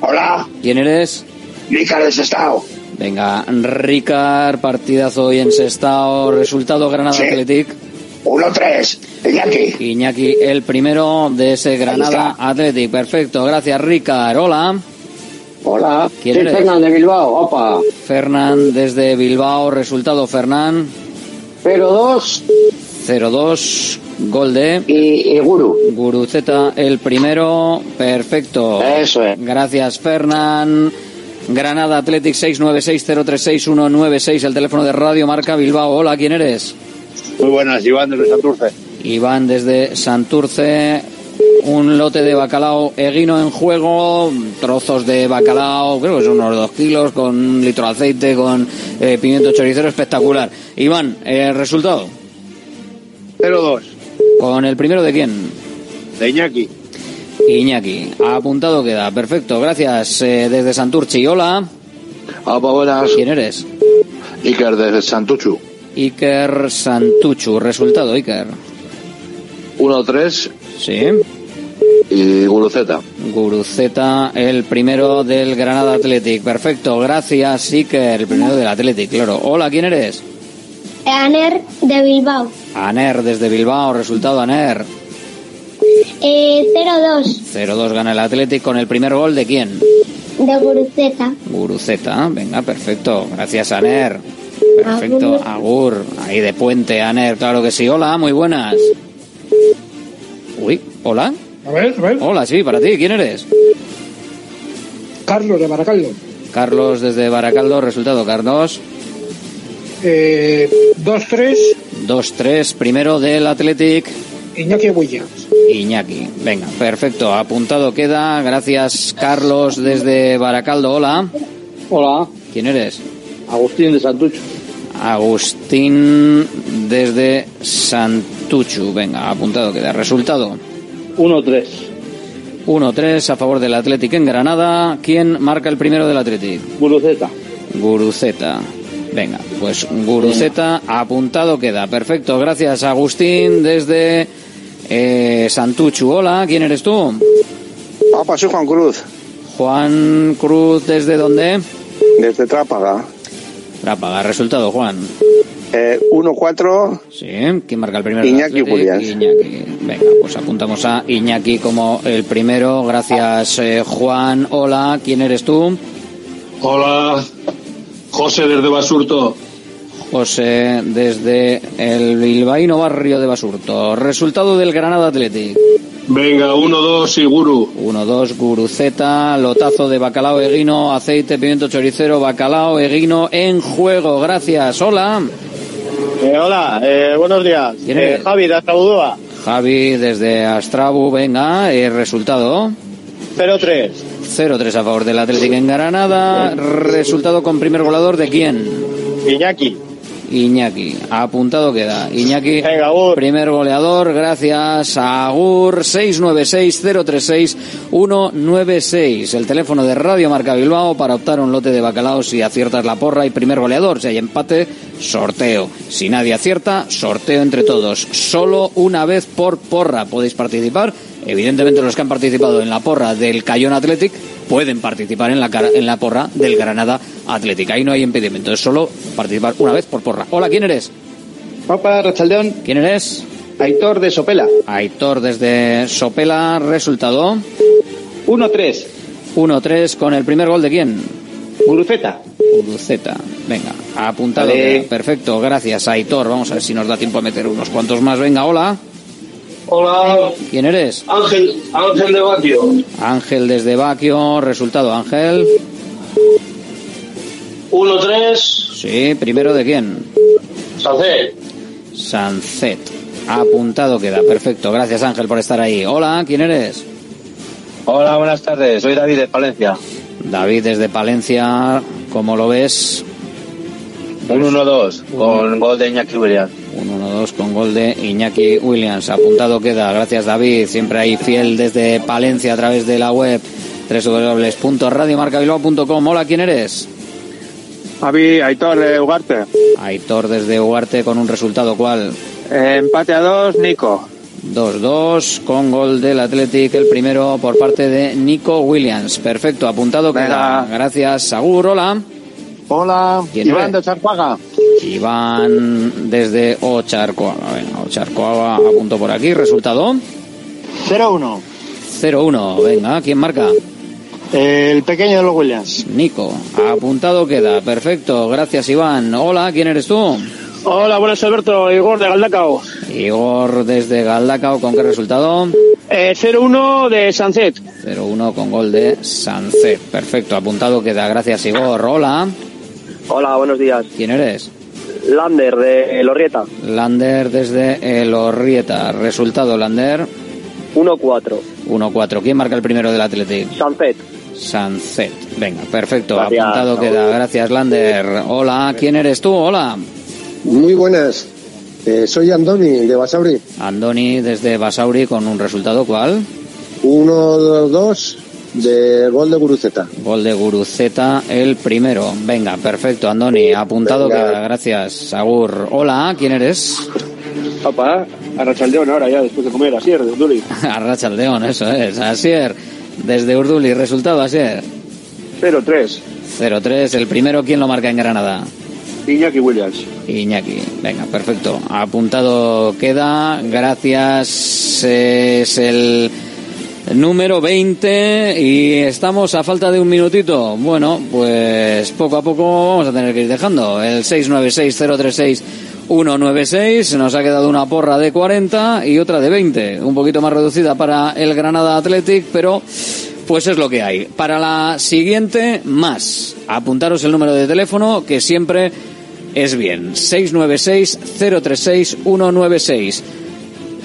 Hola, ¿Quién eres? Ricard de Sestao. Venga, Ricard, partidazo hoy en Sestao. Resultado Granada Sí. Athletic. 1-3, Iñaki. Iñaki, el primero de ese Granada Athletic. Perfecto, gracias Ricard. Hola. Hola, ¿Quién eres? Fernán de Bilbao, opa. Fernán desde Bilbao. Resultado Fernán. 0-2 0-2. Gol de. y, y Guru. Guruceta, el primero. Perfecto. Eso es. Gracias, Fernán. Granada Athletic 696-036-196, el teléfono de Radio Marca Bilbao. Hola, ¿quién eres? Muy buenas, Iván desde Santurce. Iván desde Santurce. Un lote de bacalao eguino en juego, trozos de bacalao, creo que son unos dos kilos, con un litro de aceite, con eh, pimiento choricero espectacular. Iván, eh, resultado. 0-2. ¿Con el primero de quién? De Iñaki. Iñaki. Apuntado queda. Perfecto. Gracias. eh, desde Santurchi. Hola. Opa, buenas. ¿Quién eres? Iker desde Santuchu. Iker Santuchu. Resultado, Iker. 1-3 Sí. y Guruceta. Guruceta, el primero del Granada Athletic. Perfecto. Gracias, Iker. El primero del Athletic, claro. Hola, ¿quién eres? Aner de Bilbao. Aner desde Bilbao. Resultado, Aner. Eh, 0-2 0-2 gana el Athletic con el primer gol de quién? de Guruceta. Guruceta. Venga, perfecto. Gracias, Aner. Perfecto. Agur. Agur. Ahí de puente, Aner. Claro que sí. Hola, muy buenas. Uy, hola. A ver, a ver. Hola, sí, para ti. ¿Quién eres? Carlos de Baracaldo. Carlos desde Baracaldo. Resultado, Carlos. Eh, 2-3, 2-3. Primero del Athletic. Iñaki Williams. Iñaki. Venga, perfecto. Apuntado queda. Gracias, Carlos desde Baracaldo. Hola. Hola, ¿Quién eres? Agustín de Santuchu. Agustín desde Santuchu. Venga, apuntado queda. Resultado. 1-3. 1-3 a favor del Athletic en Granada. ¿Quién marca el primero del Athletic? Guruceta. Guruceta. Venga, pues Guruceta apuntado queda. Perfecto, gracias Agustín desde eh, Santuchu. Hola, ¿quién eres tú? Opa, soy Juan Cruz. Juan Cruz, ¿desde dónde? Desde Trápaga. Trápaga, resultado, Juan. Eh, 1-4. Sí, ¿quién marca el primero? Iñaki. Iñaki. Venga, pues apuntamos a Iñaki como el primero. Gracias, eh, Juan. Hola, ¿quién eres tú? Hola, José desde Basurto. José, desde el bilbaíno barrio de Basurto. Resultado del Granada Athletic. Venga, 1-2 y Guru. 1-2, Guruceta, lotazo de bacalao eguino, aceite, pimiento choricero, bacalao eguino en juego. Gracias. Hola. Eh, hola, eh, buenos días. ¿Quién Eh? Javi de Astrabudúa, Javi, desde Astrabu, venga, el resultado. 0-3. 0-3 a favor del Atlético en Granada. Resultado con primer goleador de quién? Iñaki. Iñaki. Apuntado queda. Iñaki, primer goleador. Gracias. Agur 696-036-196. El teléfono de Radio Marca Bilbao para optar a un lote de bacalao si aciertas la porra y primer goleador. Si hay empate, sorteo. Si nadie acierta, sorteo entre todos. Solo una vez por porra podéis participar. Evidentemente los que han participado en la porra del Cayón Athletic pueden participar en la, en la porra del Granada Athletic. Ahí no hay impedimento, es solo participar una vez por porra. Hola, ¿quién eres? Opa, Rachaldeón. ¿Quién eres? Aitor de Sopela. Aitor desde Sopela, resultado 1-3. 1-3 con el primer gol de quién? Guruceta. Guruceta. Venga, apuntado. Vale. Perfecto, gracias Aitor. Vamos a ver si nos da tiempo a meter unos cuantos más. Venga, hola. Hola, ¿Quién eres? Ángel, Ángel de Batio. Ángel desde Baquio, resultado Ángel. 1-3, Sí, primero de quién? Sacé. Sancet. Apuntado queda, perfecto. Gracias Ángel por estar ahí. Hola, ¿quién eres? Hola, buenas tardes. Soy David de Palencia. David desde Palencia, ¿cómo lo ves? Un 1-2 con gol de Iñaki Williams. Un 1-2 con gol de Iñaki Williams. Apuntado queda. Gracias David. Siempre ahí fiel desde Palencia a través de la web www.radiomarcabilbao.com. Hola, ¿quién eres? Javi, Aitor de Ugarte. Aitor desde Ugarte con un resultado cuál? Eh, empate a 2, Nico. 2-2 con gol del Athletic, el primero por parte de Nico Williams. Perfecto, apuntado queda. Gracias, Sagur. Hola. Hola, ¿Quién Iván eres? de Charpaga. Iván desde Ocharcoaga. Venga, Ocharcoaga apunto por aquí. Resultado 0-1. 0-1. Venga, ¿quién marca? El pequeño de los Williams. Nico. Apuntado queda. Perfecto. Gracias, Iván. Hola, ¿quién eres tú? Hola, buenas Alberto. Igor de Galdacao. Igor desde Galdacao. ¿Con qué resultado? Eh, 0-1 de Sunset. 0-1 con gol de Sancet. Perfecto. Apuntado queda. Gracias, Igor. Hola. Hola, buenos días. ¿Quién eres? Lander de Lorrieta. Lander desde el Orrieta. Resultado, Lander. 1-4. 1-4. ¿Quién marca el primero del Athletic? Sanfet. Sancet. Venga, perfecto. Gracias, Apuntado queda. Gracias, Lander. Hola, ¿quién eres tú? Hola. Muy buenas. Eh, soy Andoni de Basauri. Andoni desde Basauri con un resultado cuál? 1-2 de gol de Guruceta. Gol de Guruceta, el primero. Venga, perfecto, Andoni. Apuntado Venga. queda. Gracias, Sagur. Hola, ¿quién eres? Papá, Arrachaldeón ahora ya, después de comer, así de Urduli. Arrachaldeón, eso es. Asier, desde Urduli. Resultado, Asier. 0-3. 0-3. El primero, ¿quién lo marca en Granada? Iñaki Williams. Iñaki. Venga, perfecto. Apuntado queda. Gracias. Es el número 20 y estamos a falta de un minutito. Bueno, pues poco a poco vamos a tener que ir dejando. El 696-036-196 nos ha quedado una porra de 40 y otra de 20. Un poquito más reducida para el Granada Athletic, pero pues es lo que hay. Para la siguiente, más. Apuntaros el número de teléfono que siempre es bien. 696-036-196.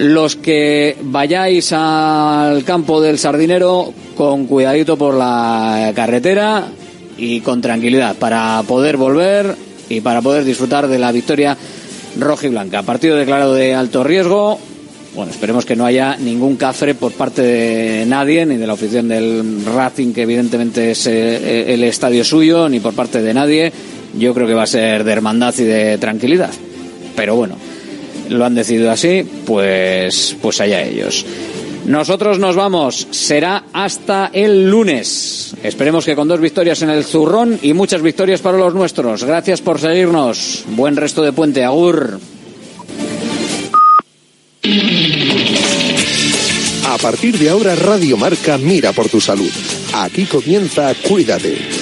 Los que vayáis al campo del Sardinero con cuidadito por la carretera y con tranquilidad para poder volver y para poder disfrutar de la victoria roja y blanca. Partido declarado de alto riesgo. Bueno, esperemos que no haya ningún cafre por parte de nadie, ni de la afición del Racing, que evidentemente es eh, el estadio suyo, ni por parte de nadie. Yo creo que va a ser de hermandad y de tranquilidad. Pero bueno, lo han decidido así, pues, pues allá ellos. Nosotros nos vamos. Será hasta el lunes. Esperemos que con dos victorias en el zurrón y muchas victorias para los nuestros. Gracias por seguirnos. Buen resto de puente. Agur. A partir de ahora, Radio Marca mira por tu salud. Aquí comienza Cuídate.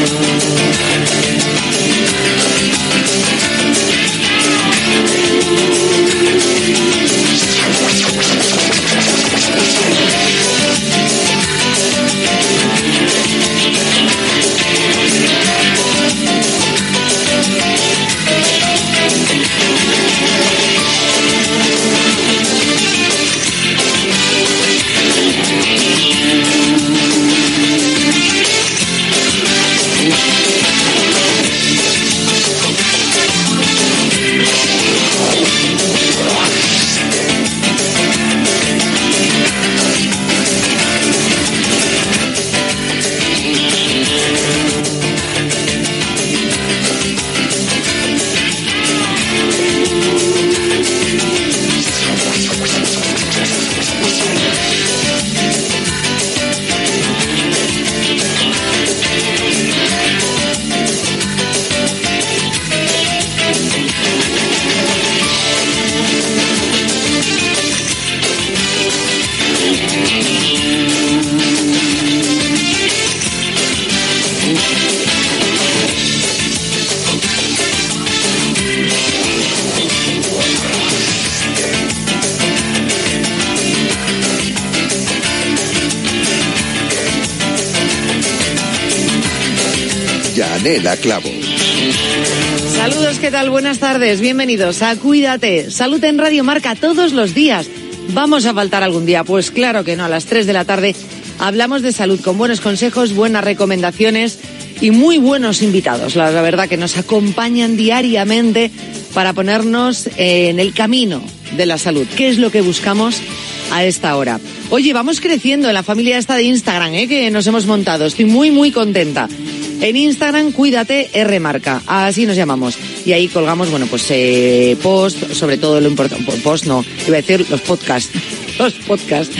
Clavo. Saludos, ¿qué tal? Buenas tardes, bienvenidos a Cuídate. Salud en Radio Marca todos los días. ¿Vamos a faltar algún día? Pues claro que no, a las 3 de la tarde hablamos de salud con buenos consejos, buenas recomendaciones y muy buenos invitados. La verdad que nos acompañan diariamente para ponernos en el camino de la salud. ¿Qué es lo que buscamos a esta hora? Oye, vamos creciendo en la familia esta de Instagram, ¿eh? que nos hemos montado. Estoy muy, muy contenta. En Instagram, cuídate R marca, así nos llamamos. Y ahí colgamos, bueno, pues eh, post, sobre todo lo importante, post no, iba a decir los podcasts, los podcasts.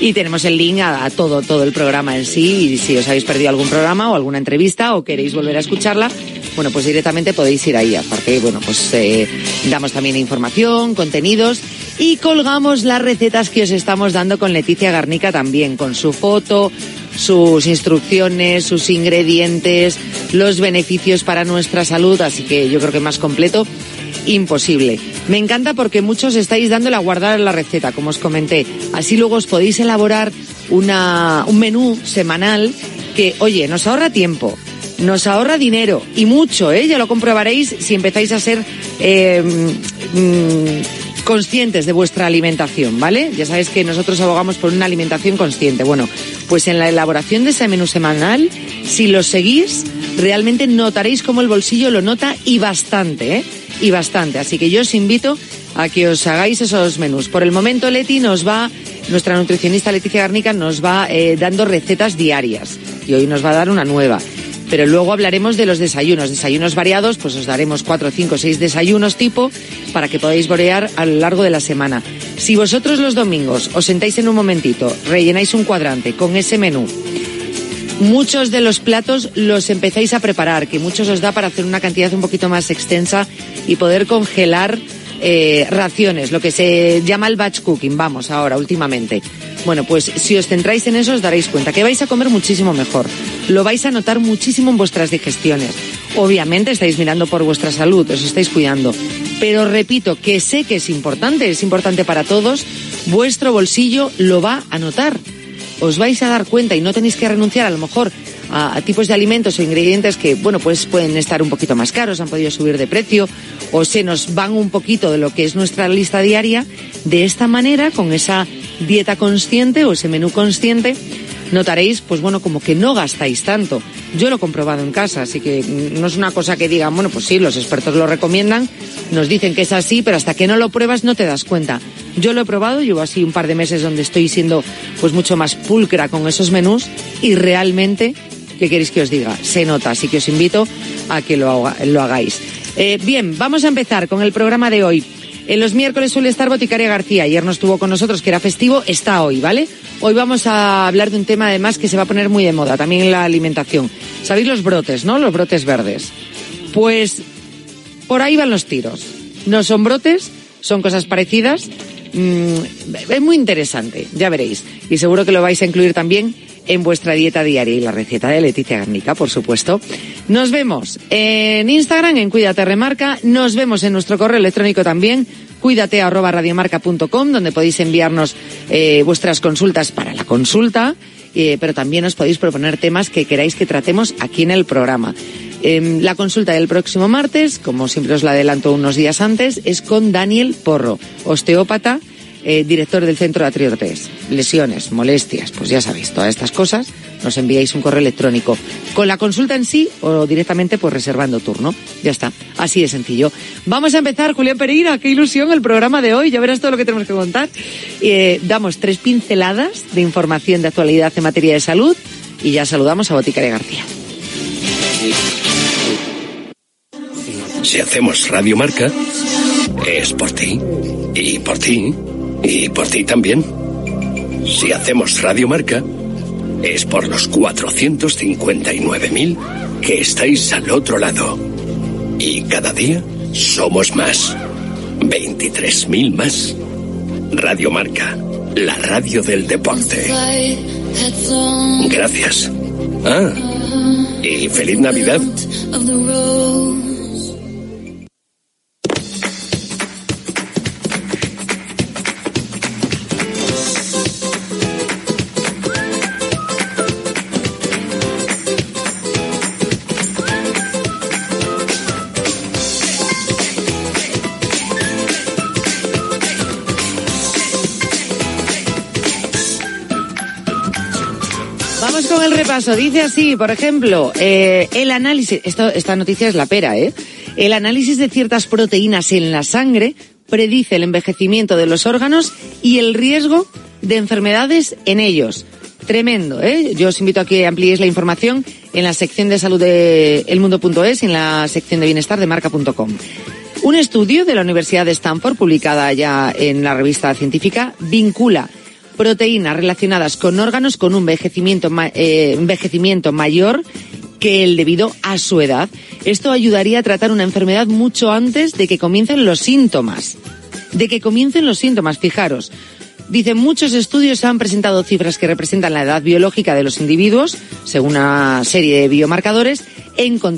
Y tenemos el link a, todo, todo el programa en sí. Y si os habéis perdido algún programa o alguna entrevista o queréis volver a escucharla, bueno, pues directamente podéis ir ahí. Aparte, bueno, pues eh, damos también información, contenidos y colgamos las recetas que os estamos dando con Leticia Garnica también, con su foto, sus instrucciones, sus ingredientes, los beneficios para nuestra salud, así que yo creo que más completo imposible. Me encanta porque muchos estáis dándole a guardar la receta, como os comenté. Así luego os podéis elaborar una, un menú semanal que, oye, nos ahorra tiempo, nos ahorra dinero y mucho, ¿eh? Ya lo comprobaréis si empezáis a ser eh, mm, conscientes de vuestra alimentación, ¿vale? Ya sabéis que nosotros abogamos por una alimentación consciente. Bueno, pues en la elaboración de ese menú semanal, si lo seguís, realmente notaréis cómo el bolsillo lo nota y bastante, ¿eh? Y bastante. Así que yo os invito a que os hagáis esos menús. Por el momento, Leti nos va, nuestra nutricionista Leticia Garnica nos va eh, dando recetas diarias. Y hoy nos va a dar una nueva pero luego hablaremos de los desayunos. Desayunos variados, pues os daremos cuatro, cinco, seis desayunos tipo para que podáis borear a lo largo de la semana. Si vosotros los domingos os sentáis en un momentito, rellenáis un cuadrante con ese menú, muchos de los platos los empezáis a preparar, que muchos os da para hacer una cantidad un poquito más extensa y poder congelar eh, raciones, lo que se llama el batch cooking, vamos, ahora, últimamente. Bueno, pues si os centráis en eso os daréis cuenta que vais a comer muchísimo mejor. Lo vais a notar muchísimo en vuestras digestiones. Obviamente estáis mirando por vuestra salud, os estáis cuidando. Pero repito que sé que es importante, es importante para todos. Vuestro bolsillo lo va a notar. Os vais a dar cuenta y no tenéis que renunciar a lo mejor a, tipos de alimentos o ingredientes que, bueno, pues pueden estar un poquito más caros, han podido subir de precio o se nos van un poquito de lo que es nuestra lista diaria. De esta manera, con esa dieta consciente o ese menú consciente, notaréis, pues bueno, como que no gastáis tanto. Yo lo he comprobado en casa, así que no es una cosa que digan, bueno, pues sí, los expertos lo recomiendan, nos dicen que es así, pero hasta que no lo pruebas no te das cuenta. Yo lo he probado, llevo así un par de meses donde estoy siendo pues mucho más pulcra con esos menús y realmente ¿Qué queréis que os diga? Se nota, así que os invito a que lo, lo hagáis. Eh, bien, vamos a empezar con el programa de hoy. En los miércoles suele estar Boticaria García. Ayer no estuvo con nosotros, que era festivo, está hoy, ¿vale? Hoy vamos a hablar de un tema además que se va a poner muy de moda, también la alimentación. ¿Sabéis los brotes, no? Los brotes verdes. Pues por ahí van los tiros. No son brotes, son cosas parecidas. Mm, es muy interesante, ya veréis. Y seguro que lo vais a incluir también en vuestra dieta diaria y la receta de Leticia Garnica, por supuesto. Nos vemos en Instagram, en Cuídate Remarca. Nos vemos en nuestro correo electrónico también, cuídate donde podéis enviarnos eh, vuestras consultas para la consulta, eh, pero también os podéis proponer temas que queráis que tratemos aquí en el programa. Em, la consulta del próximo martes, como siempre os la adelanto unos días antes, es con Daniel Porro, osteópata, eh, director del Centro de Atriotes. Lesiones, molestias, pues ya sabéis, todas estas cosas, nos enviáis un correo electrónico con la consulta en sí o directamente pues reservando turno. Ya está, así de sencillo. Vamos a empezar, Julián Pereira, qué ilusión el programa de hoy, ya verás todo lo que tenemos que contar. Eh, damos tres pinceladas de información de actualidad en materia de salud y ya saludamos a Boticaria García. Si hacemos Radio Marca, es por ti, y por ti, y por ti también. Si hacemos Radio Marca, es por los 459.000 que estáis al otro lado. Y cada día somos más. 23.000 más. Radio Marca, la radio del deporte. Gracias. Ah, y feliz Navidad. Dice así, por ejemplo, eh, el análisis, esto, esta noticia es la pera, ¿eh? El análisis de ciertas proteínas en la sangre predice el envejecimiento de los órganos y el riesgo de enfermedades en ellos. Tremendo, ¿eh? Yo os invito a que ampliéis la información en la sección de salud de elmundo.es y en la sección de bienestar de marca.com. Un estudio de la Universidad de Stanford, publicada ya en la revista científica, vincula proteínas relacionadas con órganos con un eh, envejecimiento mayor que el debido a su edad. Esto ayudaría a tratar una enfermedad mucho antes de que comiencen los síntomas. De que comiencen los síntomas, fijaros. Dicen, muchos estudios han presentado cifras que representan la edad biológica de los individuos, según una serie de biomarcadores, encontrando